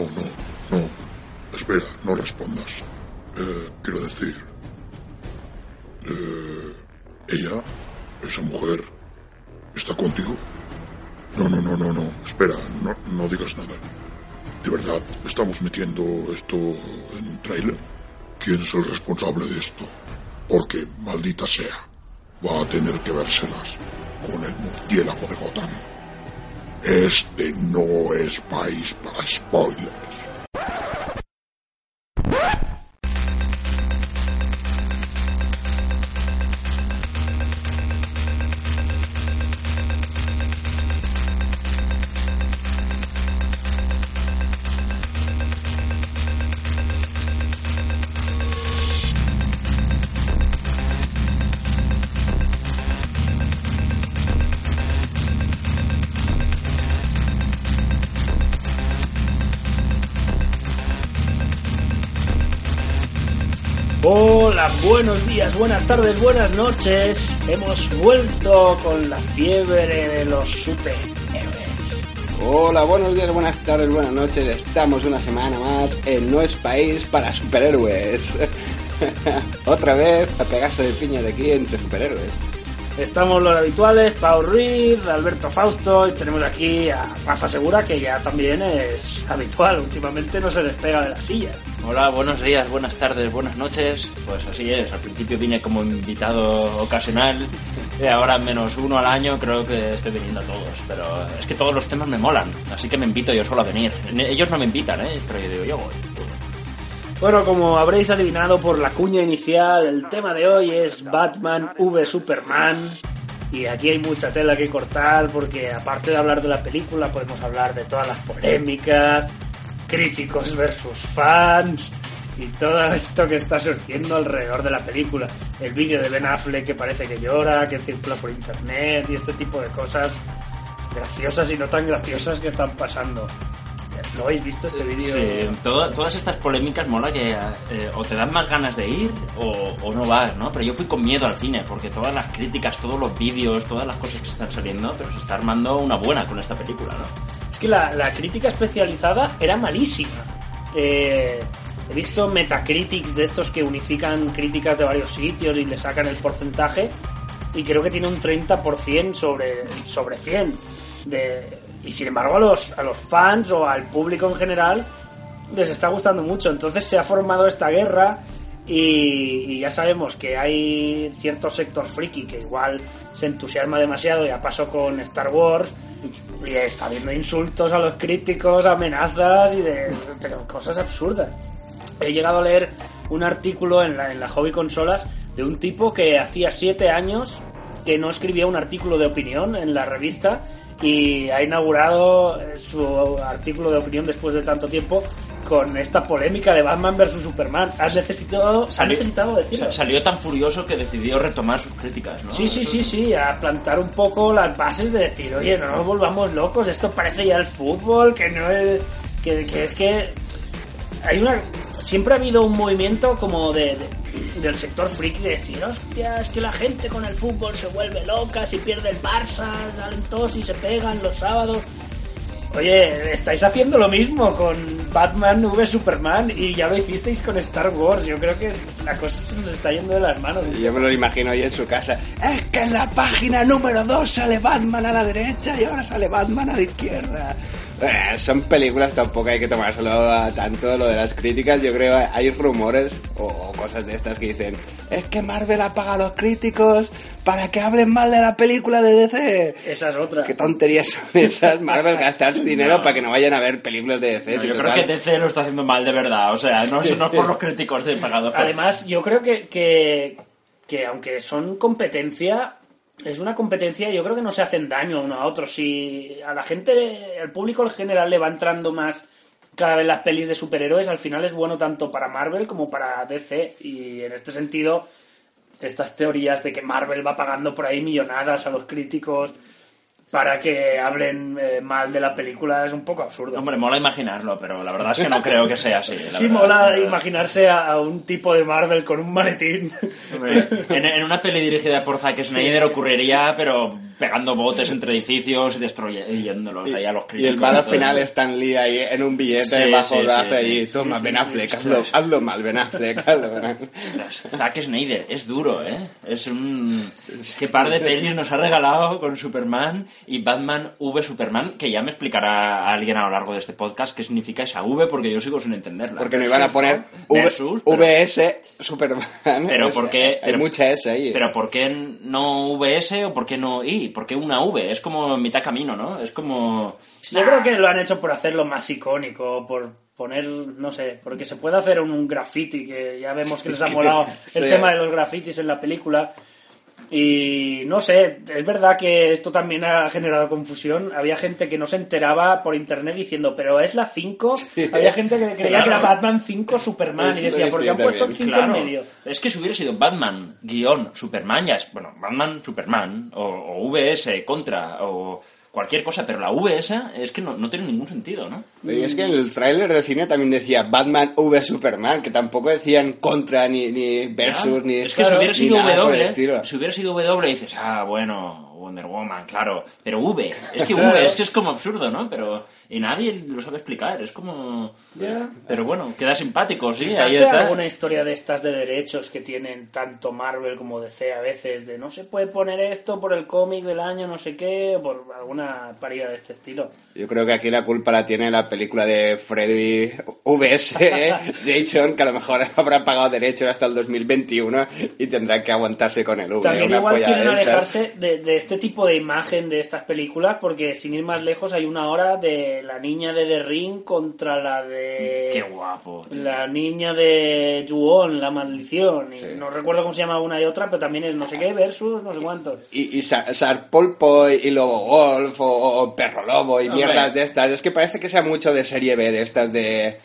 no, no, no. Espera, no respondas. Eh, quiero decir... Eh, ella, esa mujer, está contigo. No, no, no, no, no. Espera, no, no digas nada. De verdad, estamos metiendo esto en trailer. ¿Quién es el responsable de esto? Porque, maldita sea, va a tener que vérselas con el murciélago de Gotham. Este no es país para spoilers. Buenos días, buenas tardes, buenas noches. Hemos vuelto con la fiebre de los superhéroes. Hola, buenos días, buenas tardes, buenas noches. Estamos una semana más en No País para Superhéroes. Otra vez a pegarse de piña de aquí entre superhéroes. Estamos los habituales, Pau Ruiz, Alberto Fausto y tenemos aquí a Rafa Segura que ya también es habitual, últimamente no se despega de la silla. Hola, buenos días, buenas tardes, buenas noches. Pues así es, al principio vine como invitado ocasional y ahora menos uno al año creo que estoy viniendo a todos. Pero es que todos los temas me molan, así que me invito yo solo a venir. Ellos no me invitan, ¿eh? pero yo digo, yo voy. Bueno, como habréis adivinado por la cuña inicial, el tema de hoy es Batman v Superman. Y aquí hay mucha tela que cortar porque aparte de hablar de la película podemos hablar de todas las polémicas, críticos versus fans y todo esto que está surgiendo alrededor de la película. El vídeo de Ben Affleck que parece que llora, que circula por internet y este tipo de cosas graciosas y no tan graciosas que están pasando. ¿Lo habéis visto este vídeo? Sí, todo- todas estas polémicas mola que eh, o te dan más ganas de ir o, o no vas, ¿no? Pero yo fui con miedo al cine porque todas las críticas, todos los vídeos, todas las cosas que están saliendo, pero se está armando una buena con esta película, ¿no? Es que la, la crítica especializada era malísima. Eh, he visto Metacritics de estos que unifican críticas de varios sitios y le sacan el porcentaje y creo que tiene un 30% sobre, sobre 100. De, y sin embargo a los, a los fans o al público en general les está gustando mucho. Entonces se ha formado esta guerra y, y ya sabemos que hay cierto sector friki que igual se entusiasma demasiado. Ya pasó con Star Wars y está habiendo insultos a los críticos, amenazas y de pero cosas absurdas. He llegado a leer un artículo en la Hobby Consolas de un tipo que hacía siete años que no escribía un artículo de opinión en la revista y ha inaugurado eh, su artículo de opinión después de tanto tiempo con esta polémica de Batman vs Superman. Has necesitado, has Salió- necesitado decirlo. Sa- Salió tan furioso que decidió retomar sus críticas, ¿no? Sí, sí, sí, sí, a plantar un poco las bases de decir, oye, no nos volvamos locos, esto parece ya el fútbol, que no es. que, que es que. Hay una. Siempre ha habido un movimiento como de, de- del sector friki de decir, hostia, es que la gente con el fútbol se vuelve loca, si pierde el Barça, salen todos y se pegan los sábados. Oye, estáis haciendo lo mismo con Batman v Superman y ya lo hicisteis con Star Wars. Yo creo que la cosa se nos está yendo de las manos. Yo me lo imagino ahí en su casa. Es que en la página número 2 sale Batman a la derecha y ahora sale Batman a la izquierda. Eh, son películas, tampoco hay que tomárselo a tanto lo de las críticas. Yo creo hay rumores o, o cosas de estas que dicen es que Marvel apaga a los críticos para que hablen mal de la película de DC. Esa es otra. ¿Qué tonterías son esas? Marvel gastar su dinero para que no vayan a ver películas de DC. No, yo total- creo que DC lo está haciendo mal de verdad, o sea, no, eso no es por los críticos de pagado. Además, yo creo que, que, que aunque son competencia, es una competencia, yo creo que no se hacen daño uno a otro. Si a la gente, al público en general le va entrando más cada vez las pelis de superhéroes, al final es bueno tanto para Marvel como para DC. Y en este sentido, estas teorías de que Marvel va pagando por ahí millonadas a los críticos para que hablen eh, mal de la película es un poco absurdo. Hombre, mola imaginarlo, pero la verdad es que no creo que sea así. la Sí, verdad. mola imaginarse a, a un tipo de Marvel con un maletín. En, en una peli dirigida por Zack Snyder ocurriría, pero pegando botes entre edificios y destruyéndolos ahí a los Y críticos. el malo final eso. Stan Lee ahí en un billete Sí, bajo sí, sí, y toma, Ben Affleck, hazlo, hazlo mal, Ben Affleck, hazlo Ben Affleck. Zack Snyder, es duro, ¿eh? Es un... Qué par de pelis nos ha regalado con Superman y Batman V Superman, que ya me explicará alguien a lo largo de este podcast qué significa esa V, porque yo sigo sin entenderla. Porque no iban a poner. V- Versus, pero- VS Superman. Pero Es- ¿por qué? Hay pero- mucha S ahí. Pero ¿por qué no VS o por qué no I? ¿Por qué una V? Es como mitad camino, ¿no? Es como... Yo creo que lo han hecho por hacerlo más icónico, por poner, no sé, porque se puede hacer un, graffiti, que ya vemos que les ha molado el tema de los grafitis en la película. Y no sé, es verdad que esto también ha generado confusión. Había gente que no se enteraba por internet diciendo, pero es la 5. Había gente que creía que era Batman 5 Superman y decía, ¿por qué han puesto el también. 5 Claro, en medio? es que si hubiera sido Batman, guion, Superman, ya es, bueno, Batman, Superman, o, o VS, contra, o cualquier cosa, pero la VS es que no, no tiene ningún sentido, ¿no? Y es que en el tráiler de cine también decía Batman V Superman, que tampoco decían contra ni, ni versus ni. Es que si hubiera sido W, si hubiera sido W dices, ah, bueno, Wonder Woman, claro, pero V, es que V, es que es como absurdo, ¿no? Pero, y nadie lo sabe explicar, es como... Ya. Pero bueno, queda simpático, sí, ahí sea está. alguna historia de estas de derechos que tienen tanto Marvel como DC a veces, de no se puede poner esto por el cómic del año, no sé qué, por alguna parida de este estilo. Yo creo que aquí la culpa la tiene la película de Freddy VS, ¿eh? Jason, que a lo mejor habrá pagado derechos hasta el 2021 y tendrá que aguantarse con el V. También una igual quieren alejarse de, de este tipo de imagen de estas películas, porque sin ir más lejos hay una hora de la niña de The Ring contra la de... Qué guapo. tío. La niña de Juon, la maldición. Y Sí. No recuerdo cómo se llama una y otra, pero también es no sé qué versus no sé cuántos. Y, y Sa- Sarpolpo y Lobo Wolf o, o Perro Lobo y Hombre. mierdas de estas. Es que parece que sea mucho de serie B, de estas de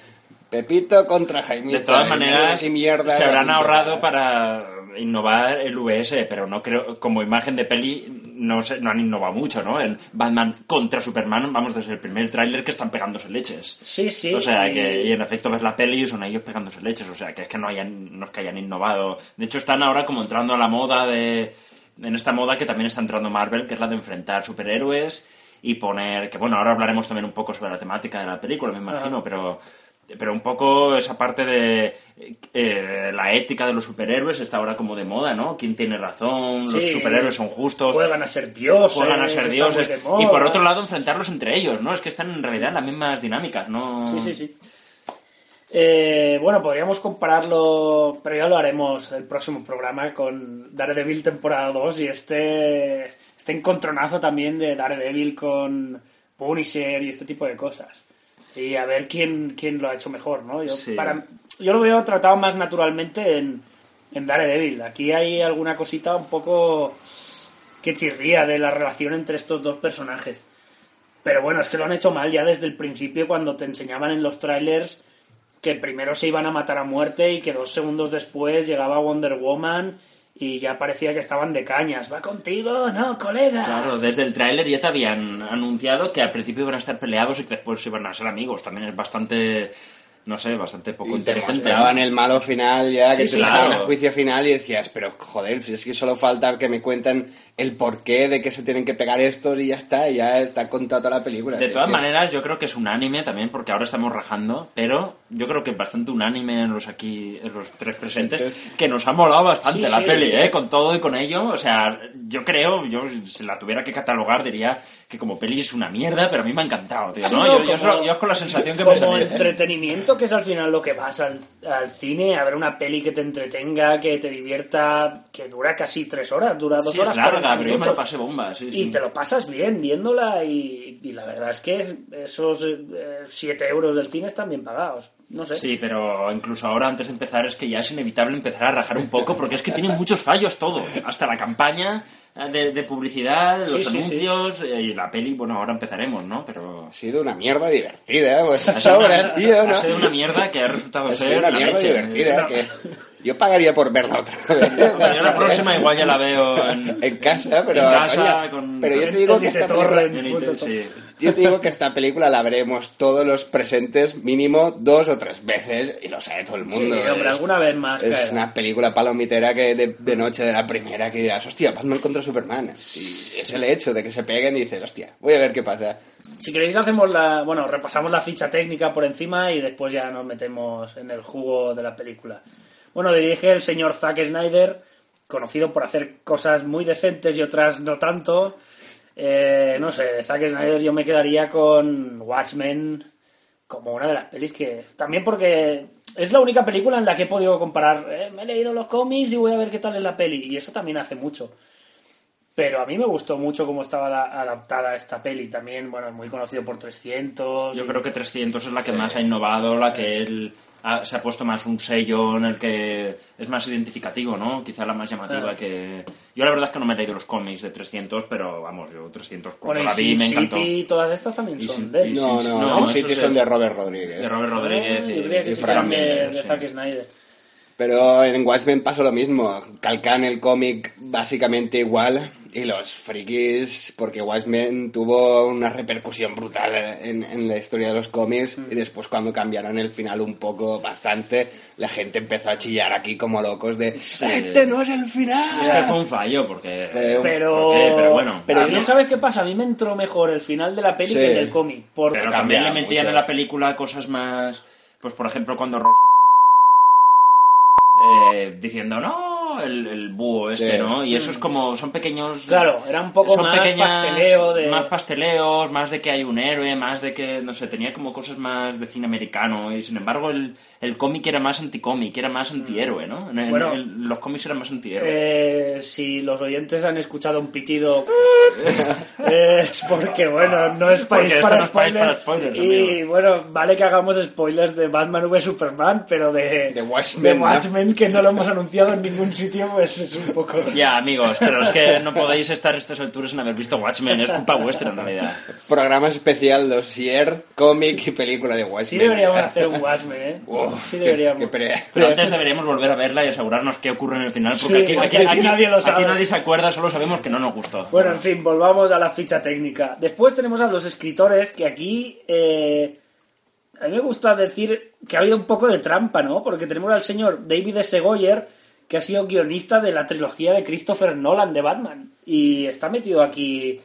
Pepito contra Jaimito. De todas maneras, y mierdas se habrán ahorrado para innovar el VS, pero no creo, como imagen de peli, no, se- no han innovado mucho, ¿no? En Batman contra Superman, vamos desde el primer tráiler que están pegándose leches. Sí, sí. O sea, y- que y en efecto ves la peli y son ellos pegándose leches. O sea, que es que no, hayan, no es que hayan innovado. De hecho, están ahora como entrando a la moda de... En esta moda que también está entrando Marvel, que es la de enfrentar superhéroes y poner... Que bueno, ahora hablaremos también un poco sobre la temática de la película, me imagino, Ajá. pero... Pero un poco esa parte de eh, la ética de los superhéroes está ahora como de moda, ¿no? ¿Quién tiene razón? Los superhéroes son justos Juegan a ser dioses. juegan a ser dioses y por otro lado enfrentarlos entre ellos, ¿no? Es que están en realidad en las mismas dinámicas, ¿no? Sí, sí, sí. Eh, bueno, podríamos compararlo, pero ya lo haremos el próximo programa con Daredevil temporada 2 y este, este encontronazo también de Daredevil con Punisher y este tipo de cosas. Y a ver quién, quién lo ha hecho mejor, ¿no? Yo, Sí. para, yo lo veo tratado más naturalmente en, en Daredevil. Aquí hay alguna cosita un poco que chirría de la relación entre estos dos personajes. Pero bueno, es que lo han hecho mal ya desde el principio cuando te enseñaban en los trailers que primero se iban a matar a muerte y que dos segundos después llegaba Wonder Woman y ya parecía que estaban de cañas. ¿Va contigo? No, colega. Claro, desde el tráiler ya te habían anunciado que al principio iban a estar peleados y que después iban a ser amigos. También es bastante, no sé, bastante poco Y te inteligente. mostraban el malo final ya, que Sí, te sí, sacaban claro. el juicio final y decías, pero joder, si es que solo falta que me cuenten el porqué de que se tienen que pegar estos y ya está, y ya está contado toda la película. De todas que- maneras, yo creo que es unánime también, porque ahora estamos rajando, pero yo creo que es bastante unánime en los aquí, en los tres presentes, que nos ha molado bastante Sí, la sí. peli, ¿eh? Con todo y con ello. O sea, yo creo, yo si la tuviera que catalogar, diría que como peli es una mierda, pero a mí me ha encantado, tío, Sí, ¿no? no, yo, yo, como- solo- yo es con la sensación que me como salí. entretenimiento, que es al final lo que vas al, al cine, a ver una peli que te entretenga, que te divierta, que dura casi tres horas, dura dos Sí, horas. es larga, 40 pero yo me lo pasé bomba, sí, Y sí. te lo pasas bien viéndola y, y la verdad es que esos 7 euros del cine están bien pagados. No sé. Sí, pero incluso ahora, antes de empezar, es que ya es inevitable empezar a rajar un poco, porque es que tiene muchos fallos todo. Hasta la campaña eh, de, de publicidad, los Sí, sí, anuncios eh, y la peli, bueno, ahora empezaremos, ¿no? Pero... Ha sido una mierda divertida, ¿eh? Pues Ha una- tío, ha ¿no? sido una mierda que ha resultado Ha ser sido una la mierda leche. divertida. que Yo pagaría por verla otra vez. Yo la próxima igual ya la veo en... En casa, pero. En casa, coño, con- pero yo te digo que esta película- sí. Yo te digo que esta película la veremos todos los presentes mínimo dos o tres veces y lo sabe todo el mundo. Sí, hombre, Es- alguna vez más. Es caerá. una película palomitera que de, de noche de la primera que dirás, hostia, Batman contra Superman. Y es el hecho de que se peguen y dices, hostia, voy a ver qué pasa. Si queréis hacemos la, bueno, repasamos la ficha técnica por encima y después ya nos metemos en el jugo de la película. Bueno, dirige el señor Zack Snyder, conocido por hacer cosas muy decentes y otras no tanto. Eh, no sé, de Zack Snyder yo me quedaría con Watchmen como una de las pelis que... También porque es la única película en la que he podido comparar. eh, me he leído los cómics y voy a ver qué tal es la peli. Y eso también hace mucho. Pero a mí me gustó mucho cómo estaba da- adaptada esta peli. También, bueno, es muy conocido por 300. Yo y- creo que 300 es la que más ha innovado, la que él ha- se ha puesto más un sello en el que es más identificativo, ¿no? Quizá la más llamativa que... Yo la verdad es que no me he leído los cómics de 300, pero vamos, yo 300 cuando Bueno, la vi Sin me encantó. City y todas estas también Y son de. No, no, no, eso City es son de- de Robert Rodríguez. De Robert Rodríguez Ah, y, y Frank de, Miller, de sí. Zack Snyder. Pero en Watchmen pasó lo mismo. Calcan el cómic básicamente igual. Y los frikis, porque Watchmen tuvo una repercusión brutal en, en la historia de los cómics. Mm. Y después, cuando cambiaron el final un poco, bastante, la gente empezó a chillar aquí como locos de: ¡Este no es el Es final! que fue un fallo, porque... Pero, ¿por qué? Pero bueno. Pero a mí, no- ¿sabes qué pasa? A mí me entró mejor el final de la peli Sí. que el del cómic. Porque Pero también le metían en la película cosas más... Pues por ejemplo cuando Rosa... eh, diciendo, no, el, el búho este, Sí. ¿no? Y eso es como, son pequeños... Claro, era un poco son más pequeñas- pasteleo de... Más pasteleos, más de que hay un héroe, más de que, no sé, tenía como cosas más de cine americano. Y sin embargo el, el cómic era más anticómic, era más antihéroe, ¿no? En- en- Bueno. en- los cómics eran más antihéroe. Eh, si los oyentes han escuchado un pitido es porque bueno no es país para, no es país spoilers. para spoilers, y amigo. bueno vale que hagamos spoilers de Batman v Superman pero de De Watchmen, de ¿no? Watchmen, que no lo hemos anunciado en ningún sitio pues es un poco Ya, amigos, pero es que no podéis estar a estas alturas sin haber visto Watchmen, es culpa vuestra en realidad. Programa especial, dossier, cómic y película de Watchmen. sí deberíamos hacer un Watchmen ¿eh? Uf, sí deberíamos qué pre- Pero antes deberíamos volver a verla y asegurarnos qué ocurre en el final, porque Sí, aquí, porque aquí- aquí aquí- nadie lo sabe. aquí nadie se acuerda, solo sabemos que no nos gustó. Bueno, en fin, volvamos a la ficha técnica. Después tenemos a los escritores que aquí... eh, a mí me gusta decir que ha habido un poco de trampa, ¿no? Porque tenemos al señor David S. Goyer, que ha sido guionista de la trilogía de Christopher Nolan de Batman. Y está metido aquí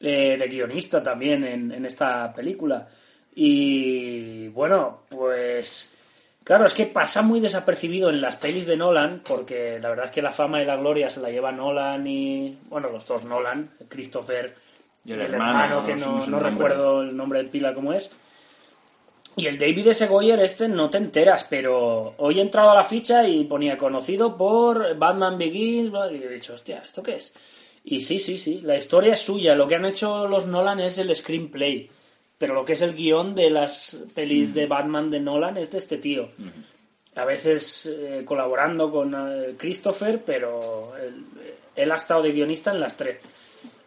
eh, de guionista también en, en esta película. Y bueno, pues... Claro, es que pasa muy desapercibido en las pelis de Nolan, porque la verdad es que la fama y la gloria se la lleva Nolan y. Bueno, los dos Nolan, Christopher Y el hermano, que no recuerdo el nombre de pila cómo es. Y el David S. Goyer, este no te enteras, pero hoy he entrado a la ficha y ponía conocido por Batman Begins, y he dicho, hostia, ¿esto qué es? Y sí, sí, sí, la historia es suya, lo que han hecho los Nolan es el screenplay, pero lo que es el guion de las pelis de Batman de Nolan es de este tío. A veces eh, colaborando con eh, Christopher, pero él, él ha estado de guionista en las tres.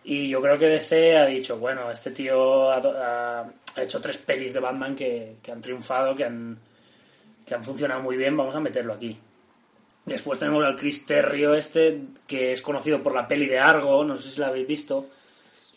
Y yo creo que DC ha dicho, bueno, este tío ha, ha- ha hecho tres pelis de Batman que, que han triunfado, que han, que han funcionado muy bien, vamos a meterlo aquí. Después tenemos al Chris Terrio este, que es conocido por la peli de Argo, no sé si la habéis visto,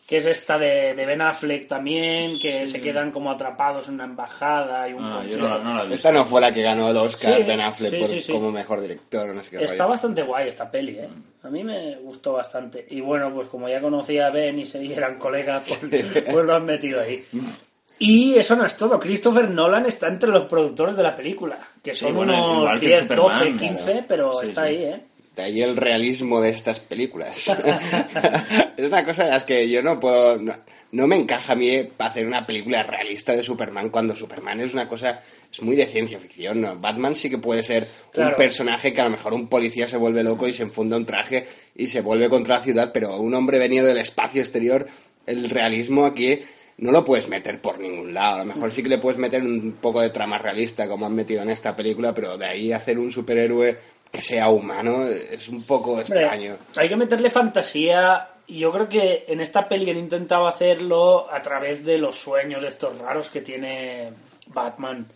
que es esta de, de Ben Affleck también, que se quedan como atrapados en una embajada y un Ah, yo no, no la he visto. Esta no fue la que ganó el Oscar Sí, Ben Affleck sí, por- sí, sí. como mejor director, no sé qué Está rollo. bastante guay esta peli, ¿eh? A mí me gustó bastante. Y bueno, pues como ya conocía a Ben y se y eran colegas, pues, pues lo han metido ahí. Y eso no es todo. Christopher Nolan está entre los productores de la película, que son bueno, unos igual que 10, Superman, 12, 15, claro. pero Sí, está sí. ahí, ¿eh? De ahí el realismo de estas películas. es una cosa de las que yo no puedo... No, no me encaja a mí hacer una película realista de Superman cuando Superman es una cosa... Es muy de ciencia ficción, ¿no? Batman sí que puede ser Claro. un personaje que a lo mejor un policía se vuelve loco y se enfunda un traje y se vuelve contra la ciudad, pero un hombre venido del espacio exterior, el realismo aquí no lo puedes meter por ningún lado. A lo mejor sí que le puedes meter un poco de trama realista como han metido en esta película, pero de ahí hacer un superhéroe que sea humano es un poco Hombre, extraño. hay que meterle fantasía. Yo creo que en esta peli han intentado hacerlo a través de los sueños estos raros que tiene Batman.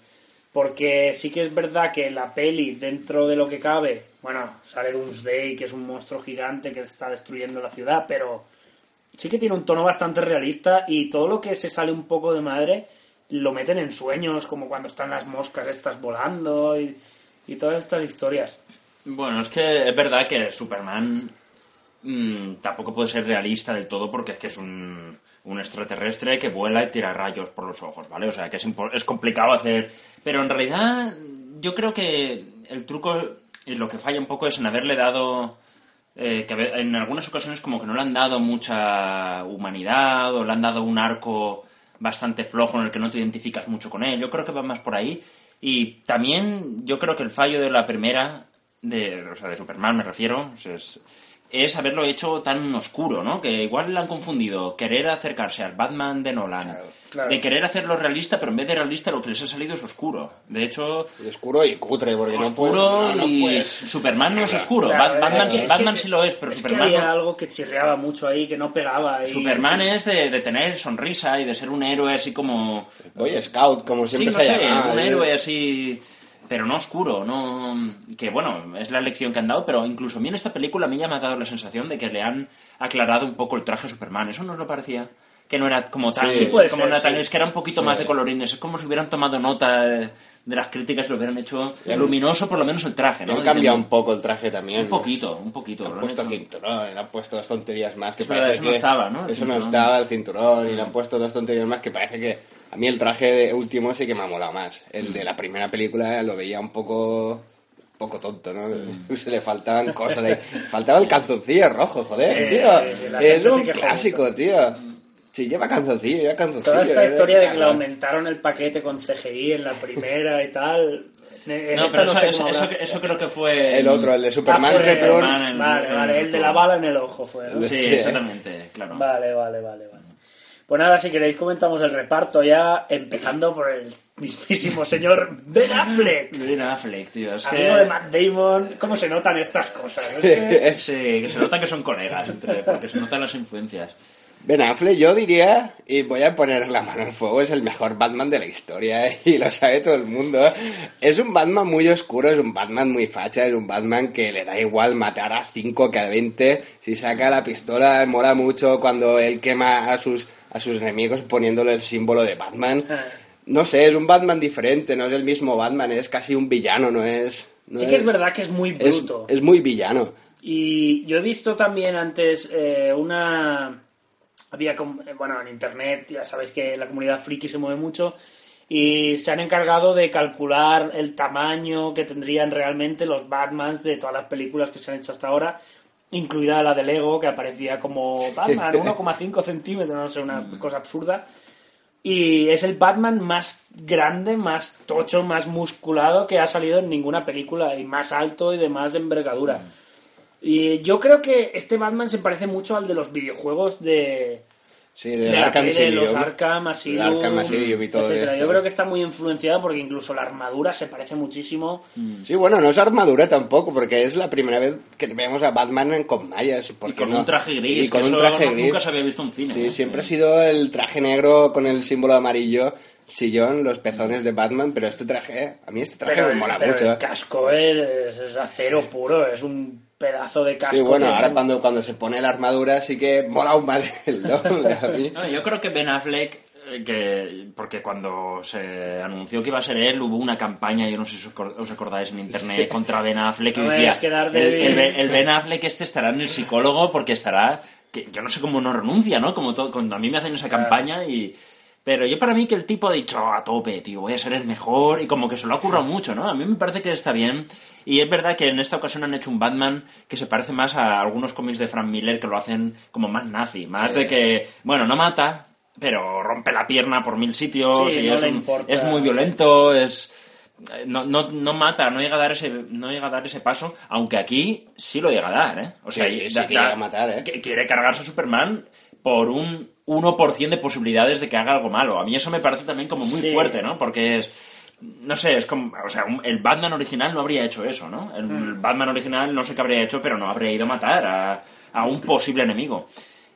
Porque sí que es verdad que la peli, dentro de lo que cabe, bueno, sale Doomsday, que es un monstruo gigante que está destruyendo la ciudad, pero sí que tiene un tono bastante realista y todo lo que se sale un poco de madre lo meten en sueños, como cuando están las moscas estas volando y, y todas estas historias. Bueno, es que es verdad que Superman mm, tampoco puede ser realista del todo porque es que es un, un extraterrestre que vuela y tira rayos por los ojos, ¿vale? O sea, que es, es complicado hacer... Pero en realidad yo creo que el truco y lo que falla un poco es en haberle dado... eh, que en algunas ocasiones como que no le han dado mucha humanidad o le han dado un arco bastante flojo en el que no te identificas mucho con él. Yo creo que va más por ahí. Y también yo creo que el fallo de la primera, de, o sea, de Superman me refiero, es, es haberlo hecho tan oscuro, ¿no? Que igual le han confundido querer acercarse al Batman de Nolan, claro. de querer hacerlo realista, pero en vez de realista lo que les ha salido es oscuro. De hecho, Y oscuro y cutre, porque no puedes... oscuro no, no y puedes. Superman no es oscuro. Claro, Batman, es que- es Batman que- sí lo es, pero es Superman que había no. algo que chirriaba mucho ahí, que no pegaba. Y... Superman es de, de tener sonrisa y de ser un héroe así como... Boy Scout, como Sí, siempre no se sé, llama. un héroe así... Pero no oscuro, no... Que bueno, es la lección que han dado, pero incluso a mí en esta película a mí ya me ha dado la sensación de que le han aclarado un poco el traje a Superman. ¿Eso no os lo parecía? Que no era como. Sí, puede como ser, no sí. Es que era un poquito más de colorines. Es como si hubieran tomado nota de las críticas y lo hubieran hecho han- luminoso, por lo menos el traje, ¿no? han cambiado un poco el traje también. un ¿no? poquito, un poquito. Han puesto cinturón, le han puesto dos tonterías más que verdad, parece eso no que- estaba, ¿no? El Eso no cinturón. estaba, el cinturón, y le han puesto dos tonterías más que parece que... A mí el traje de último sí que me ha molado más. El de la primera película lo veía un poco... poco tonto, ¿no? Mm. Se le faltaban cosas ahí. Faltaba el calzoncillo rojo, joder, Sí, tío. sí, sí, la es un quejó clásico, tío. Si lleva calzoncillo, lleva calzoncillo. Toda esta ¿eh? historia de que le aumentaron el paquete con CGI en la primera y tal. En No, esta pero no eso, sé eso, cómo eso, eso creo que fue... El otro, el de Ah, Superman. Superman en- Vale, en vale, el de la bala en el ojo fue, ¿no? Sí, Sí, ¿eh? exactamente, claro. Vale, vale, vale, vale. Pues nada, si queréis comentamos el reparto ya, empezando por el mismísimo señor Ben Affleck. Ben Affleck, tío, es que... Amigo de Matt Damon, ¿cómo se notan estas cosas? Es que- Sí, que se nota que son colegas, entre, porque se notan las influencias. Ben Affleck, yo diría, y voy a poner la mano al fuego, es el mejor Batman de la historia, ¿eh? y lo sabe todo el mundo. Es un Batman muy oscuro, es un Batman muy facha, es un Batman que le da igual matar a 5 que a 20. Si saca la pistola, mola mucho cuando él quema a sus, a sus enemigos poniéndole el símbolo de Batman. Ah. No sé, es un Batman diferente, no es el mismo Batman, es casi un villano, no es... no sí que es verdad que es muy es- bruto. es muy villano. Y yo he visto también antes eh, una... Había, eh, bueno, en internet, ya sabéis que la comunidad friki se mueve mucho, y se han encargado de calcular el tamaño que tendrían realmente los Batmans de todas las películas que se han hecho hasta ahora, incluida la de Lego, que aparecía como Batman 1,5 centímetros, no sé, una cosa absurda. Y es el Batman más grande, más tocho, más musculado que ha salido en ninguna película, y más alto y de más envergadura. Y yo creo que este Batman se parece mucho al de los videojuegos de, Sí, de Arkham de los Arkham Asylum, Arkham Asylum y todo etcétera. esto. Yo creo que está muy influenciado porque incluso la armadura se parece muchísimo. Sí, bueno, no es armadura tampoco, porque es la primera vez que vemos a Batman en- con mallas. Y con no- un traje gris, Y con que un traje gris. nunca se había visto en cine. Sí, ¿eh? siempre ha sido el traje negro con el símbolo amarillo, sillón, los pezones de Batman, pero este traje, a mí este traje Pero, me mola pero mucho. el casco es, es acero puro, es un pedazo de casco. Sí, bueno, es ahora un- cuando, cuando se pone la armadura sí que mola aún más el doble a mí. No, yo creo que Ben Affleck, eh, que porque cuando se anunció que iba a ser él, hubo una campaña, yo no sé si os acor- os acordáis en internet, contra Ben Affleck, No decía, el, débil". el Ben- el Ben Affleck este estará en el psicólogo porque estará, que yo no sé cómo no renuncia, ¿no? Como todo, cuando a mí me hacen esa campaña y... Pero yo para mí que el tipo ha dicho "Oh, a tope, tío, voy a ser el mejor y como que se lo ha currado mucho, ¿no? A mí me parece que está bien y es verdad que en esta ocasión han hecho un Batman que se parece más a algunos cómics de Frank Miller que lo hacen como más nazi, más de que, bueno, no mata, pero rompe la pierna por mil sitios Sí, y no es, un- muy violento, es eh, no, no, no mata, no llega a dar ese no llega a dar ese paso, aunque aquí sí lo llega a dar, ¿eh? O sea, Sí, sí, sí da- que da- llega a matar, ¿eh? quiere cargarse a Superman por un 1% de posibilidades de que haga algo malo. A mí eso me parece también como muy Sí. fuerte, ¿no? Porque es no sé, es como, o sea, un- el Batman original no habría hecho eso, ¿no? El Mm. Batman original no sé qué habría hecho, pero no habría ido a matar a, a un posible enemigo.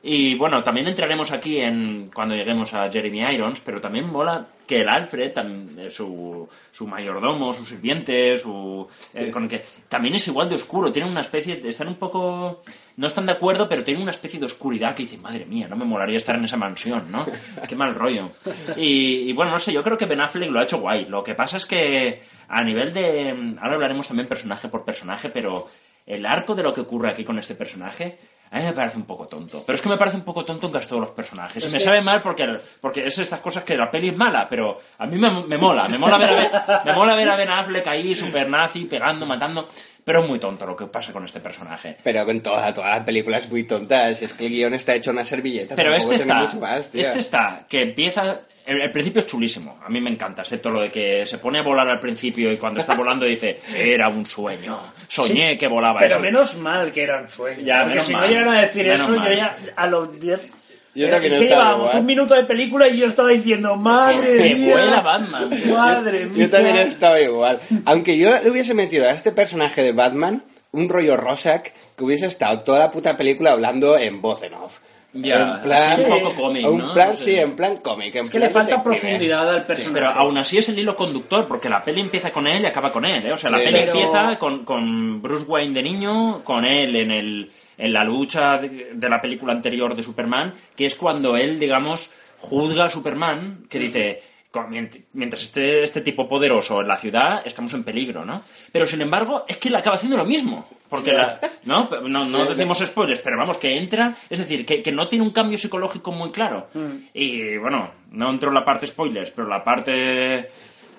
Y bueno, también entraremos aquí en cuando lleguemos a Jeremy Irons, pero también mola que el Alfred, eh, su, su mayordomo, su sirviente, su, eh, con el que también es igual de oscuro, tiene una especie, de, están un poco, no están de acuerdo, pero tienen una especie de oscuridad que dicen, madre mía, no me molaría estar en esa mansión, ¿no? Qué mal rollo. Y, y bueno, no sé, yo creo que Ben Affleck lo ha hecho guay. Lo que pasa es que a nivel de, ahora hablaremos también personaje por personaje, pero el arco de lo que ocurre aquí con este personaje a mí me parece un poco tonto. Pero es que me parece un poco tonto en casi todos los personajes. y me sabe mal porque, porque es estas cosas que la peli es mala, pero a mí me, me mola. Me mola, ver a Ben, me mola ver a Ben Affleck ahí, super nazi, pegando, matando. Pero es muy tonto lo que pasa con este personaje. Pero con todas, todas las películas muy tontas. Es que el guion está hecho en una servilleta. Pero este está, mucho más, tío. este está, que empieza... El, el principio es chulísimo, a mí me encanta, excepto lo de que se pone a volar al principio y cuando está volando dice, era un sueño, soñé que volaba Pero eso. menos mal que eran sueños. Ya, porque menos si mal. no llegan a decir Menos eso, mal. yo ya a los 10. Yo Eh, también ¿Qué estaba llevábamos? igual. Un minuto de película y yo estaba diciendo, madre Que mía. vuela Batman. Madre mía. Yo también estaba igual. Aunque yo le hubiese metido a este personaje de Batman un rollo Rorschach que hubiese estado toda la puta película hablando en voz en off. Ya, en plan, así un poco cómic, un ¿no? plan, No sé. sí, en plan cómic. en Es que le falta profundidad al Sí, personaje. pero aún así es el hilo conductor, porque la peli empieza con él y acaba con él, ¿eh? O sea, la Sí, peli pero- empieza con, con Bruce Wayne de niño, con él en, el, en la lucha de, de la película anterior de Superman, que es cuando él, digamos, juzga a Superman, que dice, "Con- mient- mientras esté este tipo poderoso en la ciudad, estamos en peligro, ¿no? Pero, sin embargo, es que él acaba haciendo lo mismo. Porque, la- ¿no? No, no decimos spoilers, pero vamos, que entra, es decir, que, que no tiene un cambio psicológico muy claro. Y, bueno, no entro en la parte spoilers, pero la parte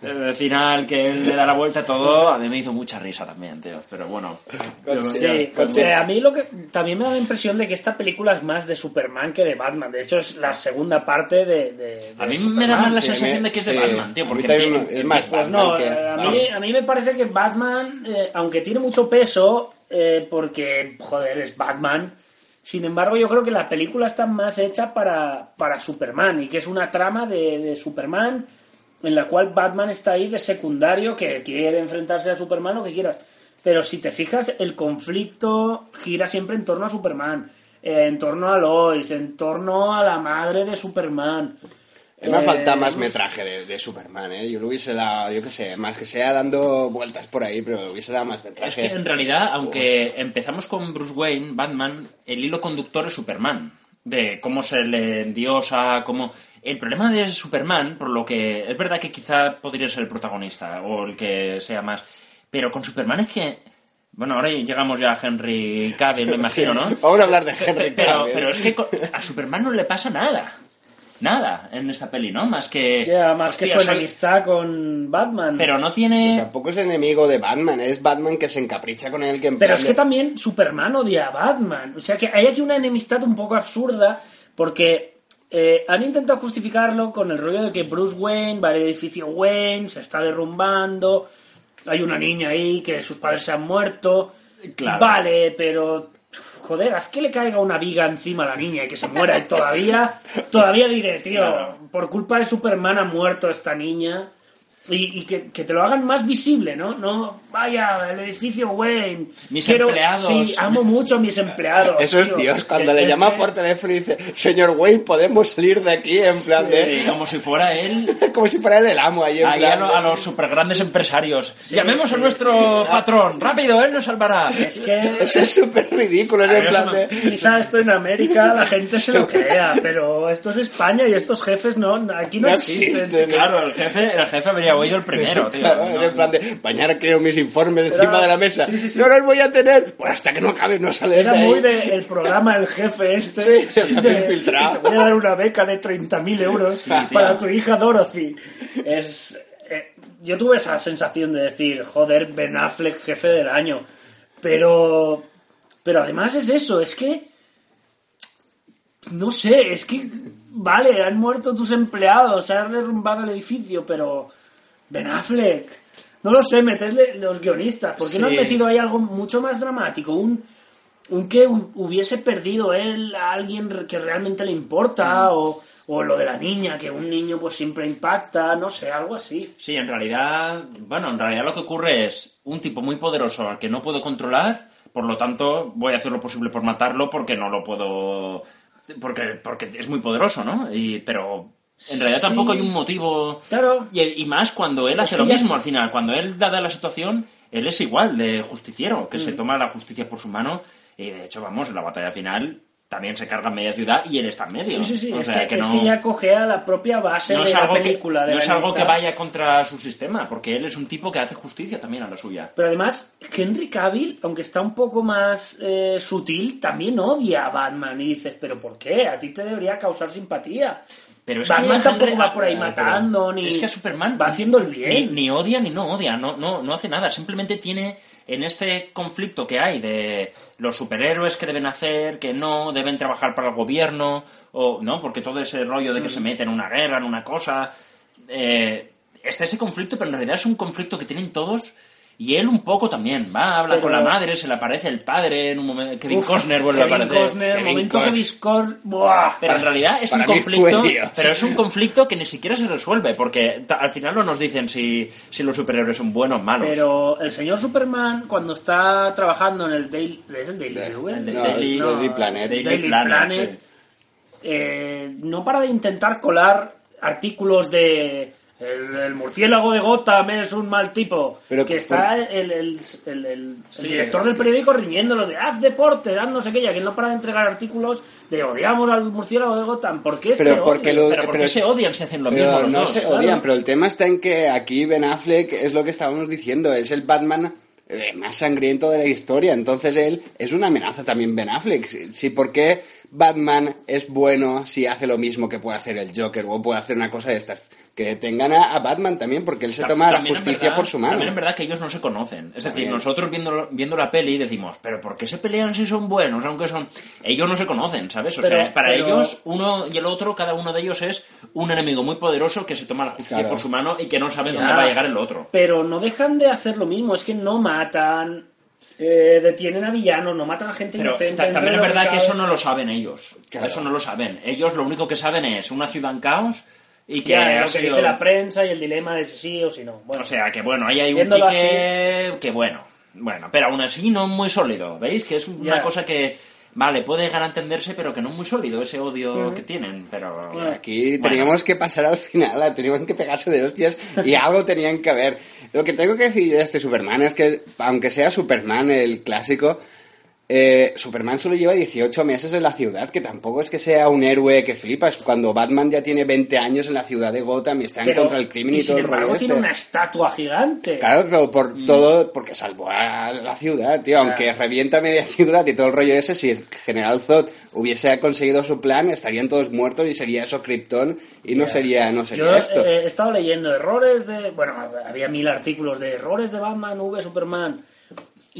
eh, final que él le da la vuelta a todo, a mí me hizo mucha risa también, tío. Pero bueno. Sí, a mí lo que también me da la impresión de que esta película es más de Superman que de Batman. De hecho, es la segunda parte de. de- de A mí Superman. me da más la sensación de que es de sí. Batman, tío. A mí Porque también empie- es más Pues no, que- eh, a mí, a mí me parece que Batman, eh, aunque tiene mucho peso, eh, porque, joder, es Batman, sin embargo yo creo que la película está más hecha para, para Superman y que es una trama de, de Superman en la cual Batman está ahí de secundario que quiere enfrentarse a Superman o que quieras. Pero si te fijas, el conflicto gira siempre en torno a Superman, eh, en torno a Lois, en torno a la madre de Superman. Mí me Eh, falta más metraje de, de Superman, ¿eh? Yo le hubiese dado, yo qué sé, más que sea dando vueltas por ahí, pero le hubiese dado más Es metraje. que en realidad, aunque empezamos con Bruce Wayne, Batman, el hilo conductor es Superman. De cómo se le endiosa, cómo... El problema de Superman, por lo que... Es verdad que quizá podría ser el protagonista, o el que sea más... Pero con Superman es que... Bueno, ahora llegamos ya a Henry Cavill, me imagino, ¿no? Vamos a hablar de Henry Pero, Cavill. pero es que a Superman no le pasa nada. Nada en esta peli, ¿no? Más que... Ya, más que su soy- enemistad con Batman. Pero no tiene... Tampoco es enemigo de Batman, es Batman que se encapricha con él. Que en Pero es de- que también Superman odia a Batman. O sea que hay aquí una enemistad un poco absurda porque eh, han intentado justificarlo con el rollo de que Bruce Wayne va al edificio Wayne, se está derrumbando, hay una niña ahí que sus padres se han muerto. Claro. Vale, pero joder, haz que le caiga una viga encima a la niña y que se muera y todavía, todavía diré, tío, Claro. por culpa de Superman ha muerto esta niña. Y, y que, que te lo hagan más visible, ¿no? No, vaya, el edificio Wayne. Mis empleados. Sí, amo mucho a mis empleados. Esos tío. tíos, cuando Que- le llama que- por teléfono y dice, señor Wayne, podemos salir de aquí, en plan de... Sí, como si fuera él Como si fuera él el amo ahí, en Ahí a, plan lo- de- a los super grandes empresarios. Llamemos sí, a nuestro patrón. Rápido, él nos salvará. Es que Eso es súper ridículo, es A en plan eso de... quizá esto en América la gente se lo crea, pero esto es España y estos jefes no, aquí no, No existen. existen. Claro, el jefe, el jefe oído el primero, tío. Claro, No, en plan de, mañana creo mis informes encima Era- de la mesa. sí, sí, sí. No los voy a tener. Pues hasta que no acabe no sales Era de muy del programa El Jefe este. Sí, se de- infiltrado. Te voy a dar una beca de 30.000 euros para tu hija Dorothy. Es, eh, yo tuve esa sensación de decir, joder, Ben Affleck, jefe del año. Pero, pero además es eso, es que... No sé, es que... Vale, han muerto tus empleados, se han derrumbado el edificio, pero... Ben Affleck... No lo sé, meterle los guionistas. ¿Por qué no han metido ahí algo mucho más dramático? Un, un que hu- hubiese perdido él a alguien que realmente le importa, o, o lo de la niña, que un niño pues siempre impacta, no sé, algo así. Sí, en realidad, bueno, en realidad lo que ocurre es un tipo muy poderoso al que no puedo controlar, por lo tanto voy a hacer lo posible por matarlo porque no lo puedo porque, porque es muy poderoso, ¿no? Y, pero en realidad Sí. tampoco hay un motivo. Claro. Y, y más cuando él hace que lo mismo al final. Cuando él, dada la situación, él es igual de justiciero, que Mm. se toma la justicia por su mano. Y de hecho, vamos, en la batalla final también se carga media ciudad y él está en medio. Sí, sí, sí. O es sea, que, es no- que ya cogea la propia base no de es la algo que, película. de no la es algo que vaya contra su sistema, porque él es un tipo que hace justicia también a la suya. Pero además, Henry Cavill, aunque está un poco más eh, sutil, también odia a Batman. Y dices, ¿pero por qué? A ti te debería causar simpatía. Pero es Batman que tampoco va por ahí Ah, matando, ni. Es que a Superman Va haciendo el Ni, bien. ni odia ni no odia, no, no, no hace nada. Simplemente tiene en este conflicto que hay de los superhéroes que deben hacer, que no deben trabajar para el gobierno, o no, porque todo ese rollo de que Mm. se meten en una guerra, en una cosa. Eh, está ese conflicto, pero en realidad es un conflicto que tienen todos. Y él un poco también, va, habla Pero- con la madre, se le aparece el padre en un momento, Kevin Uf, Costner vuelve Kevin a aparecer. Costner, Kevin momento Kevin Costner. ¡Buah! Pero en realidad es un conflicto, pero es un conflicto que ni siquiera se resuelve, porque al final no nos dicen si, si los superhéroes son buenos o malos. Pero el señor Superman, cuando está trabajando en el Daily. ¿Es el Daily De- Bugle? el no, Daily- es Daily Planet. el Daily Planet, sí. eh, no para de intentar colar artículos de. El, el murciélago de Gotham es un mal tipo. Pero que está el, el, el- el- el Sí, director del periódico riñéndolo de haz deporte, haz no sé qué, ya que no para de entregar artículos de odiamos al murciélago de Gotham. ¿Por qué Pero este porque lo- Pero ¿por qué pero- se odian si hacen lo mismo los no dos? se claro. odian, pero el tema está en que aquí Ben Affleck es lo que estábamos diciendo, es el Batman eh, más sangriento de la historia, entonces él es una amenaza también Ben Affleck. Si, si por qué Batman es bueno si hace lo mismo que puede hacer el Joker o puede hacer una cosa de estas, que tengan a, a Batman también porque él se Ta- toma la justicia verdad- por su mano. También es verdad que ellos no se conocen. Es decir, nosotros viendo, viendo la peli decimos, pero ¿por qué se pelean si son buenos? Aunque son... Ellos no se conocen, ¿sabes? O Pero- sea, para pero- ellos, uno y el otro, cada uno de ellos es un enemigo muy poderoso que se toma la justicia Claro. por su mano y que no sabe dónde va a llegar el otro. Pero no dejan de hacer lo mismo, es que no matan, eh, detienen a villanos, no matan a gente Pero inocente. ta- también es verdad que eso no lo saben ellos. Claro. Eso no lo saben. Ellos lo único que saben es una ciudad en caos y que Ya, lo que sido- dice la prensa y el dilema de si sí o si no. Bueno, O sea, que bueno, ahí hay un pique que bueno. Bueno, pero aún así no muy sólido. ¿Veis? Que es una Ya. cosa que, vale, puede llegar a entenderse, pero que no es muy sólido ese odio que tienen. Pero Aquí bueno. teníamos que pasar al final, tenían que pegarse de hostias y algo tenían que haber. Lo que tengo que decir de este Superman es que, aunque sea Superman el clásico, eh, Superman solo lleva 18 meses en la ciudad, que tampoco es que sea un héroe que flipas. Cuando Batman ya tiene 20 años en la ciudad de Gotham y está en contra del crimen y, sin todo el embargo rollo tiene este. una estatua gigante. Claro, pero por todo, porque salvó a la ciudad, tío. Aunque revienta media ciudad y todo el rollo ese, si el General Zod hubiese conseguido su plan, estarían todos muertos y sería eso Krypton y no sería, no sería Yo esto. eh, he estado leyendo errores de... Bueno, había mil artículos de errores de Batman, V, Superman.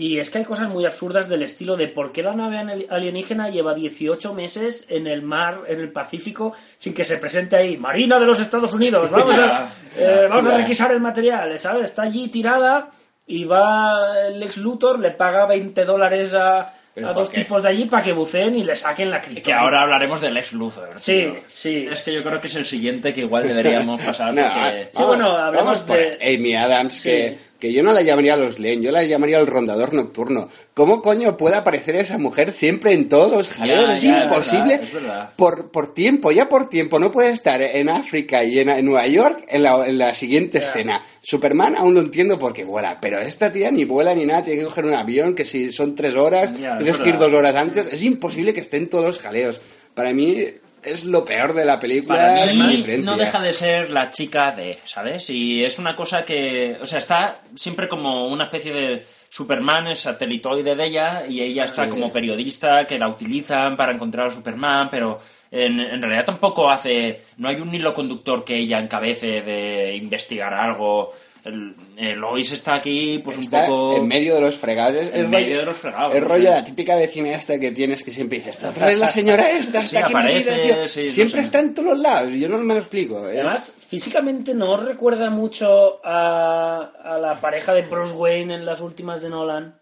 Y es que hay cosas muy absurdas del estilo de por qué la nave alienígena lleva 18 meses en el mar, en el Pacífico, sin que se presente ahí. Marina de los Estados Unidos, vamos a, eh, vamos a requisar el material, ¿sabes? Está allí tirada y va el ex Luthor, le paga 20 dólares a, ¿Pero a dos qué? tipos de allí para que buceen y le saquen la criptonita. Que ahora hablaremos del ex Luthor. Sí, tío. sí. Es que yo creo que es el siguiente que igual deberíamos pasar. No, porque... Sí, bueno, por de- Amy Adams, Sí. que, que yo no la llamaría los Lane, yo la llamaría el rondador nocturno. ¿Cómo coño puede aparecer esa mujer siempre en todos los jaleos? Es ya, es imposible. verdad, es verdad. Por, por tiempo, ya por tiempo. No puede estar en África y en, en Nueva York en la, en la siguiente escena. Superman aún lo entiendo porque vuela, pero esta tía ni vuela ni nada, tiene que coger un avión que si son tres horas, tienes que ir dos horas antes. Es imposible que estén todos los jaleos. Para mí es lo peor de la película. Para mí no deja de ser la chica de, ¿sabes? Y es una cosa que, o sea, está siempre como una especie de Superman, es satelitoide de ella, y ella está Sí. como periodista que la utilizan para encontrar a Superman, pero en, en realidad tampoco hace, no hay un hilo conductor que ella encabece de investigar algo. El, el Lois está aquí, pues Está un poco... en medio de los fregados. Es, En es medio rollo, de los fregados, Es rollo sé. la típica vecina esta que tienes que siempre dices, "Pero otra vez la señora esta, Sí, está aquí aparece, metida, tío". sí, no Siempre sé. está en todos los lados, yo no me lo explico. Es- Además, físicamente no os recuerda mucho a, a la pareja de Bruce Wayne en las últimas de Nolan.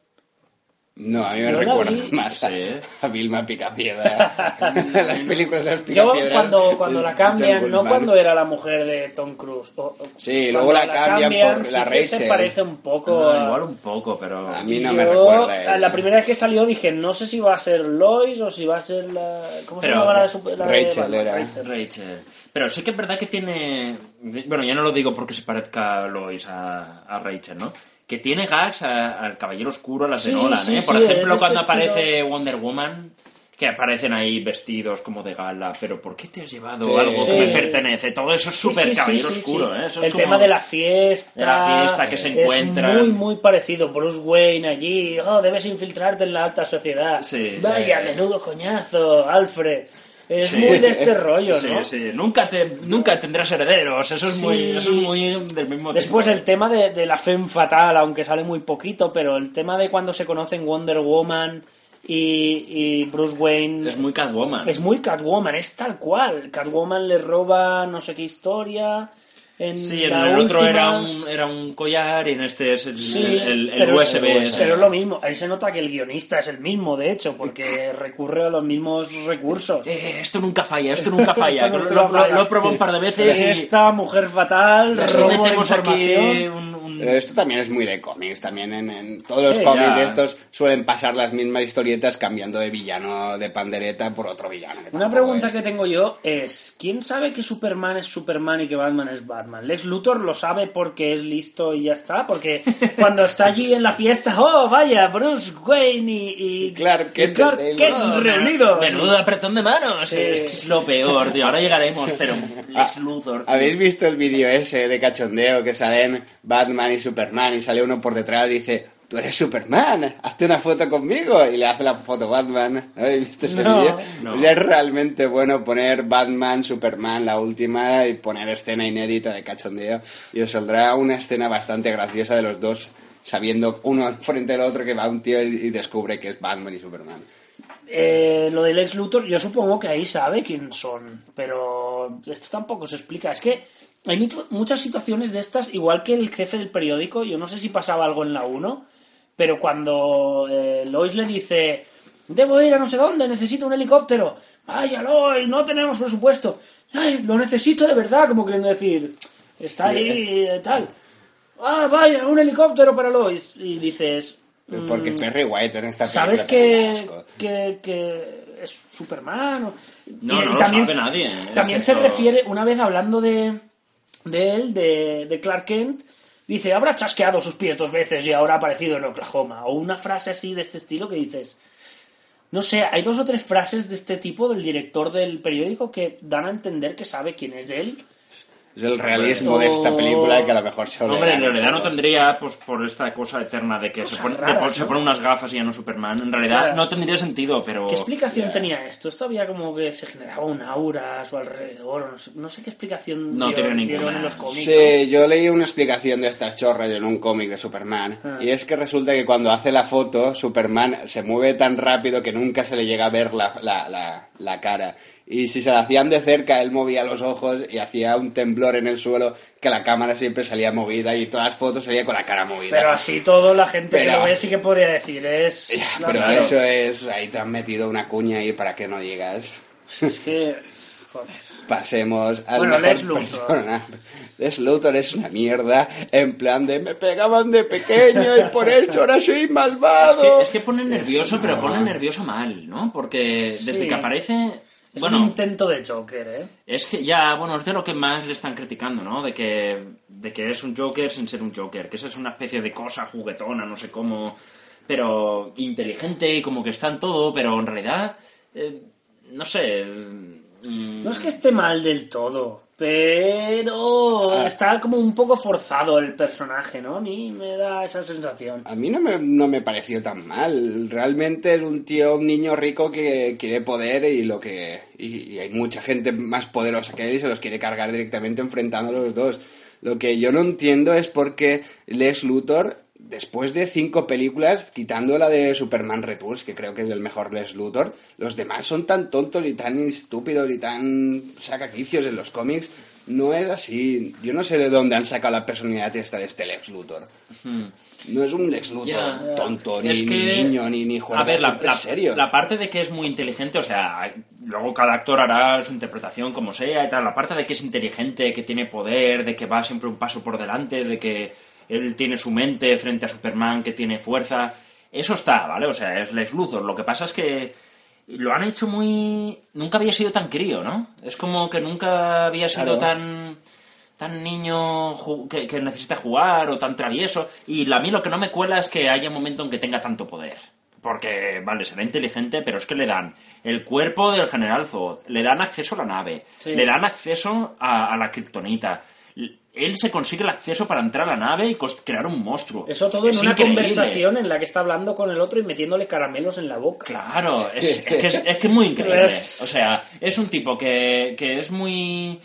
No, a mí me Yo recuerda vi- más a, Sí. a Vilma Picapiedra. Las películas de las Yo Picapiedras. cuando, cuando la cambian, no cuando era la mujer de Tom Cruise. o- o- Sí, luego la cambian por sí la que se Rachel. parece un poco igual un poco, pero... A mí no me Yo, recuerda. a la primera vez que salió dije, no sé si va a ser Lois o si va a ser la... ¿Cómo se Pero- llama la, de super- la Rachel era. Rachel. Rachel. Pero sí que es verdad que tiene. Bueno, ya no lo digo porque se parezca a Lois a, a Rachel, ¿no? Que tiene gags a- al Caballero Oscuro, a las Sí, de Nolan, sí, ¿eh? Por sí, ejemplo, este cuando estilo- aparece Wonder Woman, que aparecen ahí vestidos como de gala, pero ¿por qué te has llevado Sí. algo que me pertenece? Todo eso es súper sí, sí, Caballero sí, Oscuro, sí. ¿eh? Eso es El como- tema de la fiesta. de la fiesta que se encuentran. Es muy, muy parecido. Bruce Wayne allí. Oh, debes infiltrarte en la alta sociedad. Sí, Vaya, sí. menudo coñazo, Alfred. Es Sí. muy de este rollo, Sí, ¿no? sí. Nunca, te, nunca tendrás herederos. Eso es, Sí. muy, eso es muy del mismo Después tipo. el tema de, de la femme fatal, aunque sale muy poquito, pero el tema de cuando se conocen Wonder Woman y, y Bruce Wayne Es muy Catwoman. es muy Catwoman, es tal cual. Catwoman le roba no sé qué historia. En Sí, en la el otro era un, era un collar y en este es el, Sí, el, el pero, USB. es, pero es lo mismo. Ahí se nota que el guionista es el mismo, de hecho, porque recurre a los mismos recursos. Eh, esto nunca falla, esto nunca falla. Esto lo, nunca lo- falla. lo he probado un par de veces y, Esta mujer fatal, robo de metemos aquí información. un, un- Pero esto también es muy de cómics, también en, en todos los cómics de estos suelen pasar las mismas historietas cambiando de villano de pandereta por otro villano. Una pregunta es. que tengo yo es, ¿quién sabe que Superman es Superman y que Batman es Batman? ¿Lex Luthor lo sabe porque es listo y ya está? Porque cuando está allí en la fiesta, ¡oh, vaya! Bruce Wayne y, y Clark Kent, y Clark Kent Oh, reunidos. Menudo apretón de manos. Sí. Es que es lo peor, tío. Ahora llegaremos, pero Ah, Lex Luthor. tío. ¿Habéis visto el vídeo ese de cachondeo que salen Batman y Superman y sale uno por detrás y dice, tú eres Superman, hazte una foto conmigo y le hace la foto Batman. ¿Habéis visto ese No. vídeo? No. Es realmente bueno poner Batman, Superman, la última y poner escena inédita de cachondeo y os saldrá una escena bastante graciosa de los dos sabiendo uno frente al otro que va un tío y descubre que es Batman y Superman. Eh, lo del Lex Luthor, yo supongo que ahí sabe quién son, pero esto tampoco se explica. Es que hay muchas situaciones de estas, igual que el jefe del periódico, yo no sé si pasaba algo en la 1, pero cuando eh, Lois le dice, debo ir a no sé dónde, necesito un helicóptero, vaya Lois, no tenemos presupuesto, Ay, lo necesito de verdad, como quieren decir, está ahí eh, tal, ah, vaya, un helicóptero para Lois, y dices, Porque Perry White en esta. ¿Sabes que, también que, que es Superman? o- No, y- no y lo sabe nadie, ¿eh? También Es se esto- refiere, una vez hablando de, de él, de, de Clark Kent, dice, habrá chasqueado sus pies dos veces y ahora ha aparecido en Oklahoma. O una frase así de este estilo que dices... No sé, hay dos o tres frases de este tipo del director del periódico que dan a entender que sabe quién es él. Es el realismo de esta película que a lo mejor se Hombre, en realidad no tendría, pues por esta cosa eterna de que se pone, de raras, pon- se pone unas gafas y ya no Superman. En realidad Claro. no tendría sentido, pero... ¿Qué explicación tenía esto? Esto había como que se generaba un aura a su alrededor. No sé, no sé qué explicación No tiene dieron ninguna. en los cómics. Sí, yo leí una explicación de estas chorras en un cómic de Superman. Ah. Y es que resulta que cuando hace la foto, Superman se mueve tan rápido que nunca se le llega a ver la, la, la, la cara. Y si se la hacían de cerca, él movía los ojos y hacía un temblor en el suelo que la cámara siempre salía movida y todas las fotos salía con la cara movida. Pero así todo, la gente que Pero- lo ve sí que podría decir, es... Ya, pero claro. eso es, ahí te han metido una cuña ahí para que no digas. Es que... Joder. Pasemos al Bueno, mejor Lex Luthor. personaje. Lex Luthor es una mierda, en plan de me pegaban de pequeño y por eso ahora soy Es malvado. que, es que pone nervioso, pero pone nervioso mal, ¿no? Porque desde Sí. que aparece... Es bueno, un intento de Joker, ¿eh? Es que ya, bueno, es de lo que más le están criticando, ¿no? De que, de que es un Joker sin ser un Joker, que esa es una especie de cosa juguetona, no sé cómo, pero inteligente y como que está en todo, pero en realidad, eh, no sé... mm, No es que esté mal del todo, pero Ah. está como un poco forzado el personaje, ¿no? A mí me da esa sensación. A mí no me, no me pareció tan mal. Realmente es un tío, un niño rico que quiere poder y lo que y, y hay mucha gente más poderosa que él y se los quiere cargar directamente enfrentando a los dos. Lo que yo no entiendo es por qué Lex Luthor, después de cinco películas, quitando la de Superman Returns, que creo que es el mejor Lex Luthor, los demás son tan tontos y tan estúpidos y tan sacaquicios en los cómics. no es así. Yo no sé de dónde han sacado la personalidad esta de este Lex Luthor. No es un Lex Luthor tonto, ni, Es que- ni niño, ni, ni juega A ver, la, súper la- serio. la parte de que es muy inteligente, o sea, luego cada actor hará su interpretación como sea y tal. La parte de que es inteligente, que tiene poder, de que va siempre un paso por delante, de que él tiene su mente frente a Superman, que tiene fuerza. Eso está, ¿vale? O sea, es Lex Luthor. Lo que pasa es que lo han hecho muy... Nunca había sido tan crío, ¿no? Es como que nunca había sido Claro. tan tan niño que, que necesita jugar o tan travieso. Y a mí lo que no me cuela es que haya un momento en que tenga tanto poder. Porque, vale, será inteligente, pero es que le dan el cuerpo del general Zod, le dan acceso a la nave, Sí. le dan acceso a, a la kriptonita. Él se consigue el acceso para entrar a la nave y crear un monstruo. Eso todo en Es una increíble. conversación en la que está hablando con el otro y metiéndole caramelos en la boca. Claro, es, es que es, es que es muy increíble. Es- O sea, es un tipo que, que es muy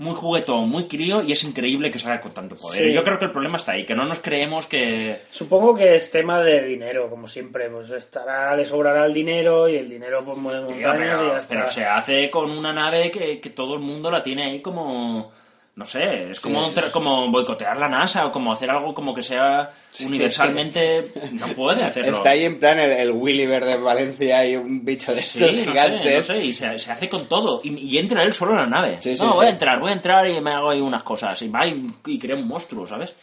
muy juguetón, muy crío y es increíble que salga con tanto poder. Sí. Yo creo que el problema está ahí, que no nos creemos que... Supongo que es tema de dinero, como siempre. Pues estará, le sobrará el dinero y el dinero pues mueve Tío, montañas y ya pero, está. pero se hace con una nave que, que todo el mundo la tiene ahí como... No sé, es como, Sí, como boicotear la NASA o como hacer algo como que sea universalmente... No puede hacerlo. Está ahí en plan el, el Williver de Valencia y un bicho de Sí, estos no sé, gigantes. no sé, y se, se hace con todo. Y, y entra él solo en la nave. No, sí. voy a entrar, voy a entrar y me hago ahí unas cosas. Y va y, y crea un monstruo, ¿sabes?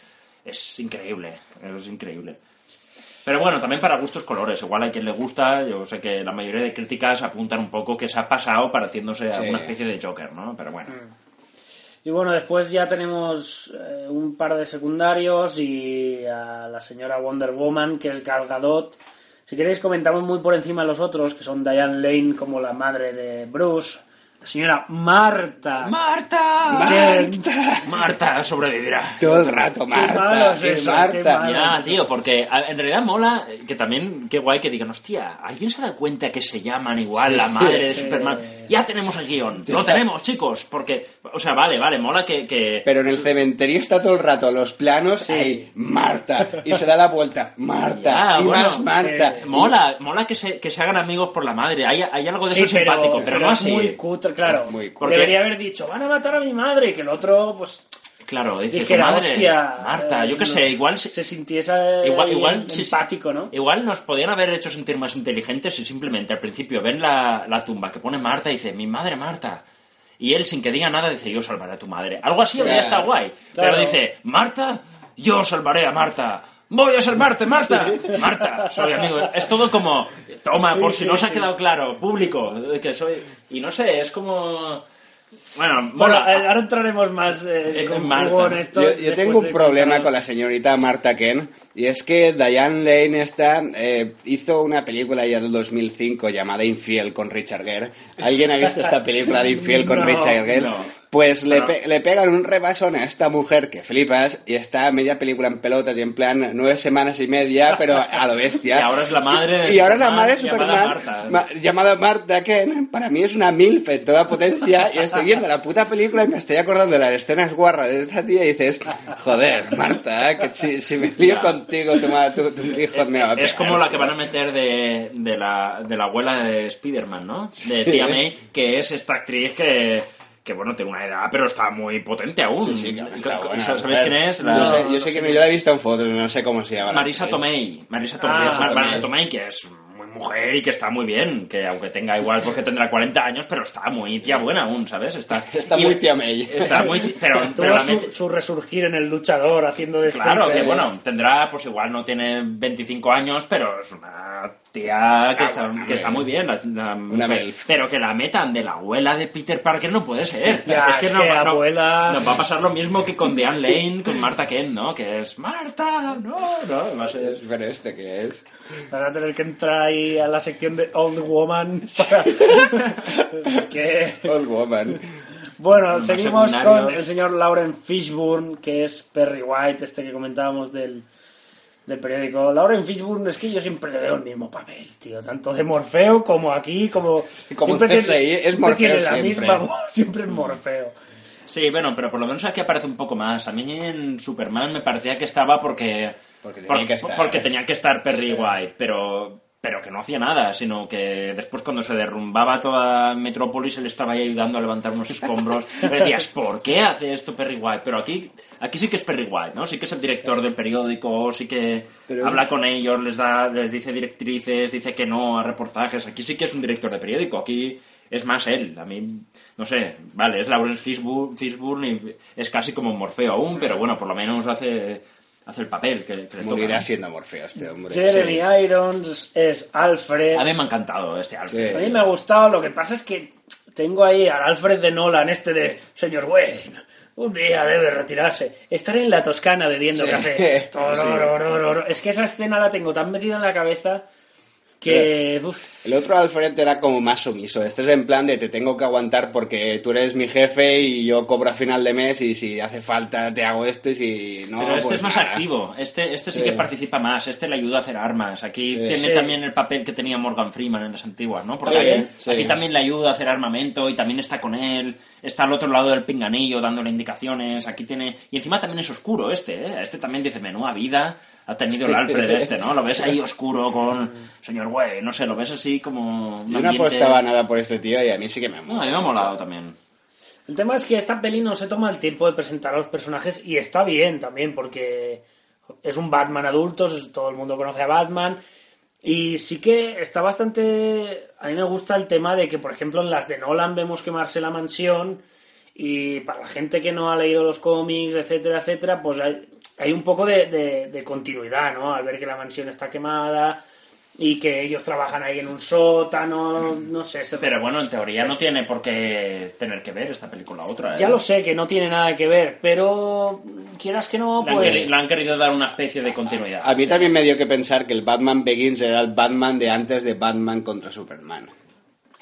Es increíble, es increíble. Pero bueno, también para gustos colores. Igual hay quien le gusta. Yo sé que la mayoría de críticas apuntan un poco que se ha pasado pareciéndose a una especie de Joker, ¿no? Pero bueno. Y bueno, después ya tenemos eh, un par de secundarios y a la señora Wonder Woman, que es Gal Gadot. Si queréis comentamos muy por encima los otros, que son Diane Lane como la madre de Bruce, la señora Marta. ¡Marta! ¡Marta! Marta sobrevivirá. Todo el rato, Marta. malo es sí, eso, Marta. qué malo. Ya, tío, porque en realidad mola eh, que también, qué guay que digan, hostia, ¿alguien se da cuenta que se llaman igual la madre de sí. Ya tenemos el guion, lo tenemos, chicos, porque, o sea, vale, vale, mola que... que... Pero en el cementerio está todo el rato los planos ahí, Marta. Y se da la vuelta, Marta. Ya, y bueno, más Marta. sí. Mola, mola que se, que se hagan amigos por la madre, hay, hay algo de Sí, eso simpático, pero, no es así. muy cutre, claro. Es muy cutre. Porque- Debería haber dicho, van a matar a mi madre, y que el otro, pues, Claro, dice tu dijera, madre, hostia. Marta, eh, yo qué no- sé, igual... se se- sintiese Igual, igual, empático, ¿no? Igual nos podían haber hecho sentir más inteligentes si simplemente al principio ven la, la tumba que pone Marta y dice, mi madre Marta. Y él, sin que diga nada, dice, yo salvaré a tu madre. Algo así habría Claro. estado guay. Claro. Pero dice, Marta, yo salvaré a Marta. Voy a salvarte, Marta. Marta, soy amigo. Es todo como, toma, Sí, por si sí, no se ha quedado claro, público, que soy... Y no sé, es como... Bueno, Bueno, mola. eh, ahora entraremos más eh, Eh, con Marta. en esto. Yo, yo tengo un problema con la señorita Marta Ken y es que Diane Lane esta eh, hizo una película ya del 2005 llamada Infiel con Richard Gere. ¿Alguien ha visto esta película de Infiel con No, Richard Gere? no. Pues le, Pero- pe- le pegan un rebasón a esta mujer que flipas y está media película en pelotas y en plan nueve semanas y media, pero a lo bestia. Y ahora es la madre de Y ahora es la madre de llamada Superman, Marta. ma- llamada Marta Ken. Para mí es una milf en toda potencia y estoy viendo la puta película y me estoy acordando de las escenas guarras de esta tía y dices, joder, Marta, que si, si me lío contigo, tu, ma- tu, tu hijo me va a Es pegar, como la que van a meter de, de, la, de la abuela de Spider-Man, ¿no? De Tia May, que es esta actriz que, que, bueno, tiene una edad, pero está muy potente aún. Sí, sí, que está buena, ¿Sabéis mujer. quién es? La- Yo sé, No, yo no sé que yo la he visto en fotos, no sé cómo se llama. la Marisa. Tomei. Marisa Tomei, Ah, es. Marisa Tomei, que es mujer y que está muy bien, que aunque tenga igual porque tendrá 40 años, pero está muy tía buena aún, ¿sabes? Está, Está y- muy tía May. Está muy... Pero, pero su, su resurgir en el luchador haciendo de Claro, que bueno, tendrá, pues igual no tiene 25 años, pero es una tía que está, que está muy bien. la- la mujer. MILF. Pero que la metan de la abuela de Peter Parker no puede ser. Ya, es que no- no- abuela- nos va a pasar lo mismo que con Diane Lane, con Marta Kent, ¿no? Que es Marta, no, no, va a ser... Pero este que es. Vas a tener que entrar ahí a la sección de Old Woman para... Es que... Old woman. Bueno, Más seguimos secundarios. con el señor Lauren Fishburne, que es Perry White, este que comentábamos del, del periódico. Lauren Fishburne es que yo siempre le veo el mismo papel, tío, tanto de Morfeo como aquí, como... Como siempre CSI, tiene- es siempre Morfeo tiene la siempre. misma voz, siempre es Morfeo. Sí, bueno, pero por lo menos aquí aparece un poco más. A mí en Superman me parecía que estaba porque... Porque tenía por- que estar. porque tenía que estar Perry White, pero... pero que no hacía nada, sino que después cuando se derrumbaba toda Metrópolis él estaba ahí ayudando a levantar unos escombros. Y decías, ¿por qué hace esto Perry White? Pero aquí, aquí sí que es Perry White, ¿no? Sí que es el director del periódico, sí que Pero es- habla con ellos, les da, les dice directrices, dice que no a reportajes. Aquí sí que es un director de periódico, aquí es más él. A mí, no sé, vale, es Lawrence Fishburne, Fishburne y es casi como Morfeo aún, pero bueno, por lo menos hace, hace el papel que, que le toca. Morirá ¿no? siendo Morfeo este hombre. Jeremy Irons es Alfred. A mí me ha encantado este Alfred. A mí me ha gustado, lo que pasa es que tengo ahí al Alfred de Nolan, este de señor Wayne, un día debe retirarse. Estar en la Toscana bebiendo Sí. café. Es que esa escena la tengo tan metida en la cabeza que... uf, El otro Alfred era como más sumiso. Este es en plan de te tengo que aguantar porque tú eres mi jefe y yo cobro a final de mes y si hace falta te hago esto y si no... Pero este pues es más nada. activo, este, este sí, Sí. que participa más, este le ayuda a hacer armas. Aquí Sí. tiene Sí. también el papel que tenía Morgan Freeman en las antiguas, ¿no? Porque aquí, también le ayuda a hacer armamento y también está con él, está al otro lado del pinganillo dándole indicaciones. Aquí tiene. Y encima también es oscuro este, ¿eh? Este también dice: Menuda vida ha tenido el Alfred este, ¿no? Lo ves ahí oscuro con. Señor Güey, no sé, lo ves así como. un Yo no ambiente- apostaba nada por este tío y a mí sí que me No, a mola. mí me ha molado también. El tema es que esta peli no se toma el tiempo de presentar a los personajes y está bien también porque es un Batman adulto, todo el mundo conoce a Batman y sí que está bastante... A mí me gusta el tema de que, por ejemplo, en las de Nolan vemos quemarse la mansión y para la gente que no ha leído los cómics, etcétera, etcétera, pues hay, hay un poco de, de- de continuidad, ¿no? Al ver que la mansión está quemada y que ellos trabajan ahí en un sótano, no sé, se- Pero bueno, en teoría no tiene por qué tener que ver esta película otra. ¿eh? Ya lo sé que no tiene nada que ver, pero quieras que no, Le han, pues... le han querido dar una especie de continuidad. A mí también me dio que pensar que el Batman Begins era el Batman de antes de Batman contra Superman.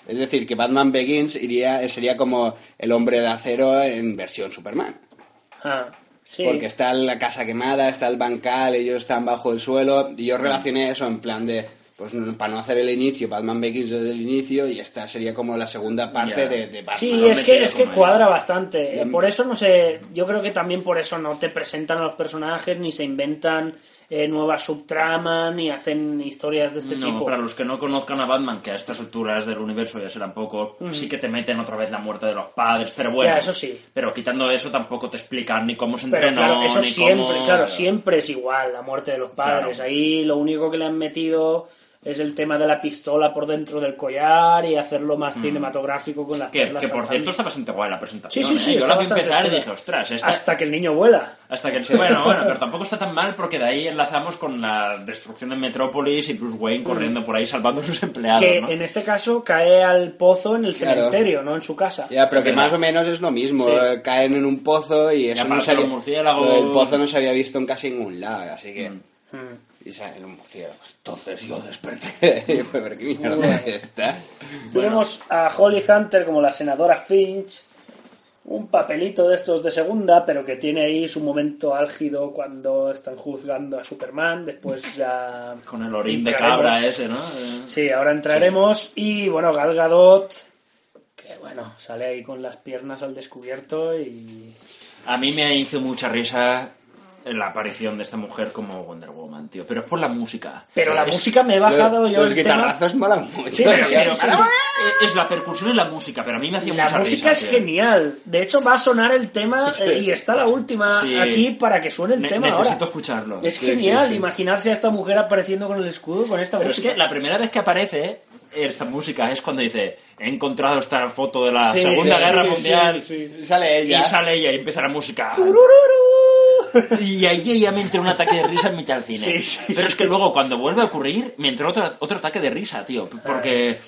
Es decir, que Batman Begins iría, sería como el hombre de acero en versión Superman. Ah, sí. Porque está la casa quemada, está el bancal, ellos están bajo el suelo. Y yo relacioné eso en plan de, pues para no hacer el inicio, Batman Begins desde el inicio y esta sería como la segunda parte de, de Batman. Sí, es que, es que cuadra bastante. Mm. Por eso no sé, yo creo que también por eso no te presentan a los personajes, ni se inventan eh, nuevas subtramas, ni hacen historias de este No, tipo. para los que no conozcan a Batman, que a estas alturas del universo ya serán poco, sí que te meten otra vez la muerte de los padres, pero bueno. Ya, eso sí. Pero quitando eso tampoco te explican ni cómo se Pero entrenó, claro, eso ni siempre, cómo... claro, siempre es igual, la muerte de los padres. Claro. Ahí lo único que le han metido es el tema de la pistola por dentro del collar y hacerlo más cinematográfico con las Mm. Que, perlas que por cierto está bastante guay la Sí, presentación. sí, sí. ¿eh? Yo está la vi empezar y dije, ostras, esta... Hasta que el niño vuela. Hasta que bueno, bueno, pero tampoco está tan mal porque de ahí enlazamos con la destrucción de Metrópolis y Bruce Wayne corriendo por ahí salvando a sus empleados, que ¿no? en este caso cae al pozo en el Claro. cementerio, no en su casa. Ya, pero que más o menos es lo mismo. Sí. eh, Caen en un pozo y eso no se había... del pozo no se había visto en casi ningún lado, así que... Mm. Y salen murciélagos. Entonces yo desperté. y fue, pero qué mierda es esta. Tenemos a Holly Hunter como la senadora Finch, un papelito de estos de segunda, pero que tiene ahí su momento álgido cuando están juzgando a Superman. Después ya. Con el orín de cabra ese, ¿no? Eh, Sí, ahora entraremos. Y bueno, Gal Gadot, que bueno, sale ahí con las piernas al descubierto y. A mí me hizo mucha risa la aparición de esta mujer como Wonder Woman, tío. Pero es por la música. Pero la Es- música me he bajado los yo los el tema. guitarrazos molan mucho. Sí, Pero, sí, pero- sí, sí, pero- sí. es la percusión y la música, pero a mí me hacía La mucha música risa. es tío. genial. De hecho, va a sonar el tema eh, y está la última Sí. aquí para que suene el Ne- tema necesito ahora. escucharlo. Es Sí, genial sí, sí. imaginarse a esta mujer apareciendo con el escudo con esta Pero es que la primera vez que aparece esta música es cuando dice he encontrado esta foto de la Sí, Segunda sí, Guerra sí, Mundial Sí, sale ella. y sale ella y empieza la música. Y ahí ella me entró un ataque de risa en mitad del cine. Sí, sí, pero es que luego cuando vuelve a ocurrir me entró otro, otro ataque de risa tío. Porque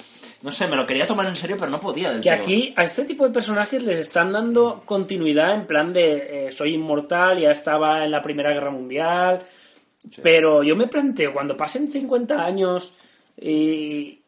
no sé me lo quería tomar en serio pero no podía del Que todo. aquí a este tipo de personajes les están dando continuidad en plan de eh, soy inmortal, ya estaba en la Primera Guerra Mundial. Pero yo me planteo, cuando pasen 50 años y...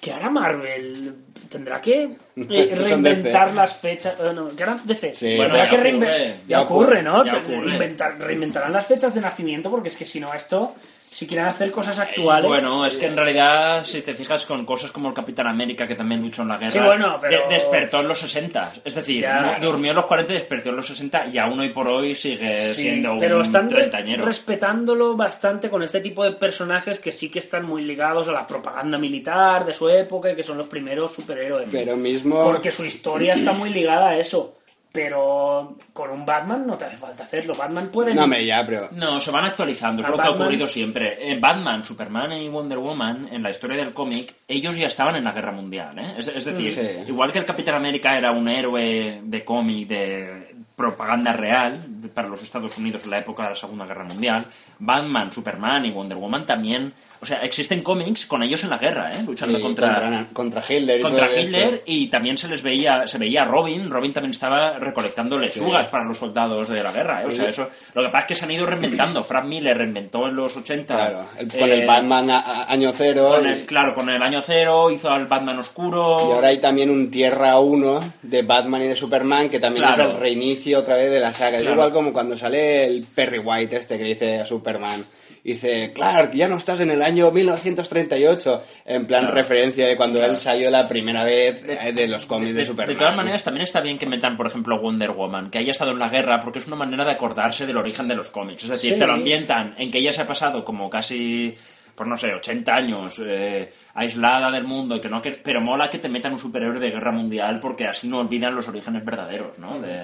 ¿Qué hará Marvel? ¿Tendrá que eh, reinventar las fechas? eh, no, ¿Qué hará DC? Sí. Bueno, ya que ocurre, ya ocurre, ¿no? ya ocurre. inventar- reinventarán las fechas de nacimiento porque es que si no esto Si quieren hacer cosas actuales. Bueno, es que en realidad, si te fijas con cosas como el Capitán América, que también luchó en la guerra, Sí, bueno, pero- de- despertó en los 60. Es decir, Ya. no- durmió en los 40 y despertó en los 60 y aún hoy por hoy sigue Sí, siendo pero un están re- treintañero. respetándolo bastante con este tipo de personajes que sí que están muy ligados a la propaganda militar de su época y que son los primeros superhéroes. Pero mismo... Porque su historia está muy ligada a eso. Pero con un Batman no te hace falta hacerlo. Batman puede... No, me ya, pero... No, se van actualizando, es lo que ha Batman- ocurrido siempre. Eh, Batman, Superman y Wonder Woman, en la historia del cómic, ellos ya estaban en la guerra mundial. ¿eh? Es, es decir, Sí. igual que el Capitán América era un héroe de cómic, de propaganda real de- para los Estados Unidos en la época de la Segunda Guerra Mundial, Batman, Superman y Wonder Woman también. O sea, existen cómics con ellos en la guerra, ¿eh? luchando Sí, contra, contra, contra Hitler y contra. Hitler y también se les veía se veía a Robin Robin también estaba recolectando lechugas para los soldados de la guerra ¿eh? o sea eso lo que pasa es que se han ido reinventando Frank Miller reinventó en los 80 Claro, el- con eh, el Batman a- a- año cero. con y- claro con el año cero hizo al Batman oscuro Y ahora hay también un Tierra 1 de Batman y de Superman que también Claro. es el reinicio otra vez de la saga. Es igual como cuando sale el Perry White este que dice a Superman. Dice, Clark, ya no estás en el año 1938. En plan Claro. referencia de cuando Claro. él salió la primera vez eh, de los cómics de, de, Superman. de todas maneras, también está bien que metan, por ejemplo, Wonder Woman, que haya estado en la guerra, porque es una manera de acordarse del origen de los cómics. Es decir, Sí. te lo ambientan en que ella se ha pasado como casi, pues no sé, 80 años eh, aislada del mundo, y que no que- pero mola que te metan un superhéroe de guerra mundial, porque así no olvidan los orígenes verdaderos, ¿no? De...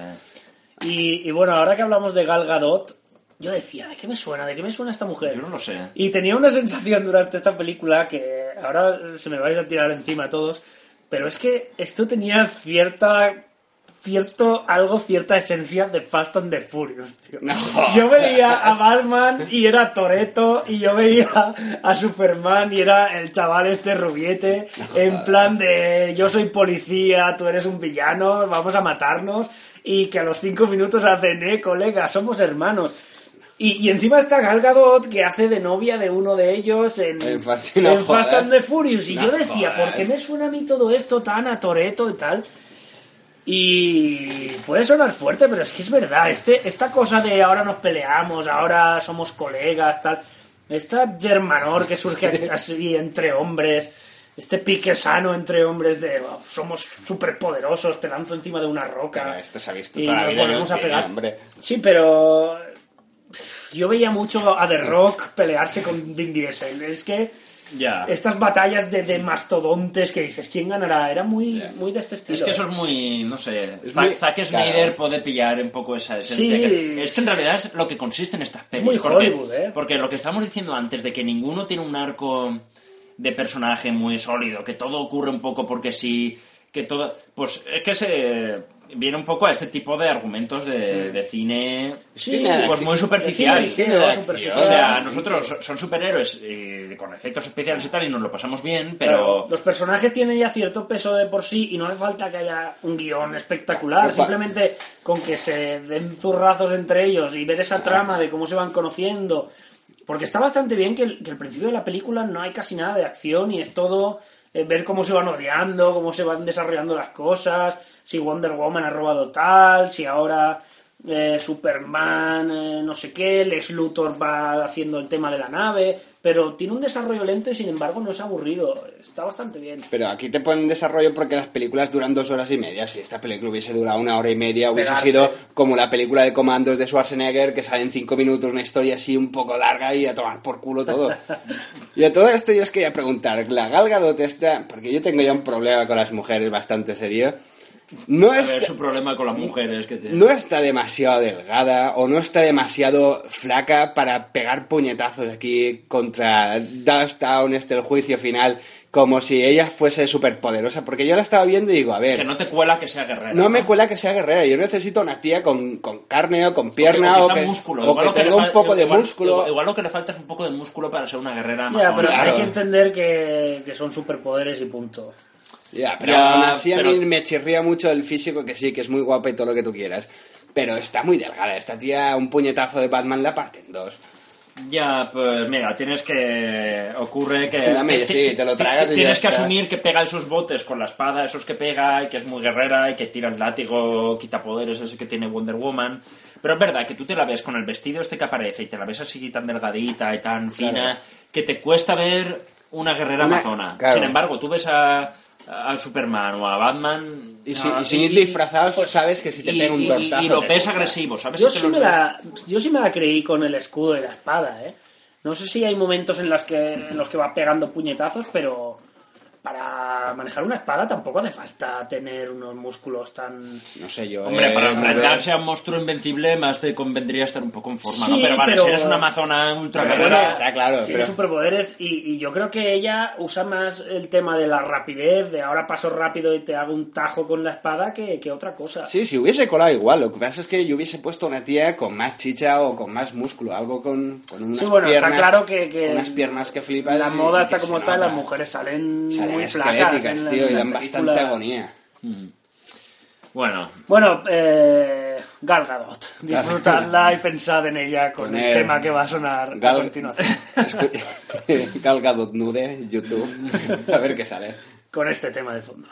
Y, y bueno, ahora que hablamos de Gal Gadot, yo decía, ¿de qué me suena? ¿De qué me suena esta mujer? Yo no lo sé. Y tenía una sensación durante esta película que ahora se me vais a tirar encima a todos, pero es que esto tenía cierta cierto algo cierta esencia de Fast and the Furious, tío. No Yo veía a. Batman y era Toreto y yo veía a Superman y era el chaval este rubiete en plan de yo soy policía, tú eres un villano, vamos a matarnos y que a los cinco minutos hacen, eh, colega, somos hermanos. Y, y encima está Gal Gadot que hace de novia de uno de ellos en, En Fast y no en Fast jodas. and the Furious. Y No yo decía, ¿por jodas. qué me suena a mí todo esto tan a Toreto y tal? Y puede sonar fuerte, pero es que es verdad. Este, esta cosa de ahora nos peleamos, ahora somos colegas, tal. Esta germanor que surge así entre hombres. Este pique sano entre hombres de "Oh, somos súper poderosos, te lanzo encima de una roca. Pero esto se ha visto y nos volvemos a pegar. hombre. Sí, pero yo veía mucho a The Rock pelearse con Vin Diesel. Es que Ya. estas batallas de, de mastodontes que dices, ¿quién ganará? Era muy, muy de este estilo. Es que eso es muy, no sé, Es Zack- muy- Zack Snyder claro. puede pillar un poco esa esencia. Sí. que- es que en realidad es lo que consiste en estas pelis. muy porque, Hollywood, ¿eh? Porque lo que estamos diciendo antes de que ninguno tiene un arco de personaje muy sólido, que todo ocurre un poco porque sí, que todo... Pues es que se viene un poco a este tipo de argumentos de, de cine... Sí, pues muy superficial. O sea, nosotros so- son superhéroes eh, con efectos especiales y tal y nos lo pasamos bien, pero... Claro, los personajes tienen ya cierto peso de por sí y no hace falta que haya un guion espectacular. Simplemente con que se den zurrazos entre ellos y ver esa trama de cómo se van conociendo. Porque está bastante bien que el, que el principio de la película no hay casi nada de acción y es todo ver cómo se van odiando, cómo se van desarrollando las cosas, si Wonder Woman ha robado tal, si ahora eh, Superman, eh, no sé qué, Lex Luthor va haciendo el tema de la nave, pero tiene un desarrollo lento y sin embargo no es aburrido, está bastante bien. Pero aquí te ponen desarrollo porque las películas duran dos horas y media. Si esta película hubiese durado una hora y media, hubiese Pegarse. sido como la película de comandos de Schwarzenegger, que sale en cinco minutos, una historia así un poco larga y a tomar por culo todo. y a todo esto yo os quería preguntar, la Gal Gadot esta, porque yo tengo ya un problema con las mujeres bastante serio, no A es... ver, su problema con las mujeres que no está demasiado delgada o no está demasiado flaca para pegar puñetazos aquí contra Dusttown, este el juicio final, como si ella fuese superpoderosa. Porque yo la estaba viendo y digo, a ver, Que no te cuela que sea guerrera. no me cuela que sea guerrera. Yo necesito una tía con, con carne o con O pierna que- o que, músculo. o que tenga un poco de igual- músculo. Igual, igual lo que le falta es un poco de músculo para ser una guerrera Ya, pero hay que entender que, que son superpoderes y punto. Ya, pero Ya, aún así a pero- mí me chirría mucho el físico, que sí, que es muy guapa y todo lo que tú quieras. Pero está muy delgada. Esta tía, un puñetazo de Batman la parte en dos. Ya, pues mira, tienes que... Ocurre que... Dame, sí, te lo tragas Tienes que asumir que pega esos botes con la espada, esos que pega, y que es muy guerrera, y que tira el látigo, quita poderes, ese que tiene Wonder Woman. Pero es verdad que tú te la ves con el vestido este que aparece, y te la ves así tan delgadita y tan fina, que te cuesta ver una guerrera Una- amazona. claro. Sin embargo, tú ves a, a Superman o a Batman... Y, si- y sin ir disfrazados, pues sabes que si te y- pega un y- tortazo... y ves cuesta. agresivo, ¿sabes? Yo Si sí, me la, yo sí me la creí con el escudo de la espada, ¿eh? No sé si hay momentos en, las que, en los que va pegando puñetazos, pero para manejar una espada tampoco hace falta tener unos músculos tan... No sé yo... Hombre, eh, para enfrentarse a un monstruo invencible más te convendría estar un poco en forma, ¿no? Pero vale, pero- si eres una amazona ultra Pero guerrera, bueno, está claro, Tiene pero... superpoderes y, y yo creo que ella usa más el tema de la rapidez, de ahora paso rápido y te hago un tajo con la espada que, que otra cosa. Sí, si hubiese colado igual, lo que pasa es que yo hubiese puesto una tía con más chicha o con más músculo, algo con, con unas Sí, bueno, está piernas, claro que, que unas piernas que flipan. la moda está como tal, las mujeres salen, Salen muy tío, y dan bastante agonía. bueno, Bueno, eh, Gal Gadot, disfrutadla y pensad en ella con el tema que va a sonar a Gal- continuación. Escu- Gal Gadot nude, YouTube, a ver qué sale. con este tema de fondo.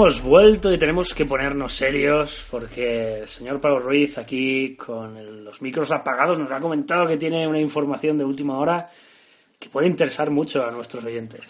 Hemos vuelto y tenemos que ponernos serios porque el señor Pablo Ruiz aquí con el- los micros apagados nos ha comentado que tiene una información de última hora que puede interesar mucho a nuestros oyentes.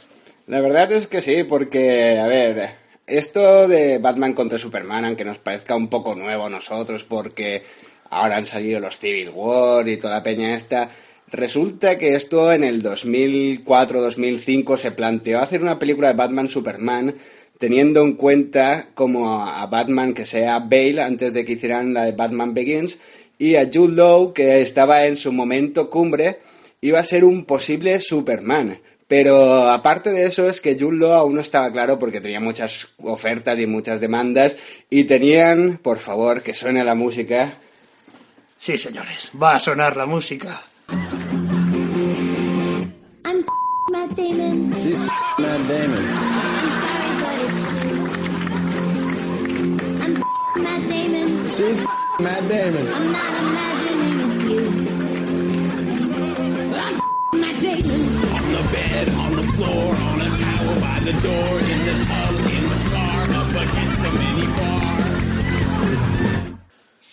La verdad es que sí, porque, a ver, esto de Batman contra Superman, aunque nos parezca un poco nuevo a nosotros, porque ahora han salido los Civil War y toda la peña esta, resulta que esto en el 2004-2005 se planteó hacer una película de Batman-Superman teniendo en cuenta como a Batman que sea Bale antes de que hicieran la de Batman Begins y a Jude Law que estaba en su momento cumbre iba a ser un posible Superman. Pero aparte de eso es que Jude Law aún no estaba claro porque tenía muchas ofertas y muchas demandas y tenían, por favor, que suene la música. Sí, señores, va a sonar la música. I'm Matt Damon. She's Matt Damon. Matt Damon. She's Matt Damon. I'm not imagining it's you. I'm Matt Damon. On the bed, on the floor, on a towel by the door, in the tub, in the car, up against the minibar.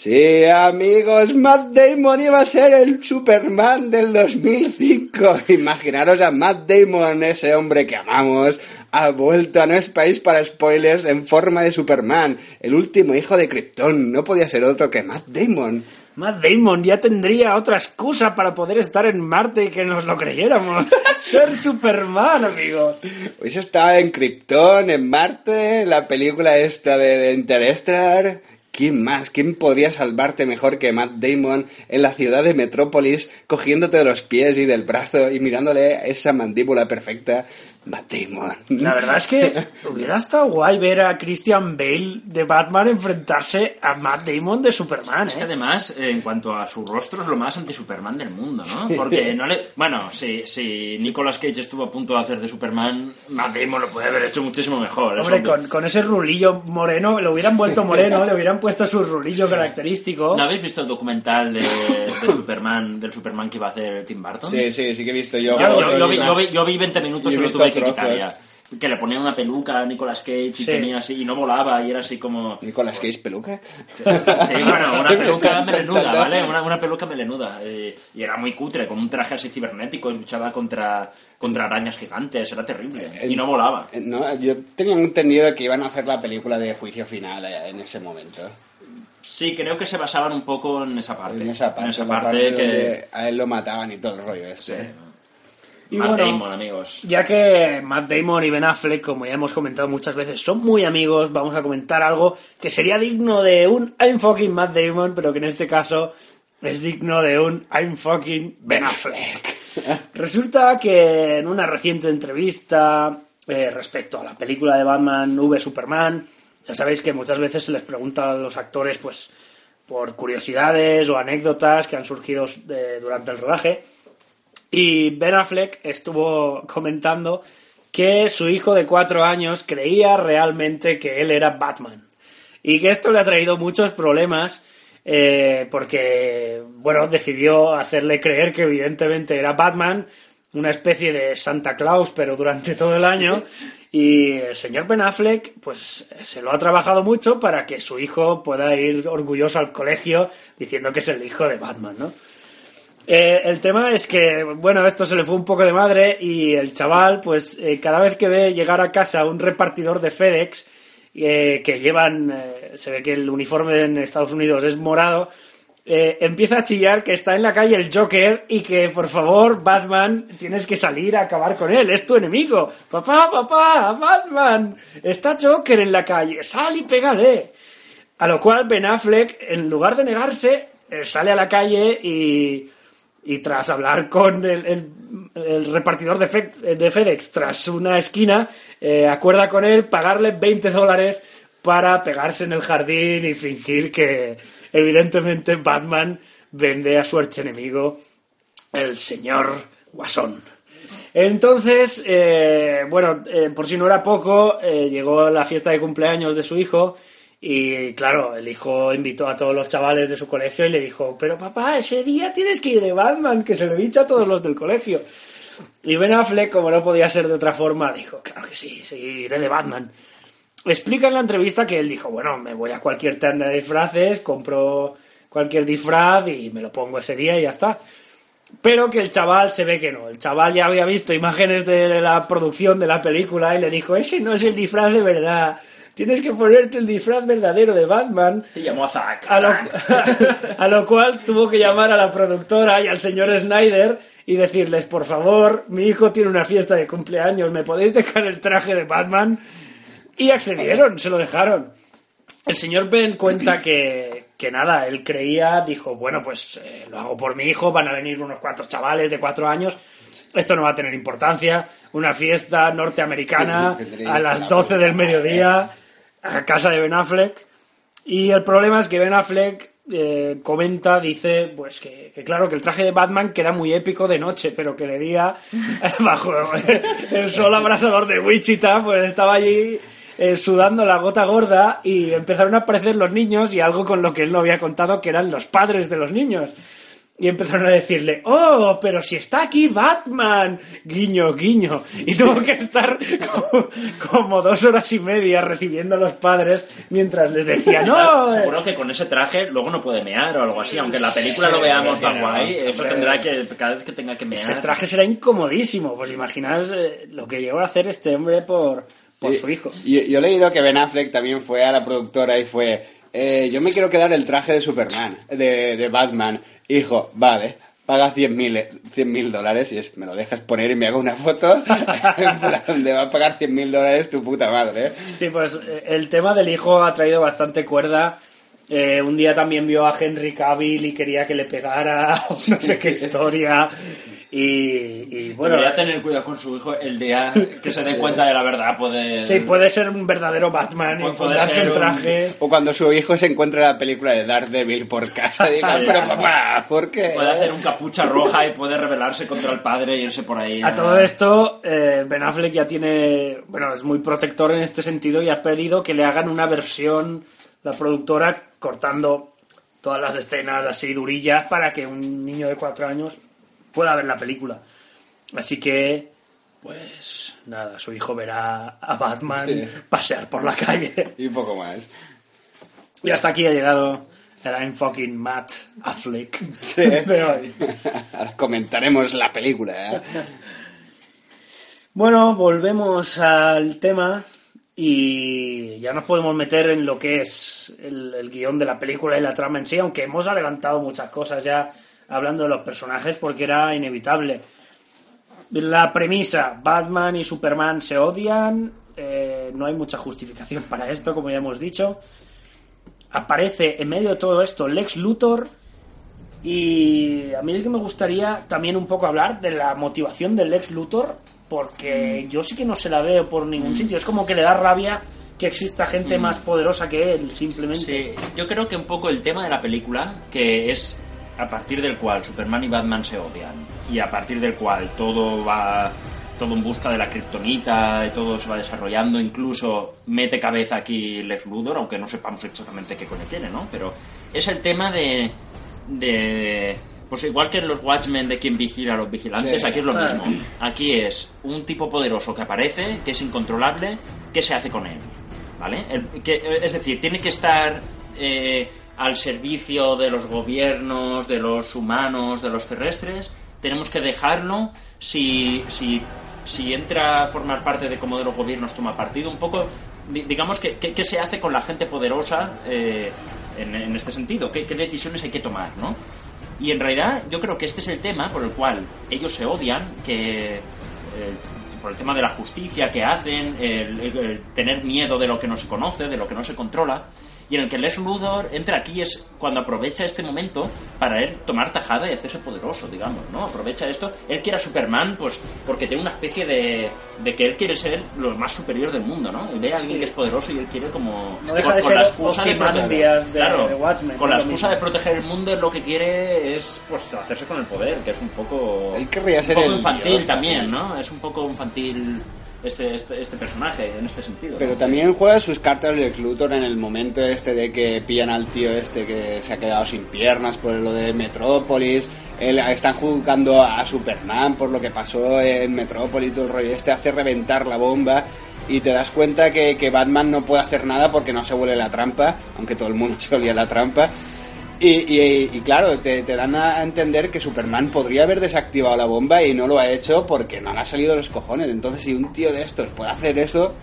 Sí, amigos, Matt Damon iba a ser el Superman del 2005. Imaginaros a Matt Damon, ese hombre que amamos, ha vuelto a No es País para Spoilers en forma de Superman, el último hijo de Krypton. No podía ser otro que Matt Damon. Matt Damon ya tendría otra excusa para poder estar en Marte y que nos lo creyéramos. Ser Superman, amigos. Hoy estaba en Krypton, en Marte, en la película esta de, de Interstellar. ¿Quién más? ¿Quién podría salvarte mejor que Matt Damon en la ciudad de Metrópolis, cogiéndote de los pies y del brazo y mirándole esa mandíbula perfecta? Matt Damon. La verdad es que hubiera estado guay ver a Christian Bale de Batman enfrentarse a Matt Damon de Superman, Es que ¿eh? además, en cuanto a su rostro, es lo más anti-Superman del mundo, ¿no? Porque no le... Bueno, si, si Nicolas Cage estuvo a punto de hacer de Superman, Matt Damon lo puede haber hecho muchísimo mejor. Hombre, con, con ese rulillo moreno, lo hubieran vuelto moreno, le hubieran puesto su rulillo característico. ¿No habéis visto el documental de, de Superman, del Superman que iba a hacer Tim Burton? Sí, sí, sí que he visto yo. Yo, yo- yo vi, yo vi- yo vi 20 minutos y lo tuve que Que le ponía una peluca a Nicolas Cage y Sí. tenía así, y no volaba, y era así como... Nicolas Cage peluca. Sí, bueno, una peluca melenuda. ¿vale? Una, una peluca melenuda. eh, y era muy cutre, con un traje así cibernético, y luchaba contra, contra arañas gigantes, era terrible. Y no volaba. Eh, No, yo tenía entendido que iban a hacer la película de juicio final eh, en ese momento. Sí, creo que se basaban un poco en esa parte. En esa parte, En esa la parte parte que... donde a él lo mataban y todo el rollo este. Y Matt bueno, Damon, amigos. Ya que Matt Damon y Ben Affleck, como ya hemos comentado muchas veces, son muy amigos, vamos a comentar algo que sería digno de un I'm fucking Matt Damon, pero que en este caso es digno de un I'm fucking Ben Affleck. Resulta que en una reciente entrevista eh, respecto a la película de Batman V Superman, ya sabéis que muchas veces se les pregunta a los actores, pues, por curiosidades o anécdotas que han surgido eh, durante el rodaje. Y Ben Affleck estuvo comentando que su hijo de cuatro años creía realmente que él era Batman. Y que esto le ha traído muchos problemas eh, porque, bueno, decidió hacerle creer que evidentemente era Batman, una especie de Santa Claus, pero durante todo el año. Y el señor Ben Affleck, pues se lo ha trabajado mucho para que su hijo pueda ir orgulloso al colegio diciendo que es el hijo de Batman, ¿no? Eh, el tema es que, bueno, esto se le fue un poco de madre y el chaval, pues eh, cada vez que ve llegar a casa un repartidor de FedEx, eh, que llevan, se ve que el uniforme en Estados Unidos es morado, empieza a chillar que está en la calle el Joker y que, por favor, Batman, tienes que salir a acabar con él, es tu enemigo. Papá, papá, Batman, está Joker en la calle, sal y pégale. A lo cual Ben Affleck, en lugar de negarse, sale a la calle y, y tras hablar con el, el- repartidor de, Fe- de FedEx tras una esquina, eh, acuerda con él pagarle 20 dólares para pegarse en el jardín y fingir que evidentemente Batman vende a su archienemigo, el señor Guasón. Entonces, eh, bueno, eh, por si no era poco, llegó la fiesta de cumpleaños de su hijo y claro, el hijo invitó a todos los chavales de su colegio y le dijo, pero papá, ese día tienes que ir de Batman, que se lo he dicho a todos los del colegio. Y Ben Affleck, como no podía ser de otra forma, dijo, claro que sí, sí, iré de Batman. explica en la entrevista que él dijo, bueno, me voy a cualquier tienda de disfraces, compro cualquier disfraz y me lo pongo ese día y ya está. Pero que el chaval se ve que no. El chaval ya había visto imágenes de la producción de la película y le dijo, ese no es el disfraz de verdad. Tienes que ponerte el disfraz verdadero de Batman. Se llamó a Zack. A lo, a lo cual tuvo que llamar a la productora y al señor Snyder y decirles, por favor, mi hijo tiene una fiesta de cumpleaños, ¿me podéis dejar el traje de Batman? Y accedieron, se lo dejaron. El señor Ben cuenta que, que nada, él creía, dijo, bueno, pues eh, lo hago por mi hijo, van a venir unos cuantos chavales de cuatro años, esto no va a tener importancia, una fiesta norteamericana a las 12 del mediodía a casa de Ben Affleck. Y el problema es que Ben Affleck eh, comenta, dice, pues que, claro, que el traje de Batman queda muy épico de noche, pero que de día, bajo el sol abrasador de Wichita, pues estaba allí eh, sudando la gota gorda y empezaron a aparecer los niños y algo con lo que él no había contado que eran los padres de los niños. Y empezaron a decirle, oh, pero si está aquí Batman, guiño, guiño. Y tuvo que estar como, como dos horas y media recibiendo a los padres mientras les decía, no, eh". Seguro que con ese traje luego no puede mear o algo así, aunque en la película lo veamos tan guay, eso tendrá que, cada vez que tenga que mear. ese traje será incomodísimo. Pues imaginaos eh, lo que llegó a hacer este hombre por, por su hijo. Yo, yo he leído que Ben Affleck también fue a la productora y fue, eh, yo me quiero quedar el traje de Superman, de, de Batman. Hijo, vale, paga 100 mil dólares y es, me lo dejas poner y me hago una foto en plan, donde va a pagar 100 mil dólares tu puta madre. ¿eh? Sí, pues eh, el tema del hijo ha traído bastante cuerda. Eh, un día también vio a Henry Cavill y quería que le pegara no sé qué historia. Y, y bueno, Debería tener cuidado con su hijo el día que se dé cuenta de la verdad. Puede, sí, puede ser un verdadero Batman y ponerse ser el un- traje. O cuando su hijo se encuentra la película de Daredevil por casa, diga, pero papá, ¿por qué? puede hacer un capucha roja y puede rebelarse contra el padre e irse por ahí. A todo esto, eh, Ben Affleck ya tiene, bueno, es muy protector en este sentido y ha pedido que le hagan una versión, la productora, cortando todas las escenas así durillas para que un niño de cuatro años pueda ver la película. Así que, pues nada, su hijo verá a Batman Sí. pasear por la calle. Y un poco más. Y hasta aquí ha llegado el I'm fucking Matt Affleck Sí. de hoy. Comentaremos la película. ¿eh? Bueno, volvemos al tema y ya nos podemos meter en lo que es el, el guion de la película y la trama en sí, aunque hemos adelantado muchas cosas ya hablando de los personajes porque era inevitable. La premisa, Batman y Superman se odian, eh, no hay mucha justificación para esto, como ya hemos dicho. Aparece en medio de todo esto Lex Luthor y a mí es que me gustaría también un poco hablar de la motivación del Lex Luthor, porque yo sí que no se la veo por ningún sitio. Es como que le da rabia que exista gente más poderosa que él, simplemente. Sí, yo creo que un poco el tema de la película, que es a partir del cual Superman y Batman se odian, y a partir del cual todo va todo en busca de la kriptonita y todo se va desarrollando, incluso mete cabeza aquí Lex Luthor, aunque no sepamos exactamente qué coño tiene, ¿no? Pero es el tema de de pues igual que en los Watchmen de quien vigila a los vigilantes, Sí. aquí es lo Ah. mismo. Aquí es un tipo poderoso que aparece, que es incontrolable, ¿qué se hace con él? ¿Vale? El- que, es decir, tiene que estar eh, al servicio de los gobiernos, de los humanos, de los terrestres. Tenemos que dejarlo si, si, si entra a formar parte de cómo de los gobiernos toma partido. Un poco, di- digamos, que, que- ¿qué se hace con la gente poderosa eh, en, este sentido? ¿Qué, ¿Qué decisiones hay que tomar, no? Y en realidad yo creo que este es el tema por el cual ellos se odian, que eh, por el tema de la justicia que hacen, el tener miedo de lo que no se conoce, de lo que no se controla, y en el que Les Luthor entra aquí es cuando aprovecha este momento para él tomar tajada y hacerse poderoso, digamos, ¿no? Aprovecha esto. Él quiere a Superman, pues, porque tiene una especie de, de que él quiere ser lo más superior del mundo, ¿no? Y ve a alguien Sí. que es poderoso y él quiere como... No deja de ser Ozymandias de- claro, de Watchmen, con la es excusa mismo. de proteger el mundo él lo que quiere es pues hacerse con el poder, que es un poco Él querría un ser poco el infantil dios también. ¿no? Es un poco infantil este, este, este personaje en este sentido. Pero también juega sus cartas Lex Luthor en el momento este de que pillan al tío este que se ha quedado sin piernas por lo de Metrópolis. Él- están juzgando a Superman por lo que pasó en Metrópolis, todo el rollo este hace reventar la bomba. y te das cuenta que, que Batman no puede hacer nada porque no se vuelve la trampa, aunque todo el mundo se olía la trampa. Y, y- y claro, te, te dan a entender que Superman podría haber desactivado la bomba y no lo ha hecho porque no le ha salido los cojones. Entonces, si un tío de estos puede hacer eso,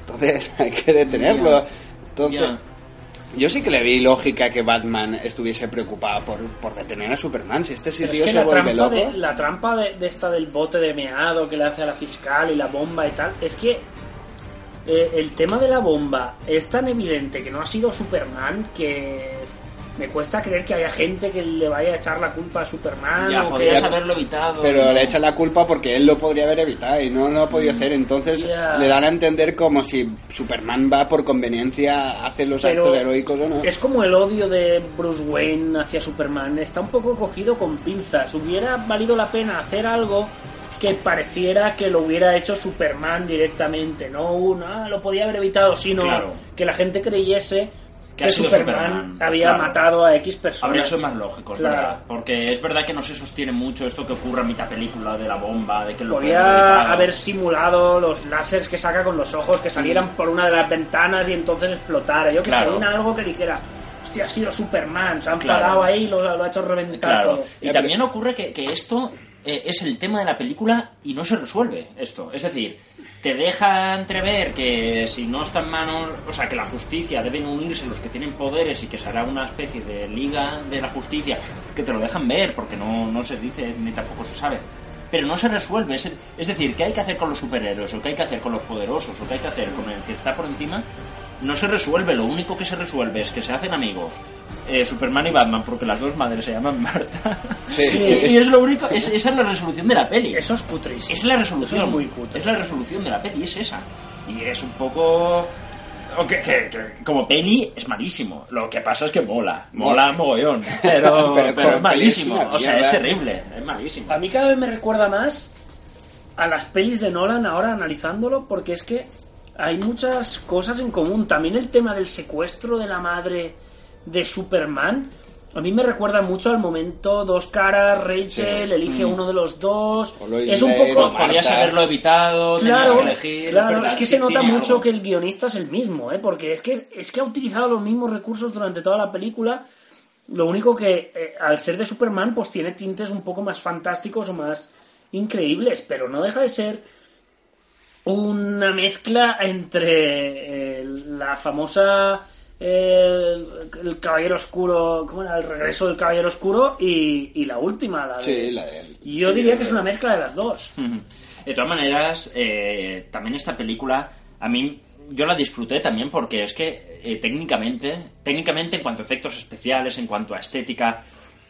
entonces hay que detenerlo. Entonces, yo sí que le vi lógica que Batman estuviese preocupado por, por detener a Superman. Si este es que se la vuelve trampa, loco. de, la trampa de, de esta del bote de meado que le hace a la fiscal y la bomba y tal, es que eh, el tema de la bomba es tan evidente que no ha sido Superman que me cuesta creer que haya gente que le vaya a echar la culpa a Superman. Ya, o que podrías haya- haberlo evitado. Pero le echan la culpa porque él lo podría haber evitado y no lo ha podido hacer. Entonces Mm, Ya. le dan a entender como si Superman va por conveniencia, hace los Pero actos heroicos o no. Es como el odio de Bruce Wayne hacia Superman. Está un poco cogido con pinzas. Hubiera valido la pena hacer algo que pareciera que lo hubiera hecho Superman directamente. No uno, ah, lo podía haber evitado, sino Claro. que la gente creyese Que ha Superman, Superman, había claro. matado a X personas. Habría sido más lógico, es Claro. verdad. Porque es verdad que no se sostiene mucho esto que ocurre a mitad película de la bomba, de que lo evitar. haber simulado los láseres que saca con los ojos, que salieran Mm. por una de las ventanas y entonces explotara. Yo que Claro. sé, una- algo que dijera, hostia, ha sido Superman, se han Claro. parado ahí y lo, lo ha hecho reventar todo. Y también ocurre que, que esto eh, es el tema de la película y no se resuelve esto. Es decir, te deja entrever que si no está en manos, o sea, que la justicia deben unirse los que tienen poderes y que será una especie de liga de la justicia, que te lo dejan ver porque no, no se dice ni tampoco se sabe. Pero no se resuelve, es, es decir, ¿qué hay que hacer con los superhéroes? ¿O qué hay que hacer con los poderosos? ¿O qué hay que hacer con el que está por encima? No se resuelve, lo único que se resuelve es que se hacen amigos. Eh, Superman y Batman, porque las dos madres se llaman Marta. Sí. Y, y es lo único, es- esa es la resolución de la peli. Eso es cutrísimo. Es la resolución. Eso es muy cutre. Es la resolución de la peli, es esa. Y es un poco. o que- que- que como peli es malísimo. Lo que pasa es que mola. Mola mogollón. Pero, Pero es malísimo. o sea, es terrible. Es malísimo. A mí cada vez me recuerda más a las pelis de Nolan ahora analizándolo, porque es que hay muchas cosas en común. También el tema del secuestro de la madre de Superman. A mí me recuerda mucho al momento dos caras, Rachel elige uno de los dos. Es un poco... Podrías haberlo evitado, tenías Claro, que elegir. claro, es que se nota mucho algo. que el guionista es el mismo, ¿eh? porque es que, es que ha utilizado los mismos recursos durante toda la película. Lo único que, eh, al ser de Superman, pues tiene tintes un poco más fantásticos o más increíbles, pero no deja de ser una mezcla entre eh, la famosa eh, el Caballero Oscuro, ¿cómo era? El regreso del Caballero Oscuro y, y la última, la de... Sí, la de él. Yo diría que es una mezcla de las dos. De todas maneras, eh, también esta película, a mí, yo la disfruté también porque es que eh, técnicamente, técnicamente en cuanto a efectos especiales, en cuanto a estética,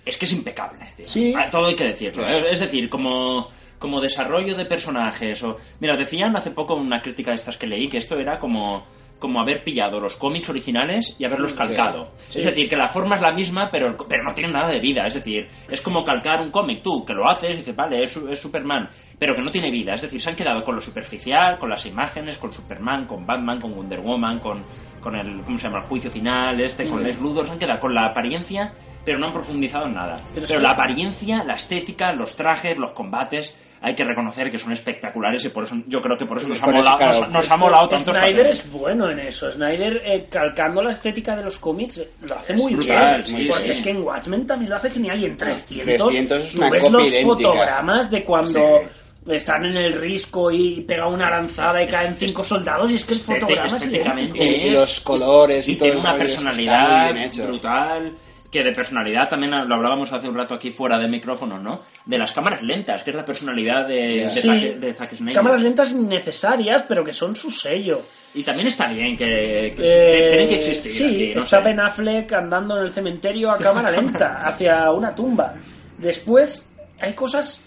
es que es impecable. tío. Sí. Todo hay que decirlo. Es, es decir, como, como desarrollo de personajes. O, mira, decían hace poco una crítica de estas que leí que esto era como como haber pillado los cómics originales y haberlos calcado. Sí. Es decir, que la forma es la misma, pero, pero no tiene nada de vida. Es decir, es como calcar un cómic tú, que lo haces y dices, vale, es, es Superman, pero que no tiene vida. Es decir, se han quedado con lo superficial, con las imágenes, con Superman, con Batman, con Wonder Woman, con, con el, ¿cómo se llama? El juicio final, este, con Les Luthor. Se han quedado con la apariencia, pero no han profundizado en nada. Pero Pero, la apariencia, la estética, los trajes, los combates, hay que reconocer que son espectaculares y por eso yo creo que por eso nos, Por ha, eso, molado, claro, nos, ha molado tanto Snyder es bueno en eso. Snyder, eh, calcando la estética de los cómics, lo hace Es muy brutal, bien. sí, porque sí. es que en Watchmen también lo hace genial. Y en 300, 300 es tú ves copia los idéntica. fotogramas de cuando están en el risco y pega una lanzada y caen cinco soldados. Y es que el fotograma es estéticamente es- los colores y, y todo tiene una personalidad brutal que de personalidad también lo hablábamos hace un rato aquí fuera de micrófono, ¿no? De las cámaras lentas, que es la personalidad de, de, Sí, Zack, de Zack Snyder. cámaras lentas innecesarias, pero que son su sello. Y también está bien que, que Eh, tienen que existir. Sí, aquí, no está sé. Ben Affleck andando en el cementerio a cámara lenta hacia una tumba. Después hay cosas.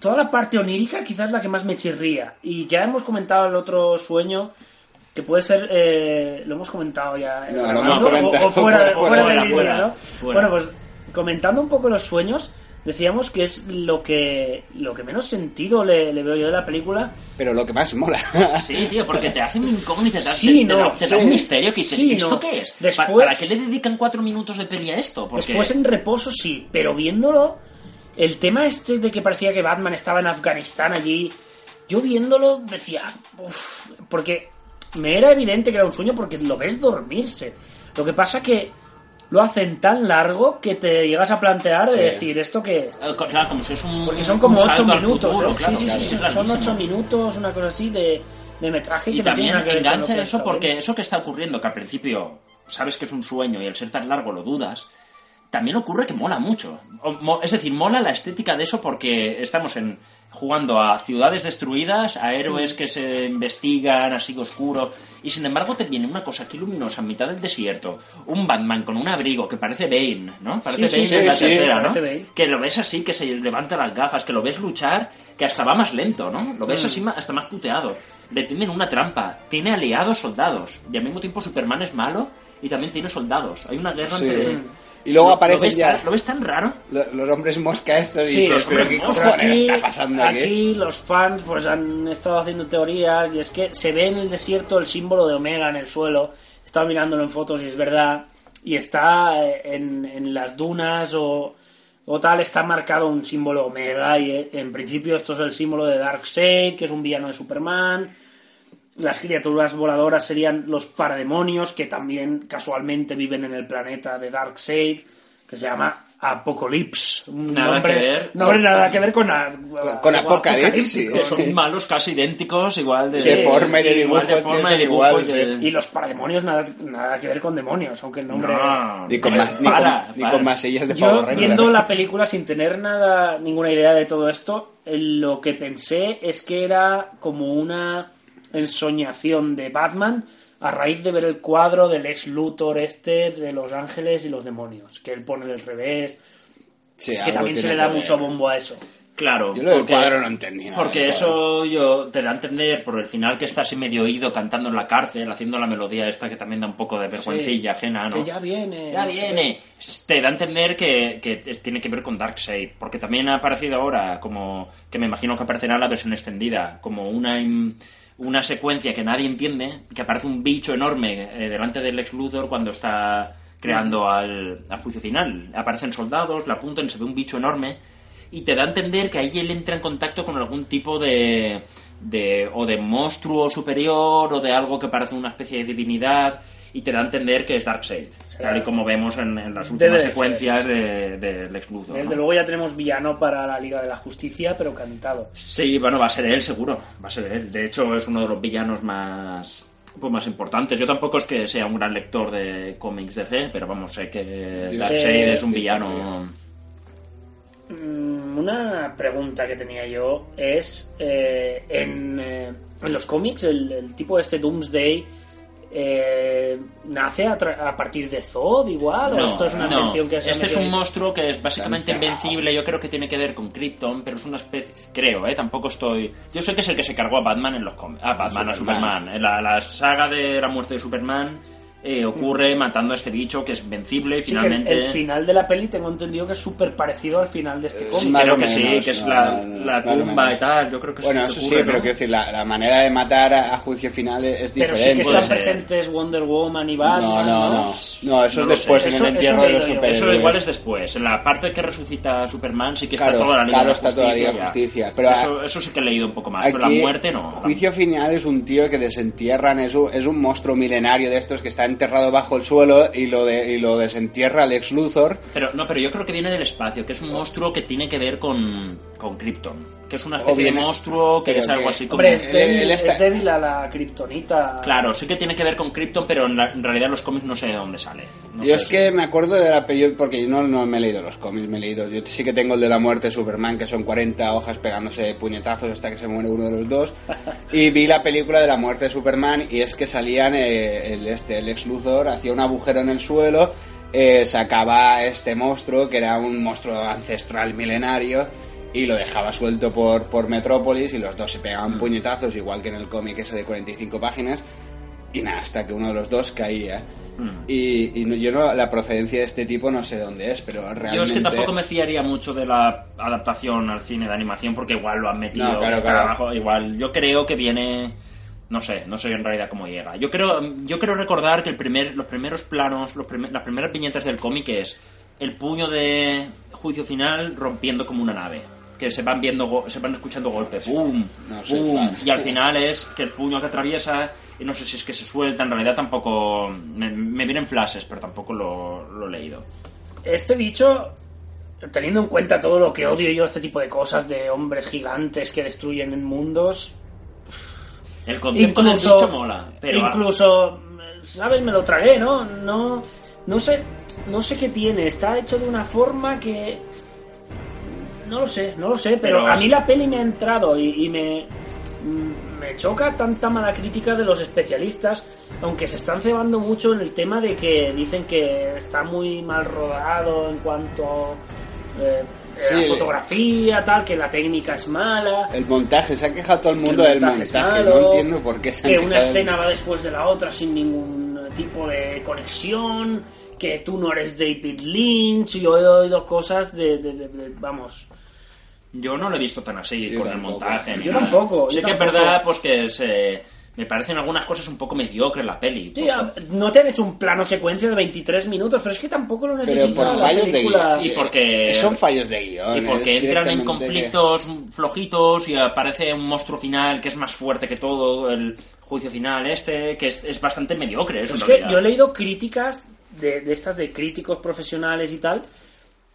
Toda la parte onírica quizás es la que más me chirría. Y ya hemos comentado el otro sueño que puede ser. eh, lo hemos comentado ya. No, eh, lo hemos o- fuera, fuera, fuera vídeo, ¿no? Bueno, pues comentando un poco los sueños. Decíamos que es lo que lo que menos sentido le, le veo yo de la película. Pero lo que más mola. Sí, tío, porque te hacen incógnita, te, da- Sí, te, no, da, te da sí. un misterio que dices, Sí, ¿esto no. qué es? ¿Pa- Después- ¿Para qué le dedican cuatro minutos de peli a esto? Porque Después en reposo sí, pero viéndolo, el tema este de que parecía que Batman estaba en Afganistán allí yo viéndolo decía, "Uf", porque me era evidente que era un sueño porque lo ves dormirse. Lo que pasa que lo hacen tan largo que te llegas a plantear de Sí. decir esto que Eh, Claro, como si es un. porque son como ocho al minutos, futuro, ¿eh? claro, sí, sí, claro, son ocho minutos, una cosa así de, de metraje Y que no también lo engancha que eso porque eso que está ocurriendo, que al principio sabes que es un sueño y el ser tan largo lo dudas, también ocurre que mola mucho. Es decir, mola la estética de eso porque estamos en jugando a ciudades destruidas, a héroes que se investigan así oscuro, y sin embargo te viene una cosa aquí luminosa en mitad del desierto, un Batman con un abrigo que parece Bane, ¿no? Parece Sí, Bane sí, en la tercera, ¿no? Que lo ves así, que se levanta las gafas, que lo ves luchar, que hasta va más lento, ¿no? Lo Mm. ves así ma- hasta más puteado. Le tienden una trampa, tiene aliados soldados, y al mismo tiempo Superman es malo y también tiene soldados. Hay una guerra entre... Y luego ¿Lo- aparecen ¿lo ves, ya- tan, ¿Lo ves tan raro? Lo- Los hombres mosca estos y Sí, dices, los pero hombres ¿qué mosca. cojones aquí, está pasando aquí? aquí los fans pues han estado haciendo teorías y es que se ve en el desierto el símbolo de Omega en el suelo. Estaba mirándolo en fotos y es verdad. Y está eh, en, en las dunas o, o tal, está marcado un símbolo Omega y eh, en principio esto es el símbolo de Darkseid, que es un villano de Superman. Las criaturas voladoras serían los parademonios, que también casualmente viven en el planeta de Darkseid, que se llama Apocalypse. Un Nada nombre, que ver. nombre nada que ver con, a- con Apocalipsis. Son malos casi idénticos, igual de... De forma y de igual de forma y dibujo igual, y de- sí. Y los parademonios nada, nada que ver con demonios, aunque el nombre... No, Ni con, más, ni, para, con, ni con masillas de Yo, viendo la película sin tener nada, ninguna idea de todo esto, lo que pensé es que era como una ensoñación de Batman a raíz de ver el cuadro del ex Luthor este de los ángeles y los demonios, que él pone del revés, Sí, que también se le da mucho bombo a eso. Claro, Yo lo del porque- cuadro no entendí nada Porque del eso yo te da a entender por el final que está así medio oído cantando en la cárcel, haciendo la melodía esta que también da un poco de vergüencilla ajena, ¿no? Que ya viene. Ya viene. Te da a entender que, que tiene que ver con Darkseid, porque también ha aparecido ahora como que me imagino que aparecerá en la versión extendida, como una una secuencia que nadie entiende, que aparece un bicho enorme eh, delante del ex Luthor cuando está creando al, al juicio final. Aparecen soldados, la apuntan, se ve un bicho enorme. Y te da a entender que ahí él entra en contacto con algún tipo de, de o de monstruo superior o de algo que parece una especie de divinidad y te da a entender que es Darkseid, tal y como vemos en, en las últimas de secuencias de, de Lex Luthor. Desde ¿no? luego ya tenemos villano para la Liga de la Justicia, pero cantado. Sí, bueno, va a ser él seguro, va a ser él. De hecho, es uno de los villanos más pues más importantes. Yo tampoco es que sea un gran lector de cómics DC, pero vamos, sé que Darkseid es un villano... Mm, Una pregunta que tenía yo es, eh, en, eh, en los cómics, el, el tipo de este Doomsday eh, nace a, tra- a partir de Zod igual, o esto es una no. invención que se Este es un monstruo que es básicamente invencible. Yo creo que tiene que ver con Krypton, pero es una especie. Creo, ¿eh? Tampoco estoy. Yo sé que es el que se cargó a Batman en los cómics. A Batman, a Superman. Superman. En la, la saga de la muerte de Superman eh, ocurre matando a este bicho que es invencible y Sí, finalmente. el, el final de la peli tengo entendido que es súper parecido al final de este Eh, cómic. más Creo que sí, que es no, la, no, no, la tumba y tal. Yo creo que Bueno, sí eso que sí, ocurre, pero ¿no? quiero decir, la, la manera de matar a, a juicio final es, es pero sí diferente. que están presentes Wonder Woman y Batman. no, no, no. No, eso No es después, sé. en Eso- el eso entierro de lo los superhéroes. Eso igual es después. En la parte que resucita Superman sí que está Claro, toda la Liga claro, de está toda la Liga de ya. Justicia, pero eso, eso sí que he leído un poco más, pero la muerte no. Juicio final es un tío que desentierran, es un, es un monstruo milenario de estos que está enterrado bajo el suelo y lo, de, y lo desentierra el ex Luthor. Pero no, pero yo creo que viene del espacio, que es un monstruo que tiene que ver con, con Krypton. Que es una especie de monstruo que pero es algo así como. Hombre, es débil, él está- es débil a la kriptonita. Claro, sí que tiene que ver con Krypton, pero en, la- en realidad los cómics no sé de dónde sale. No yo sé es si- que me acuerdo del apellido, porque yo no, no me he leído los cómics, me he leído. Yo sí que tengo el de la muerte de Superman, que son 40 hojas pegándose puñetazos hasta que se muere uno de los dos. Y vi la película de la muerte de Superman, y es que salían eh, el, este, el ex Luthor, hacía un agujero en el suelo, eh, sacaba este monstruo, que era un monstruo ancestral milenario. Y lo dejaba suelto por, por Metrópolis y los dos se pegaban puñetazos, igual que en el cómic ese de 45 páginas. Y nada, hasta que uno de los dos caía. Mm. Y, y no- yo no, la procedencia de este tipo no sé dónde es, pero realmente... Yo es que tampoco me fiaría mucho de la adaptación al cine de animación porque igual lo han metido No, claro, claro. abajo, igual yo creo que viene no sé, no sé en realidad cómo llega. Yo creo yo creo recordar que el primer los primeros planos, los primer- las primeras viñetas del cómic es el puño de juicio final rompiendo como una nave. Que se van viendo, go- se van escuchando golpes, ¡boom! No soy ¡boom! fan. Y al final es que el puño que atraviesa, y no sé si es que se suelta, en realidad tampoco... Me, me vienen flashes, pero tampoco lo, lo he leído. Este bicho, teniendo en cuenta todo lo que odio yo, este tipo de cosas de hombres gigantes que destruyen mundos, El concepto del incluso, bicho mola, pero... incluso, ¿sabes? Me lo tragué, ¿no? No, no sé, no sé qué tiene. Está hecho de una forma que no lo sé, no lo sé, pero, Pero a mí la peli me ha entrado y, y me mm, me choca tanta mala crítica de los especialistas, aunque se están cebando mucho en el tema de que dicen que está muy mal rodado en cuanto eh, a la Sí. fotografía, tal, que la técnica es mala. El montaje, se ha quejado todo el mundo el del montaje es montaje. malo, no entiendo por qué se han que una escena va después de la otra sin ningún tipo de conexión, que tú no eres David Lynch, y yo he oído cosas de, de- de- de- vamos, Yo no lo he visto tan así Yo con el tampoco. montaje. ni Yo nada. tampoco, Sé yo que es verdad, pues que se, me parecen algunas cosas un poco mediocres la peli. Sí, a- no te han hecho un plano secuencia de 23 minutos, pero es que tampoco lo Pero necesita por la fallos de película. guion. Y porque- Son fallos de guion. Y porque entran en conflictos flojitos y aparece un monstruo final que es más fuerte que todo, el juicio final este, que es, es bastante mediocre. Eso Es que realidad. yo he leído críticas de, de estas de críticos profesionales y tal,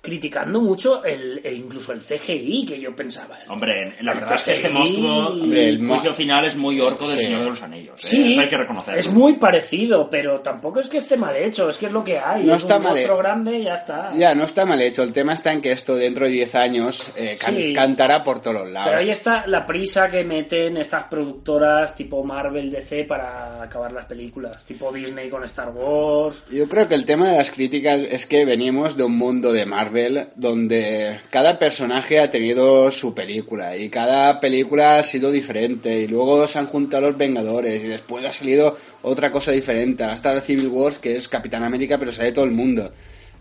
criticando mucho el, e incluso el CGI, que yo pensaba. Hombre, la El verdad es que este monstruo, el el juicio final es muy orco del Sí. Señor de los Anillos. ¿eh? Sí, Eso hay que reconocerlo. es muy parecido, pero tampoco es que esté mal hecho, es que es lo que hay. No es está un mal monstruo hecho. grande y ya está. Ya, no está mal hecho. El tema está en que esto dentro de 10 años eh, can- Sí. cantará por todos lados. Pero ahí está la prisa que meten estas productoras tipo Marvel DC para acabar las películas, tipo Disney con Star Wars. Yo creo que el tema de las críticas es que venimos de un mundo de Marvel donde cada personaje ha tenido su película y cada película ha sido diferente y luego se han juntado los Vengadores y después ha salido otra cosa diferente. Hasta Civil Wars que es Capitán América pero sale todo el mundo.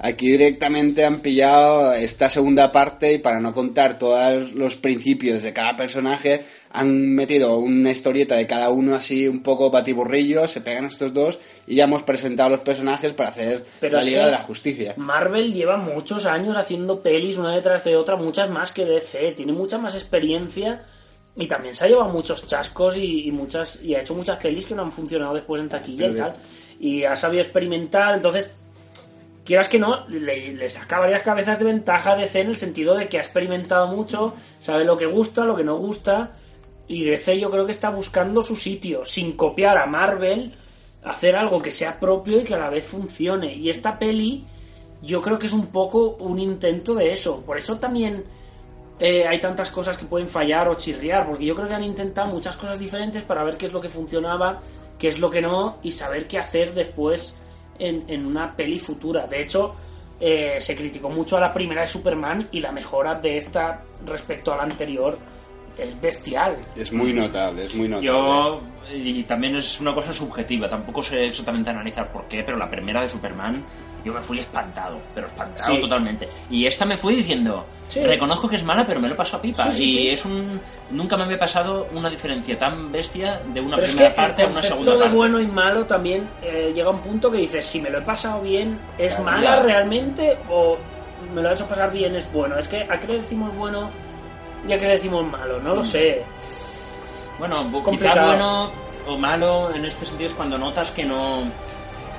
Aquí directamente han pillado esta segunda parte y para no contar todos los principios de cada personaje han metido una historieta de cada uno así un poco batiburrillo, se pegan estos dos y ya hemos presentado los personajes para hacer Pero la Liga de la Justicia. Marvel lleva muchos años haciendo pelis una detrás de otra, muchas más que DC, tiene mucha más experiencia y también se ha llevado muchos chascos y, y muchas y ha hecho muchas pelis que no han funcionado después en taquilla y tal. Y ha sabido experimentar, entonces quieras que no, le, saca varias cabezas de ventaja a DC en el sentido de que ha experimentado mucho, sabe lo que gusta, lo que no gusta, y DC yo creo que está buscando su sitio, sin copiar a Marvel, hacer algo que sea propio y que a la vez funcione. Y esta peli yo creo que es un poco un intento de eso. Por eso también eh, hay tantas cosas que pueden fallar o chirriar, porque yo creo que han intentado muchas cosas diferentes para ver qué es lo que funcionaba, qué es lo que no, y saber qué hacer después en, en una peli futura. De hecho, eh, se criticó mucho a la primera de Superman y la mejora de esta respecto a la anterior es bestial. Es muy notable, es muy notable. Yo, y también es una cosa subjetiva, tampoco sé exactamente analizar por qué, pero la primera de Superman, yo me fui espantado, pero espantado Sí. totalmente. Y esta me fui diciendo, Sí. reconozco que es mala, pero me lo paso a pipa. Sí, y es un. Nunca me había pasado una diferencia tan bestia de una Pero es que primera parte a una segunda de parte. bueno y malo también eh, llega a un punto que dices, si me lo he pasado bien, ¿es Claro, mala ya. realmente o me lo ha hecho pasar bien, es bueno? Es que a qué le decimos bueno y a qué le decimos malo, no Mm. lo sé. Bueno, bu- quizá bueno o malo en este sentido es cuando notas que no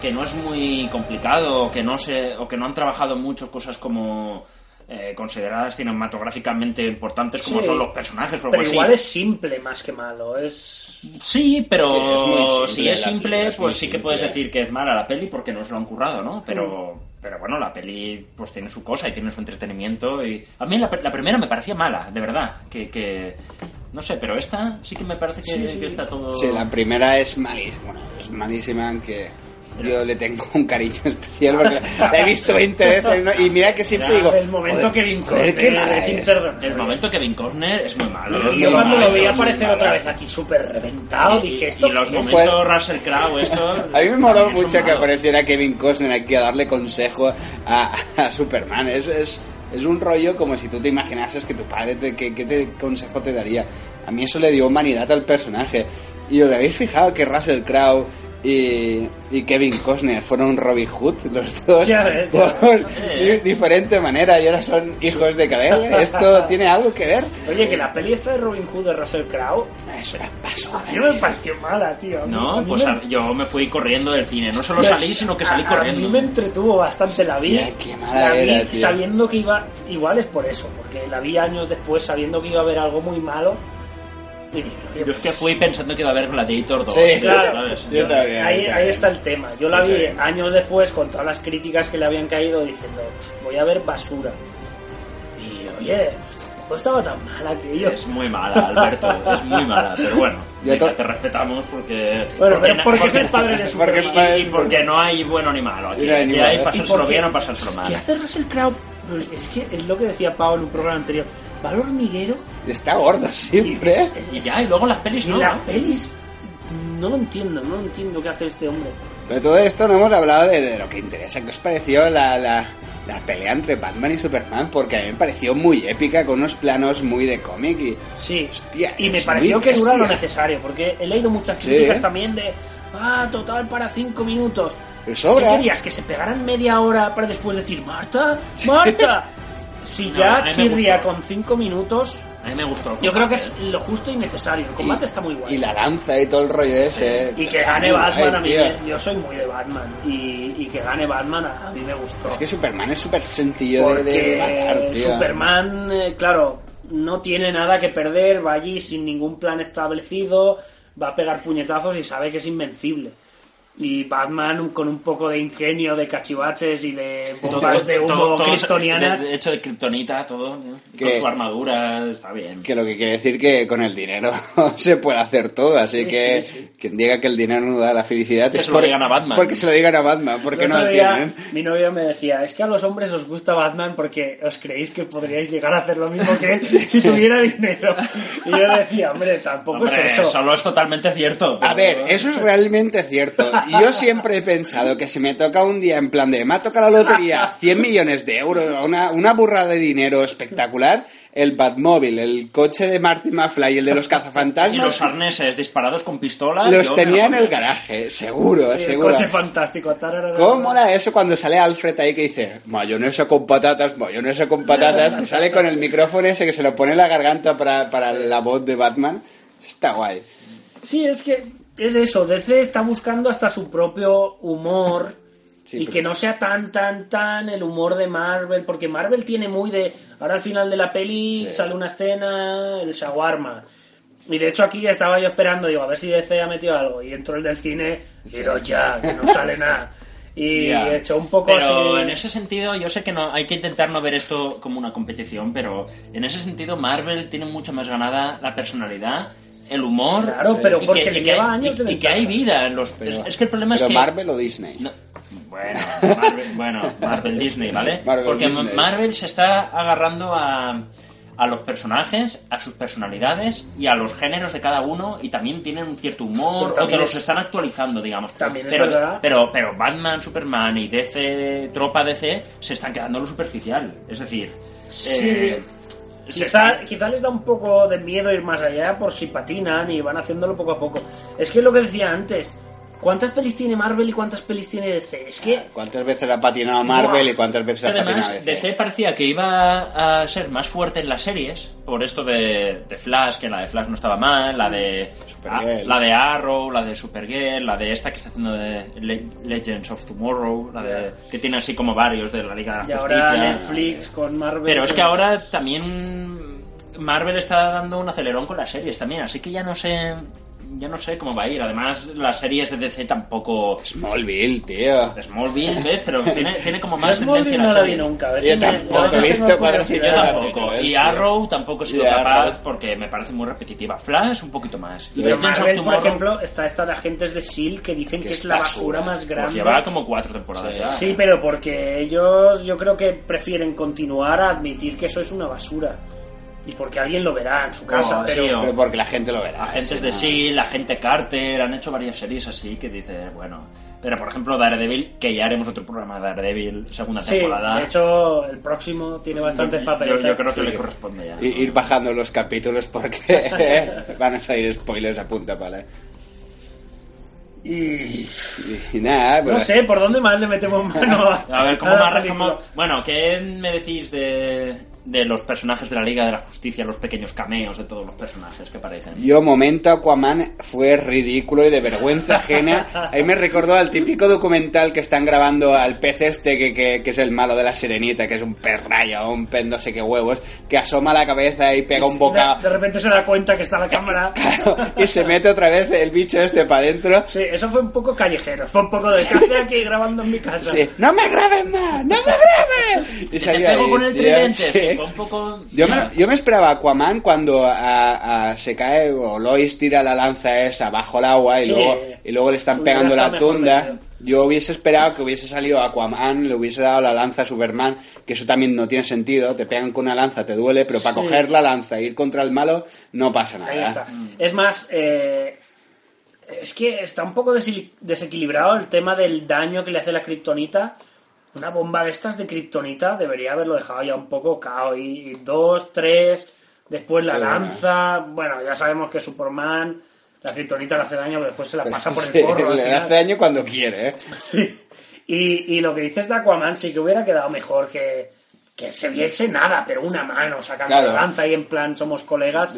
que no es muy complicado o que no se o que no han trabajado mucho cosas como eh, consideradas cinematográficamente importantes como Sí. son los personajes Pero así. igual es simple más que malo, es... Sí, pero Sí, es muy simple, si es simple, película es muy pues sí que puedes decir que es mala la peli porque nos lo han currado, ¿no? Pero, Mm. pero bueno, la peli pues tiene su cosa y tiene su entretenimiento y a mí la, la primera me parecía mala, de verdad, que, que no sé, pero esta sí que me parece que, Sí, sí. que está todo Sí, la primera es malísima, bueno, es malísima, aunque yo le tengo un cariño especial porque la he visto 20 veces y mira que siempre digo, el momento joder, Kevin Costner es imperdonable. El momento Kevin Costner es muy malo. Los Yo cuando lo es aparecer otra vez aquí súper reventado, y, dije, y ¿esto los qué es? momentos Russell Crowe, esto... A mí me moló mucho que apareciera Kevin Costner aquí a darle consejo a, a Superman. Es, es, es un rollo como si tú te imaginases que tu padre, te, ¿qué, qué te, consejo te daría? A mí eso le dio humanidad al personaje. Y os habéis fijado que Russell Crowe y, y Kevin Costner fueron Robin Hood, los dos, Ya ves, por ya di- diferente manera y ahora son hijos de Cadell. ¿Esto tiene algo que ver? Oye, que la peli esta de Robin Hood de Russell Crowe, Eso era paso. a mí no me pareció mala, tío. No, pues me- a- yo me fui corriendo del cine. No solo salí, sino que salí a- corriendo. A mí me entretuvo bastante la vi. Hostia, qué mala la vi era, tío. sabiendo que iba. Igual es por eso, porque la vi años después sabiendo que iba a haber algo muy malo. Y Yo es que pues, fui pensando que iba a haber Gladiator 2. Sí, Claro. ¿sabes? Yo también. ahí, también. ahí está el tema. Yo la vi años después con todas las críticas que le habían caído diciendo, "Uf, voy a ver basura. Y oye, pues tampoco estaba tan mal aquello. Es muy mala, Alberto. Es muy mala. Pero bueno, venga, to- te respetamos porque. Bueno, pero na- porque es el padre de Porque Superman. padre- y, y porque no hay bueno ni malo. Aquí, No hay ni Aquí hay pasárselo bien o pasárselo mal. ¿Qué hace Russell Crowe? Pues es que es lo que decía Pablo en un programa anterior. Va al hormiguero Está gordo siempre. y, es- Y ya, y luego las pelis no. las pelis no lo entiendo, no entiendo qué hace este hombre. De todo esto no hemos hablado de, de lo que interesa. ¿Qué os pareció la, la, la pelea entre Batman y Superman? Porque a mí me pareció muy épica, con unos planos muy de cómic y... Sí, Hostia, y me pareció que dura lo necesario, porque he leído muchas Sí. críticas también de, ah, total para cinco minutos. Pero sobra. ¿Qué querías? ¿Que se pegaran media hora para después decir, Marta, Marta? si No, ya chirría con cinco minutos, A mí me gustó. yo creo que es lo justo y necesario. El combate está muy guay. Y la lanza y todo el rollo ese. Y que gane muy Batman guay, a mí, me- yo soy muy de Batman. Y, y que gane Batman a, a mí me gustó. Es que Superman es súper sencillo de, de- de matar, tío. Superman, eh, claro, no tiene nada que perder, va allí sin ningún plan establecido, va a pegar puñetazos y sabe que es invencible. Y Batman con un poco de ingenio, de cachivaches y de bombas de humo todo- todo- kriptonianas. de- de hecho de kriptonita, todo. Que- Con su armadura, está bien. Que lo que quiere decir que con el dinero se puede hacer todo, así Sí, que sí, sí. quien diga que el dinero no da la felicidad Que es se lo por- digan a Batman. Porque se lo digan a Batman, porque no lo día, tienen. Mi novia me decía, es que a los hombres os gusta Batman porque os creéis que podríais llegar a hacer lo mismo que él si tuviera dinero. Y yo decía, hombre, tampoco Hombre, es eso. solo es totalmente cierto. A pero- ver, eso es realmente cierto. Yo siempre he pensado que si me toca un día en plan de me ha tocado la lotería 100 millones de euros, una, una burrada de dinero espectacular, el Batmóvil, el coche de Marty McFly y el de los Y los cazafantasmas arneses disparados con pistolas. los tenía lo en el garaje, seguro, el seguro. coche fantástico. tararara. ¿Cómo mola eso cuando sale Alfred ahí que dice mayonesa con patatas, mayonesa con patatas, que sale con el micrófono ese que se lo pone en la garganta para, para la voz de Batman? Está guay. Sí, es que es eso. DC está buscando hasta su propio humor. Sí, y pero- que no sea tan, tan, tan el humor de Marvel. Porque Marvel tiene muy de. Ahora al final de la peli Sí. sale una escena, el shawarma. Y de hecho aquí estaba yo esperando, digo, a ver si DC ha metido algo. Y entró el del cine, pero ya, que no sale nada. Y Ya. echó un poco Pero así. en ese sentido, yo sé que no hay que intentar no ver esto como una competición, pero en ese sentido Marvel tiene mucho más ganada la personalidad, el humor. Claro, pero y porque que, le y que lleva hay, años de y- y que hay vida en los. Pero- es, es que el problema pero es que. Marvel o Disney. No, bueno, Marvel, bueno, Marvel Disney, ¿vale? Marvel, Porque Disney. Marvel se está agarrando a, a los personajes, a sus personalidades y a los géneros de cada uno y también tienen un cierto humor o también los es- están actualizando, digamos. También es pero, verdad. pero, pero Batman, Superman y DC, Tropa DC, se están quedando en lo superficial. Es decir, Sí. eh, se Quizá, quizá les da un poco de miedo ir más allá por si patinan y van haciéndolo poco a poco. Es que es lo que decía antes. ¿Cuántas pelis tiene Marvel y cuántas pelis tiene DC? Es que ¿Cuántas veces ha patinado Marvel y cuántas veces ha patinado Además, DC? DC parecía que iba a ser más fuerte en las series, por esto de, de Flash, que la de Flash no estaba mal, la de ah, la de Arrow, la de Supergirl, la de esta que está haciendo de Le- Legends of Tomorrow, la de que tiene así como varios de la Liga de y la ahora Justicia. Netflix con Marvel. Pero es que ahora también Marvel está dando un acelerón con las series también, así que ya no sé ya no sé cómo va a ir. Además, las series de DC tampoco Smallville, tío. Smallville, ¿ves? Pero tiene, tiene como más Smallville tendencia no la serie. vi nunca. Yo tampoco he visto cuatro. Yo tampoco. Y Arrow tampoco he sido capaz Arrow. porque me parece muy repetitiva. Flash un poquito más. Y Marvel, por ejemplo, está esta de agentes de S.H.I.E.L.D. que dicen que, Que es la basura. basura más pues grande. lleva como cuatro temporadas Sí. ya. Sí, pero porque ellos yo creo que prefieren continuar a admitir que eso es una basura. Y porque alguien lo verá en su casa. Oh, pero sí, Pero porque la gente lo verá. Agentes sí, de ¿no? S.H.I.E.L.D., Agente Carter, han hecho varias series así que dice, bueno... Pero por ejemplo Daredevil, que ya haremos otro programa de Daredevil, segunda Sí, temporada. de hecho, el próximo tiene bastantes yo, papeles. yo, yo creo que Sí. le corresponde ya. Y- ir bajando los capítulos porque van a salir spoilers a punta pala. Y Y nada, no pero- sé, ¿por dónde más le metemos mano a, A ver, ¿cómo a la más... cómo- Bueno, ¿qué me decís de, de los personajes de la Liga de la Justicia, los pequeños cameos de todos los personajes que aparecen? Yo, momento Aquaman fue ridículo y de vergüenza ajena. Ahí me recordó al típico documental que están grabando al pez este, que, que, que es el malo de la sirenita, que es un pez rayo, un pez no sé qué huevos, que asoma la cabeza y pega un bocado. de repente se da cuenta que está la cámara. Claro, y se mete otra vez el bicho este para adentro. Sí, eso fue un poco callejero. Fue un poco de ¿qué hace aquí grabando en mi casa? Sí, ¡No me graben más! ¡No me graben! Y Te salió pego ahí, con el tridente, sí, un poco... Yo me, Ya. yo me esperaba Aquaman cuando a- a- se cae o Lois tira la lanza esa bajo el agua y, Sí. luego, y luego le están Hubiera pegando la tunda. metido. Yo hubiese esperado que hubiese salido Aquaman, le hubiese dado la lanza a Superman, que eso también no tiene sentido. Te pegan con una lanza, te duele, pero para Sí. coger la lanza e ir contra el malo no pasa nada. Ahí está. Es más, eh, es que está un poco desequilibrado el tema del daño que le hace la kriptonita. Una bomba de estas de kriptonita debería haberlo dejado ya un poco cao. Y, dos, tres, después la Sí. lanza. Bueno, ya sabemos que Superman, la kriptonita le hace daño, pero después se la pasa por el forro. le hace daño cuando quiere, ¿eh? Y, y lo que dices de Aquaman sí que hubiera quedado mejor que, que se viese nada, pero una mano sacando Claro. la lanza y en plan somos colegas.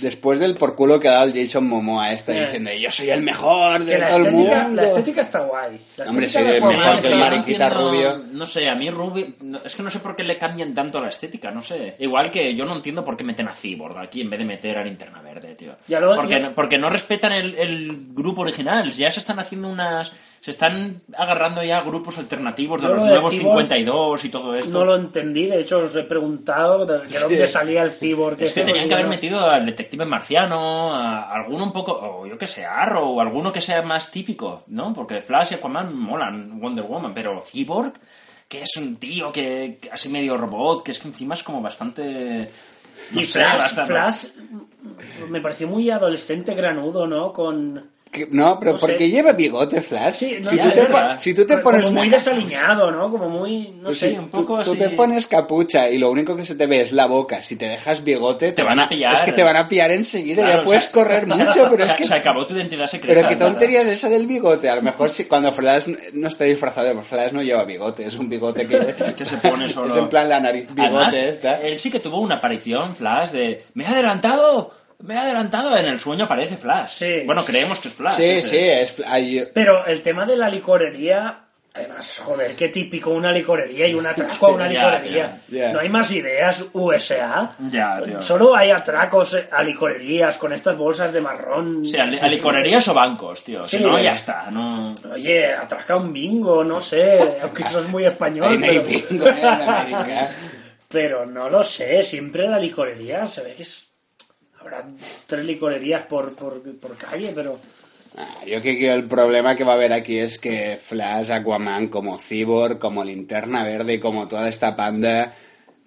Después del por culo que ha dado el Jason Momoa esta Eh. diciendo yo soy el mejor de Que todo el mundo. la estética está guay. La Hombre, es Aquaman mejor que el mariquita entiendo- rubio. No sé, a mí Rubio... no, es que no sé por qué le cambian tanto la estética, no sé. Igual que yo no entiendo por qué meten a Cyborg aquí en vez de meter a Linterna Verde, tío. Ya lo- porque, ya- no- porque no respetan el, el grupo original. Ya se están haciendo unas... Se están agarrando ya grupos alternativos de los lo nuevos Cyborg 52 y todo esto. No lo entendí, de hecho os he preguntado de de dónde salía el cyborg. Es que tenían que haber no- metido al detective marciano, a alguno un poco, o yo que sé, Arrow, o alguno que sea más típico, ¿no? Porque Flash y Aquaman molan, Wonder Woman, pero Cyborg, que es un tío que, que así medio robot, que es que encima es como bastante... no Y sé, Flash, bastante- Flash me pareció muy adolescente granudo, ¿no? Con... Que- No, pero No ¿por sé. qué lleva bigote Flash? Sí, no si, tú te, verdad. po- si tú te como pones muy desaliñado, ¿no? Como muy... No Pues sé. un tú- poco tú, así. te pones capucha y lo único que se te ve es la boca. Si te dejas bigote, Te van a pillar. Es que te van a pillar enseguida. Claro, ya puedes correr mucho, pero es que. Se acabó tu identidad secreta. Pero qué tontería es esa del bigote. A lo mejor si cuando Flash no está disfrazado, pues Flash no lleva bigote. Es un bigote que, Que se pone solo. Es en plan la nariz bigote Además, esta. Él sí que tuvo una aparición, Flash, de. ¡Me he adelantado! ¡Me he adelantado! En el sueño aparece Flash. Sí. Bueno, creemos que es Flash. Sí, ese. sí, es. Pero el tema de la licorería... Además, joder, qué típico una licorería y un atraco a una licorería. No hay más ideas USA. Ya, tío. Solo hay atracos a licorerías con estas bolsas de marrón. O sea, a licorerías o bancos, tío. Si Sí. no, ya está. No... Oye, atraca un bingo, no sé, aunque eso es muy español, pero, bingo, ¿eh? en América. pero no lo sé, siempre la licorería se ve que es... Tres licorerías por, por, por calle, pero... Ah, Yo creo que el problema que va a haber aquí es que Flash, Aquaman, como Cyborg, como Linterna Verde y como toda esta panda,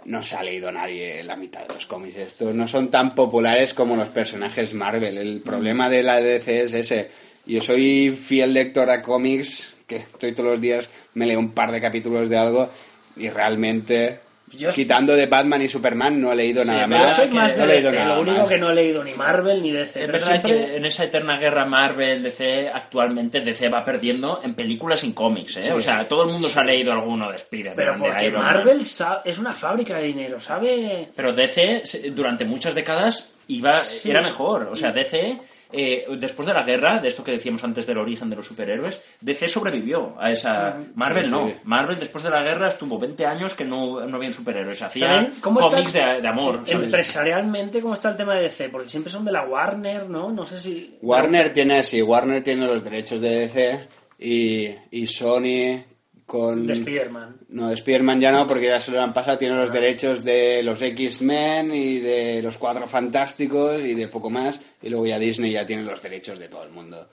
no se ha leído nadie la mitad de los cómics. Estos no son tan populares como los personajes Marvel. El problema de la DC es ese. Yo soy fiel lector a cómics, que estoy todos los días, me leo un par de capítulos de algo y realmente... Yo- Quitando de Batman y Superman no he leído nada más. soy más no he leído nada lo único más. que no he leído ni Marvel ni DC. Es pero verdad siempre- que en esa eterna guerra Marvel, DC, actualmente DC va perdiendo en películas y en cómics, ¿eh? O sea, todo el mundo se ha leído alguno de Spider-Man, Pero de porque Iron Man. Marvel es una fábrica de dinero, ¿sabe? Pero DC, durante muchas décadas, iba, era mejor. O sea, DC, eh, después de la guerra, de esto que decíamos antes del origen de los superhéroes, DC sobrevivió a esa... Marvel Sí, no. sí. Marvel, después de la guerra, estuvo 20 años que no, no habían superhéroes. Hacía También, ¿cómo está cómics de, de amor. ¿sabes? Empresarialmente, ¿cómo está el tema de DC? Porque siempre son de la Warner, ¿no? No sé si... Warner tiene, sí, Warner tiene los derechos de DC y, y Sony con... De Spider-Man. No, de Spider-Man ya no, porque ya se lo han pasado. Tiene los derechos de los X-Men y de los Cuatro Fantásticos y de poco más. Y luego ya Disney ya tiene los derechos de todo el mundo.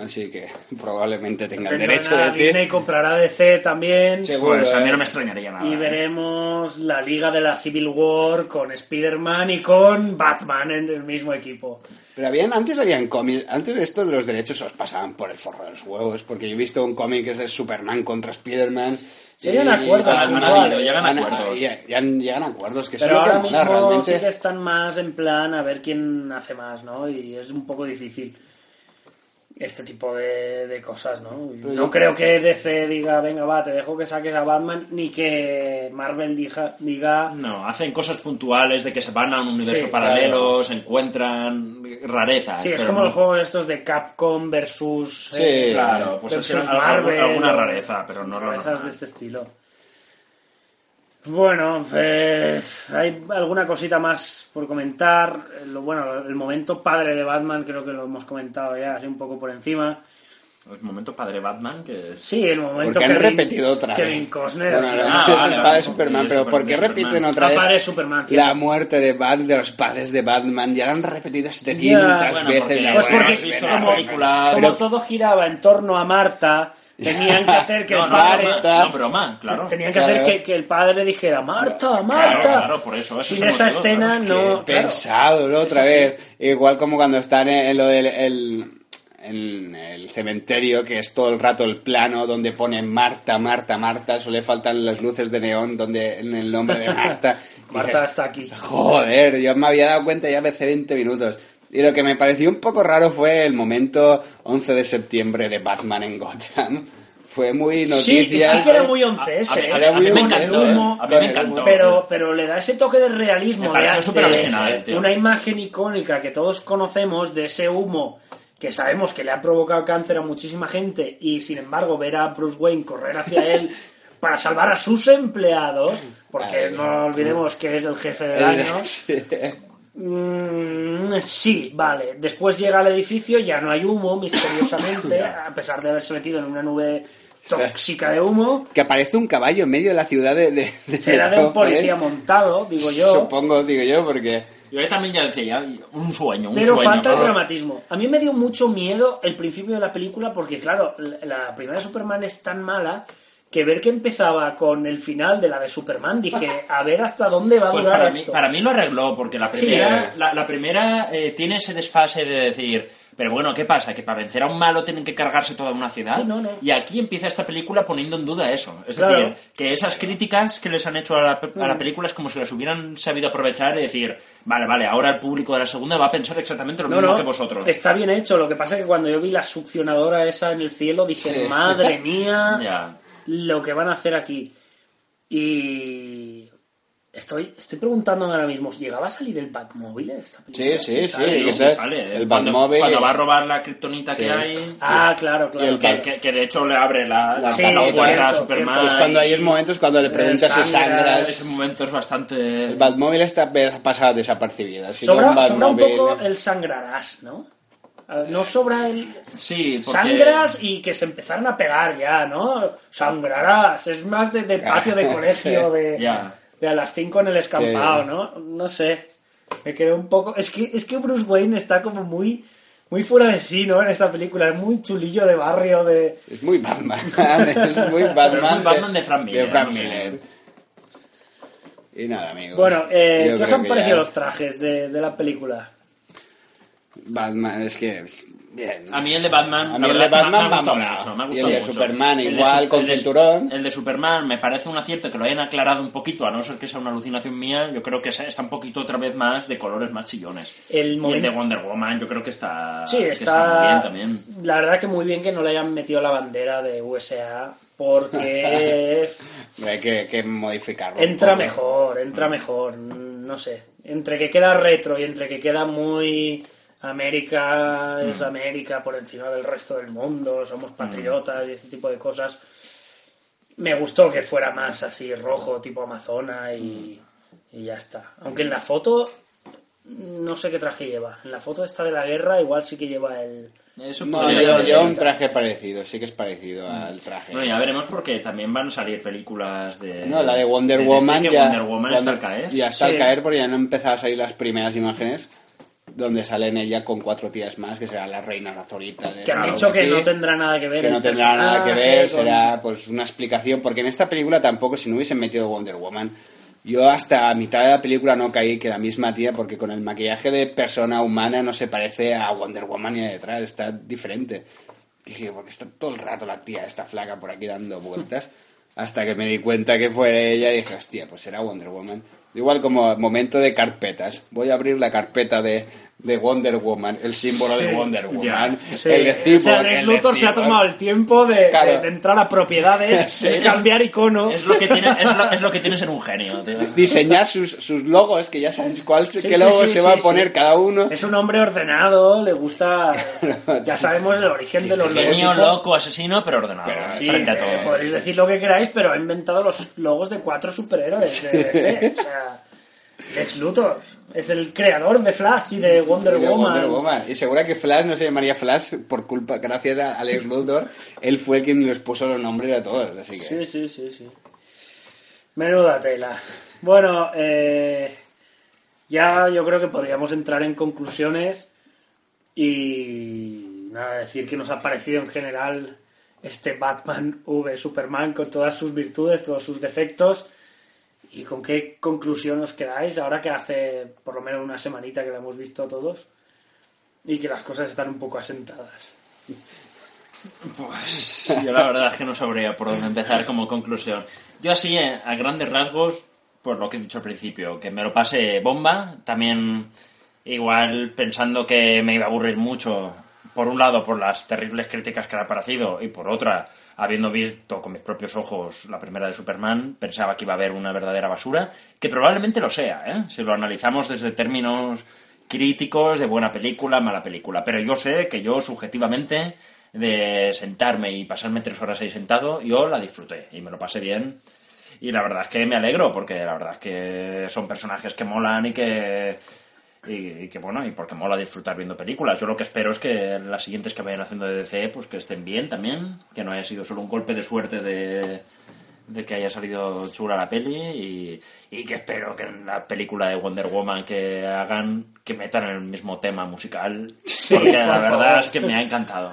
Así que probablemente tenga el derecho a de ti. Disney comprará DC también. Seguro, Pues a mí eh. no me extrañaría nada. Y ¿eh? veremos la liga de la Civil War con Spider-Man y con Batman en el mismo equipo. Pero habían, antes habían cómics, antes de esto de los derechos os pasaban por el forro de los huevos, porque yo he visto un cómic que es de Superman contra Spider-Man. Sí, hayan acuerdos llegan acuerdos. ya- ya- llegan acuerdos, que Pero ahora mismo realmente. sí que están más en plan a ver quién hace más, ¿no? Y es un poco difícil. Este tipo de, de cosas, ¿no? No creo que DC diga, venga, va, te dejo que saques a Batman, ni que Marvel diga, diga No, hacen cosas puntuales de que se van a un universo Sí, paralelo, se encuentran rarezas. Sí, es como no- los juegos estos de Capcom versus... Sí, eh, Claro, pues es algo- Marvel, alguna rareza, pero no rarezas de este estilo. Bueno, eh, hay alguna cosita más por comentar. Eh, Lo, bueno, el momento padre de Batman creo que lo hemos comentado ya, así un poco por encima. El momento padre Batman, que es... Sí, el momento Porque han Kevin- repetido otra vez. Kevin Costner. Bueno, ahora Ah, es vale, el vale, padre sí, Superman, sí, pero ¿por qué Superman. repiten otra Ah, vez padre Superman, cierto. la muerte de, Bat- de los padres de Batman? Ya la han repetido 700 Ya, bueno, veces. porque- la Pues porque visto como, película, como pero- todo giraba en torno a Marta, tenían que hacer que No, el no, padre... Marta. no, broma, claro. Tenían que Claro. hacer que, que el padre dijera Marta, Marta. Claro, claro, por eso, ese Sin es esa escena claro. no. Qué pesado, ¿no? Otra Es así. vez. Igual como cuando están en, en lo del el- en el cementerio, que es todo el rato el plano donde ponen Marta, Marta, Marta, solo le faltan las luces de neón donde en el nombre de Marta. Marta dices, está aquí. Joder, yo me había dado cuenta ya hace 20 minutos. Y lo que me pareció un poco raro fue el momento 11 de septiembre de Batman en Gotham. Fue muy Sí, noticia. sí que era muy 11 A- a- ese, a- ¿eh? a mí me encantó, ¿eh? humo, A mí me encantó. Pero, pero le da ese toque de realismo. Me de- súper de- original, tío. Una imagen icónica que todos conocemos de ese humo que sabemos que le ha provocado cáncer a muchísima gente y sin embargo ver a Bruce Wayne correr hacia él para salvar a sus empleados, porque Ay, no olvidemos que es el jefe del El- año. Sí. Mm, sí, vale. Después llega al edificio, ya no hay humo, misteriosamente, a pesar de haberse metido en una nube tóxica de humo. Que aparece un caballo en medio de la ciudad de... de, de Será de un policía montado, digo yo. Supongo, digo yo, porque... Yo también ya decía, ya, un sueño, un Pero sueño. falta el dramatismo. A mí me dio mucho miedo el principio de la película porque, claro, la primera Superman es tan mala que ver que empezaba con el final de la de Superman, dije, a ver hasta dónde va a Pues durar para mí, esto. para mí lo arregló, porque la Sí, primera, eh. la, la primera eh, tiene ese desfase de decir, pero bueno, ¿qué pasa? Que para vencer a un malo tienen que cargarse toda una ciudad. Sí, no, no. Y aquí empieza esta película poniendo en duda eso. Es Claro. decir, que esas críticas que les han hecho a la, pe- a la película es como si las hubieran sabido aprovechar y decir, vale, vale, ahora el público de la segunda va a pensar exactamente lo No, mismo no, que vosotros. está bien hecho. Lo que pasa es que cuando yo vi la succionadora esa en el cielo dije, madre mía, Ya. lo que van a hacer aquí. Y estoy, estoy preguntándome ahora mismo, ¿llegaba a salir el Batmóvil en esta película? Sí, sí, sí. sale, Sí, sale. el cuando, Batmóvil cuando va a robar la kriptonita Sí. que hay. Ah, claro, claro. Que, que- que de hecho le abre la, la, Sí, la puerta a Superman. cierto. Pues cuando hay el momento es cuando le preguntas si sangra, sangras. Ese momento es bastante. El Batmóvil pasado desapercibido. Si no, Sobra, un sobra un poco el sangrarás, ¿no? No sobra el... Sí, porque. Sangras y que se empezaron a pegar ya, ¿no? Sangrarás. Es más de, de patio de colegio, de, Ya. De a las 5 en el escampado, Sí. ¿no? No sé. Me quedé un poco... Es que, es que Bruce Wayne está como muy... Muy fuera de sí, ¿no? En esta película. Es muy chulillo de barrio, de... Es muy Batman. es muy Batman. Batman de Frank Miller, de Frank no sé. Miller. Y nada, amigos. Bueno, eh, ¿qué os han parecido ya los trajes de, de la película? Batman, es que. Bien. A mí el de Batman. A la mí el verdad de Batman me ha gustado mucho, me ha Y el de mucho. Superman El de igual, con el de- cinturón. El de Superman me parece un acierto que lo hayan aclarado un poquito, a no ser que sea una alucinación mía. Yo creo que está un poquito otra vez más de colores más chillones. El Y el de Wonder Woman, yo creo que está. Sí, que está, muy bien también. La verdad que muy bien que no le hayan metido la bandera de USA porque Hay que, que modificarlo. entra mejor, entra mejor, no sé. Entre que queda retro y entre que queda muy América es América por encima del resto del mundo, somos patriotas y este tipo de cosas. Me gustó que fuera más así rojo, tipo Amazona y, y ya está. Aunque en la foto no sé qué traje lleva. En la foto esta de la guerra igual sí que lleva el... Eso No, yo, un traje parecido, sí que es parecido al traje. Bueno, ya veremos porque también van a salir películas de. No, la de Wonder Woman que ya, Wonder Woman está al caer. Ya está Sí. al caer porque ya han empezado a salir las primeras imágenes donde salen ella con cuatro tías más, que serán las reinas azoritas. Que han dicho que no tendrá nada que ver que no tendrá nada que ver, con- será pues una explicación, porque en esta película tampoco, si no hubiesen metido Wonder Woman, yo hasta a mitad de la película no caí que la misma tía, porque con el maquillaje de persona humana no se parece a Wonder Woman ni de detrás, está diferente. Dije, porque está todo el rato la tía, esta flaca por aquí dando vueltas, hasta que me di cuenta que fue ella y dije, hostia, pues será Wonder Woman. Igual como momento de carpetas. Voy a abrir la carpeta de, de Wonder Woman, el símbolo de Sí, Wonder Woman, ya. Sí, el de o sea, Cyborg, Lex el de Luthor se ha Cyborg. tomado el tiempo de, Claro. de- de entrar a propiedades, Sí. de cambiar icono. Es lo que tiene, es lo, es lo que tiene ser un genio, tío. diseñar sus, sus logos, que ya sabes cuál, Sí, qué logo sí, se sí, va a sí. poner cada uno. Es un hombre ordenado, le gusta. Ya sabemos el origen de los Genio, logotipos. loco, asesino, pero ordenado. Pero Sí, frente a eh, todo. podéis decir lo que queráis, pero ha inventado los logos de cuatro superhéroes de. O sea, Lex Luthor es el creador de Flash y de Wonder, De Woman. Wonder Woman. Y segura que Flash no se llamaría Flash por culpa, gracias a Alex Luthor. Él fue quien les puso los nombres a todos, así que... Sí, sí, sí, sí. Menuda tela. Bueno, eh, ya yo creo que podríamos entrar en conclusiones y nada, decir que nos ha parecido en general este Batman V Superman con todas sus virtudes, todos sus defectos y con qué conclusión os quedáis ahora que hace por lo menos una semanita que la hemos visto todos y que las cosas están un poco asentadas. Pues yo la verdad es que no sabría por dónde empezar como conclusión. Yo así, eh, a grandes rasgos, por lo que he dicho al principio, que me lo pase bomba, también igual pensando que me iba a aburrir mucho, por un lado por las terribles críticas que le ha parecido y por otra, habiendo visto con mis propios ojos la primera de Superman, pensaba que iba a haber una verdadera basura, que probablemente lo sea, ¿eh? si lo analizamos desde términos críticos de buena película, mala película. Pero yo sé que yo subjetivamente de sentarme y pasarme tres horas ahí sentado, yo la disfruté y me lo pasé bien. Y la verdad es que me alegro porque la verdad es que son personajes que molan y que y, y que bueno, y porque mola disfrutar viendo películas. Yo lo que espero es que las siguientes que vayan haciendo de DC pues que estén bien también, que no haya sido solo un golpe de suerte de de que haya salido chula la peli y, y que espero que en la película de Wonder Woman que hagan que metan el mismo tema musical porque la verdad favor. es que me ha encantado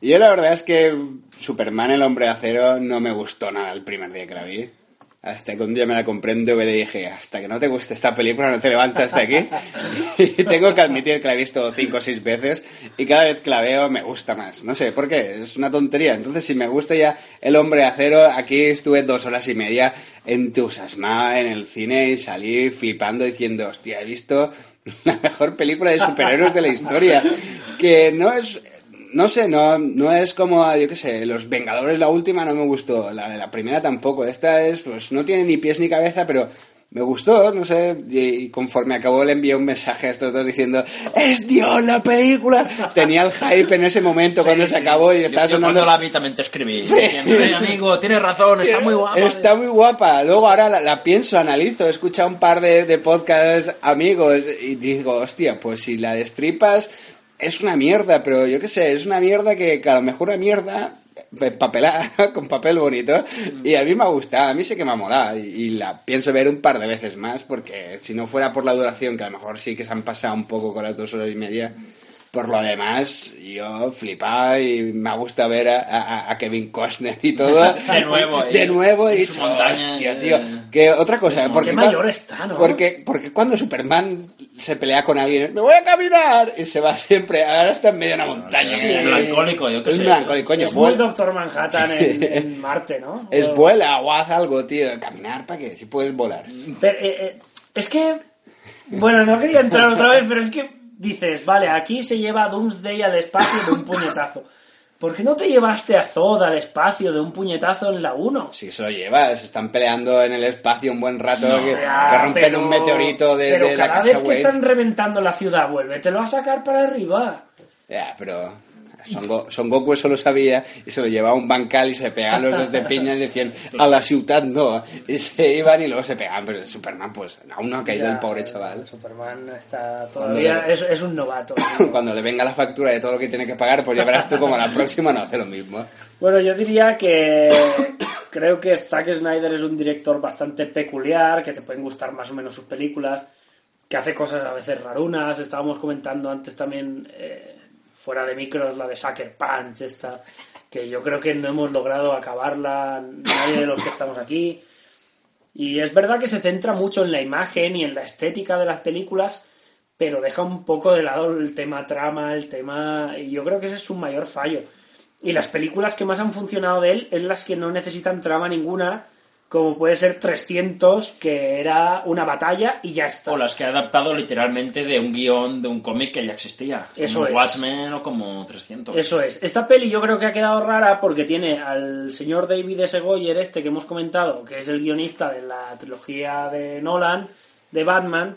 Y yo la verdad es que Superman, el hombre de acero, no me gustó nada el primer día que la vi. Hasta que un día me la compré en DVD y dije, hasta que no te guste esta película no te levantas de aquí. y tengo que admitir que la he visto cinco o seis veces y cada vez que la veo me gusta más. No sé, ¿por qué? Es una tontería. Entonces, si me gusta ya El hombre de acero, aquí estuve dos horas y media entusiasmada en el cine y salí flipando diciendo, hostia, he visto la mejor película de superhéroes de la historia. Que no es no sé, no, no es como, yo qué sé, Los Vengadores, la última no me gustó, la de la primera tampoco. Esta es, pues no tiene ni pies ni cabeza, pero me gustó, no sé, y conforme acabó le envié un mensaje a estos dos diciendo, ¡Es Dios la película! Tenía el hype en ese momento cuando se acabó y yo, estaba yo sonando... cuando la vi también te escribí diciendo, "Eh, amigo tienes razón está muy guapa Está muy guapa. Luego ahora la, la pienso, analizo, he escuchado un par de, de podcasts amigos y digo, hostia, pues si la destripas es una mierda, pero yo qué sé, es una mierda que, que a lo mejor una mierda papelada, con papel bonito, y a mí me ha gustado, a mí sí que me ha molado, y, y la pienso ver un par de veces más, porque si no fuera por la duración, que a lo mejor sí que se han pasado un poco con las dos horas y media, por lo demás, yo flipaba y me ha gustado ver a, a- a Kevin Costner y todo. De nuevo, De nuevo, y dicho, montaña, hostia, eh. tío. Que otra cosa, porque Qué mayor está, ¿no? Porque, porque cuando Superman se pelea con alguien, me voy a caminar, y se va siempre, ahora está en medio de una montaña. es melancólico yo qué Es sé melancólico, coño. es muy vuela- Doctor Manhattan en, en Marte, ¿no? Es O- vuela o haz algo, tío. Caminar, ¿para qué? Si puedes volar. Pero, eh, eh, es que. Bueno, no quería entrar otra vez, pero es que dices, vale, aquí se lleva a Doomsday al espacio de un puñetazo. ¿Por qué no te llevaste a Zod al espacio de un puñetazo en la 1? Si se lo llevas, están peleando en el espacio un buen rato, que, Ya, que rompen pero- un meteorito de, pero de la cada casa vez que están reventando la ciudad, vuélvetelo a sacar para arriba. Ya, pero Son, Go- Son Goku eso lo sabía y se lo llevaba a un bancal y se pegaban los dos de piña y decían a la ciudad no. Y se iban y luego se pegaban. Pero Superman, pues aún no ha caído Ya, el pobre chaval. Superman está todavía. Es un novato. Cuando le venga la factura de todo lo que tiene que pagar, pues ya verás tú como la próxima no hace lo mismo. Bueno, yo diría que creo que Zack Snyder es un director bastante peculiar, que te pueden gustar más o menos sus películas, que hace cosas a veces rarunas. Estábamos comentando antes también, eh, fuera de micros, la de Sucker Punch, esta, que yo creo que no hemos logrado acabarla nadie de los que estamos aquí. Y es verdad que se centra mucho en la imagen y en la estética de las películas, pero deja un poco de lado el tema trama, el tema... Y yo creo que ese es su mayor fallo. Y las películas que más han funcionado de él es las que no necesitan trama ninguna, como puede ser 300, que era una batalla y ya está. O las que ha adaptado literalmente de un guion de un cómic que ya existía. Eso como es. Watchmen o como 300. Eso es. Esta peli yo creo que ha quedado rara porque tiene al señor David S. Goyer, este que hemos comentado, que es el guionista de la trilogía de Nolan, de Batman.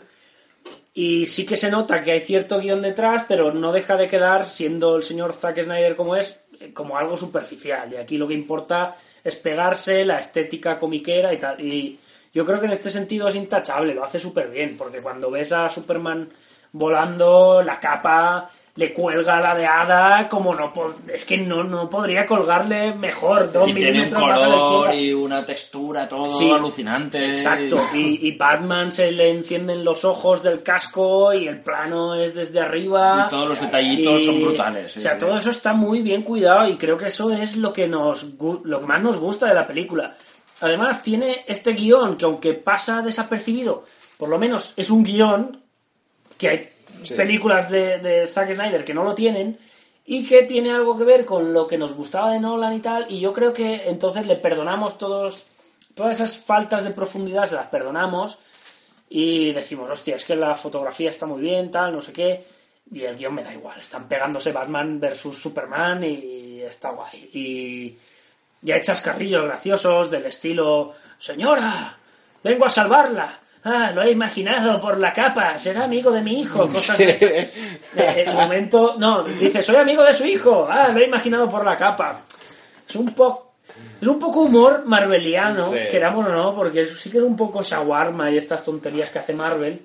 Y sí que se nota que hay cierto guion detrás, pero no deja de quedar, siendo el señor Zack Snyder como es, como algo superficial. Y aquí lo que importa es pegarse, la estética comiquera y tal. Y yo creo que en este sentido es intachable, lo hace súper bien, porque cuando ves a Superman volando, la capa le cuelga la de hada, como no es que no, no podría colgarle mejor, dos y tiene un color y una textura todo Sí, alucinante. Exacto, y, y Batman se le encienden los ojos del casco y el plano es desde arriba. Y todos los detallitos Y- son brutales. sí, o sea, sí. todo eso está muy bien cuidado y creo que eso es lo que nos lo que más nos gusta de la película. Además, tiene este guion que aunque pasa desapercibido, por lo menos es un guion que películas de, de Zack Snyder que no lo tienen y que tiene algo que ver con lo que nos gustaba de Nolan y tal, y yo creo que entonces le perdonamos todos, todas esas faltas de profundidad, se las perdonamos y decimos, hostia, es que la fotografía está muy bien, tal, no sé qué, y el guion me da igual, están pegándose Batman versus Superman y está guay. Y ya hay chascarrillos graciosos del estilo, señora, vengo a salvarla. Ah, lo he imaginado por la capa, será amigo de mi hijo, cosas de estas. Eh, El momento, no, dice, soy amigo de su hijo, ah, lo he imaginado por la capa. Es un poco, es un poco humor marveliano, Sí. queramos o no, porque sí que es un poco shawarma y estas tonterías que hace Marvel.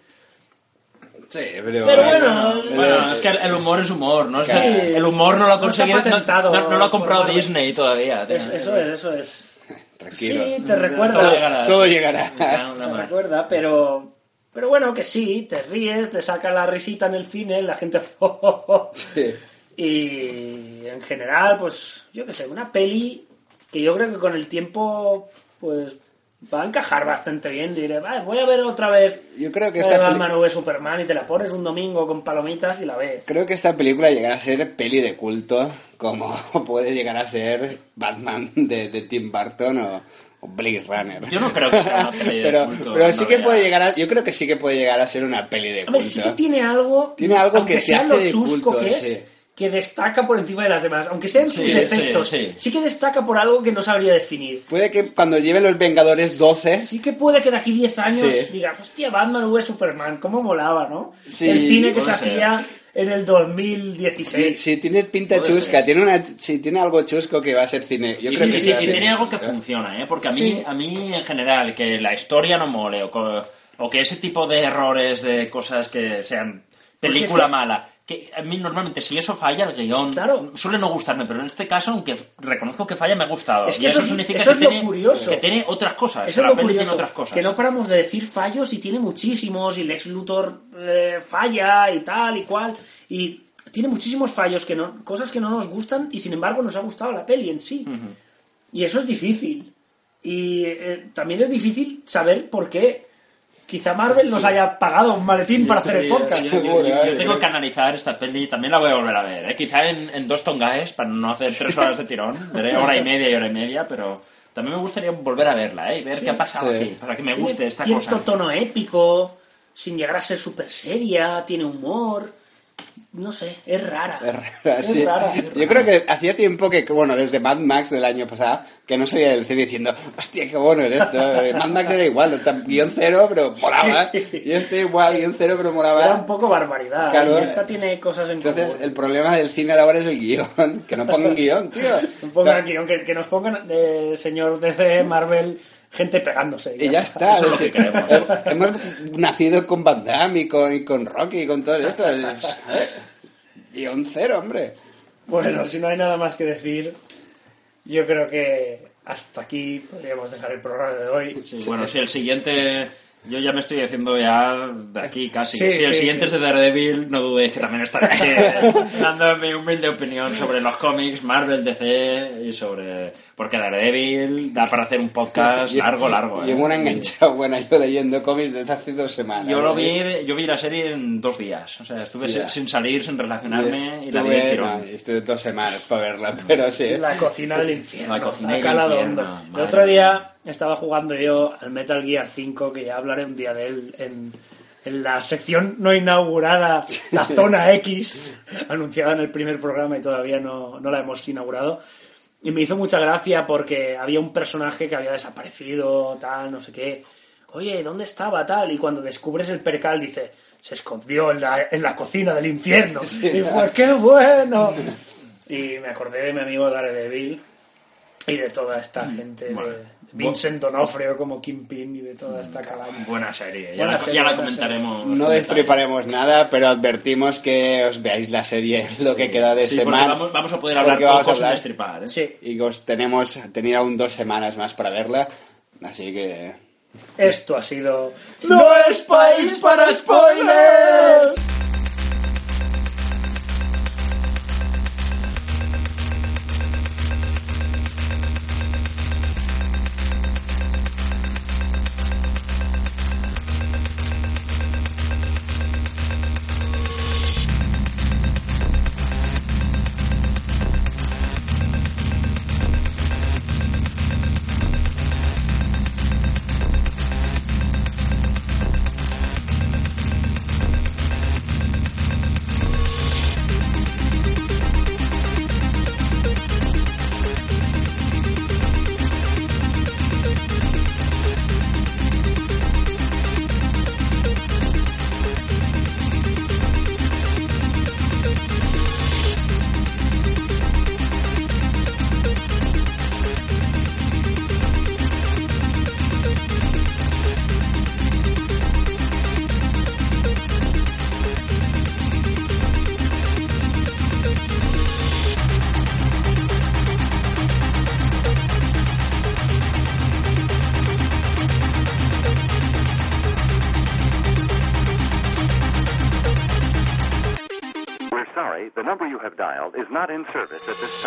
Sí, pero... Pero bueno, Bueno, es que el humor es humor, ¿no? El, humor no lo ha conseguido, no, no- no lo ha comprado. Disney todavía. Es- eso es, eso es. Tranquilo. Sí, te Todo recuerda. llegará. Todo llegará. En la Te recuerda, pero. Pero bueno, que sí, te ríes, te saca la risita en el cine, la gente hace. "Oh, oh, oh". Sí. Y en general, pues, yo qué sé, una peli que yo creo que con el tiempo, pues, va a encajar bastante bien. Diré, "Va, voy a ver otra vez Yo creo que esta Batman v Superman y te la pones un domingo con palomitas y la ves. Creo que esta película llegará a ser peli de culto, como puede llegar a ser Batman de, de Tim Burton o, o Blade Runner. Yo no creo que sea una peli de pero, culto, pero no sí que puede llegar a, yo creo que sí que puede llegar a ser una peli de Hombre, culto. sí que tiene algo. Tiene algo que te sea hace lo de chusco culto, que es, sí. Que destaca por encima de las demás. Aunque sean sus Sí, defectos, sí, sí. sí que destaca por algo que no sabría definir. Puede que cuando lleven los Vengadores 12, Sí que puede que de aquí 10 años Sí. diga, hostia, Batman v Superman, cómo molaba, ¿no? Sí, el cine que se hacía en el 2016. si, si tiene pinta Puede chusca, ser. tiene una, si tiene algo chusco que va a ser cine. Yo Y creo si, que si cine. tiene algo que funciona, ¿eh? Porque a mí, Sí. a mí en general, que la historia no mole, o, o que ese tipo de errores, de cosas que sean película es que- mala, que a mí normalmente si eso falla, el guion Claro. suele no gustarme, pero en este caso, aunque reconozco que falla, me ha gustado. Es que y eso, eso es- significa eso que, es lo tiene, curioso. que tiene otras cosas, Eso es lo curioso, tiene otras cosas. que no paramos de decir fallos y tiene muchísimos, y Lex Luthor eh, falla y tal y cual, y tiene muchísimos fallos, que no, cosas que no nos gustan y sin embargo nos ha gustado la peli en sí. Y eso es difícil. Y eh, también es difícil saber por qué. Quizá Marvel nos haya pagado un maletín para hacer el podcast. yo, yo- yo Yo tengo que analizar esta peli, también la voy a volver a ver. ¿eh? Quizá en, en dos tongaes, para no hacer tres horas de tirón. Veré hora y media y hora y media, pero también me gustaría volver a verla ¿eh? y ver qué ha pasado Sí. aquí, para que me Tiene guste esta cosa. tono épico, sin llegar a ser súper seria, tiene humor. No sé, es rara. Es rara, Es sí. rara. Yo creo que hacía tiempo que, bueno, desde Mad Max del año pasado, que no salía del cine diciendo, hostia, qué bueno es esto. Mad Max era igual, guion cero, pero molaba. Y este igual, guion cero, pero Era un molaba. poco barbaridad. Claro. y esta tiene cosas en Entonces, común. el problema del cine ahora es el guion. Que no pongan guion, tío. Un poco aquí, aunque que nos pongan, eh, señor DC, Marvel, gente pegándose. Y ya está. Eso es lo que sí. queremos. Hemos nacido con Van Damme y con, y con Rocky y con todo esto. Es- Guión cero, hombre. Bueno, si no hay nada más que decir, yo creo que hasta aquí podríamos dejar el programa de hoy. Sí, bueno, si el siguiente... Yo ya me estoy haciendo ya de aquí casi. Sí, si el sí, siguiente sí. es de Daredevil, no dudéis que también estaré aquí dando mi humilde opinión sobre los cómics, Marvel, DC y sobre... Porque Daredevil da para hacer un podcast largo, largo. ¿eh? Llevo una enganchada buena yo leyendo cómics desde hace dos semanas. Yo lo ¿eh? vi, yo vi la serie en dos días. O sea, estuve Hostia. sin, sin salir, sin relacionarme y la vi Estuve- no, estuve dos semanas para verla, pero sí. La cocina del infierno. La cocina del infierno, hondo. El otro día estaba jugando yo al Metal Gear 5, que ya hablaré un día de él en, en la sección no inaugurada, la zona X, anunciada en el primer programa y todavía no, no la hemos inaugurado. Y me hizo mucha gracia porque había un personaje que había desaparecido, tal, no sé qué. Oye, ¿dónde estaba tal? Y cuando descubres el percal dice, se escondió en la, en la cocina del infierno. Y fue, ¡qué bueno! Y me acordé de mi amigo Daredevil y de toda esta gente, de- Bueno. de Vincent Donofrio como Kingpin y de toda esta calaña. Buena serie. Ya, Buena la, serie, ya la comentaremos. No destriparemos nada, pero advertimos que os veáis la serie lo que queda de Sí, semana. vamos, vamos a poder hablar Porque vamos a poco sin hablar. destripar. ¿eh? Sí, Y os tenemos, tenía aún dos semanas más para verla, así que... esto ha sido... ¡No es país para spoilers! Not in service at this time.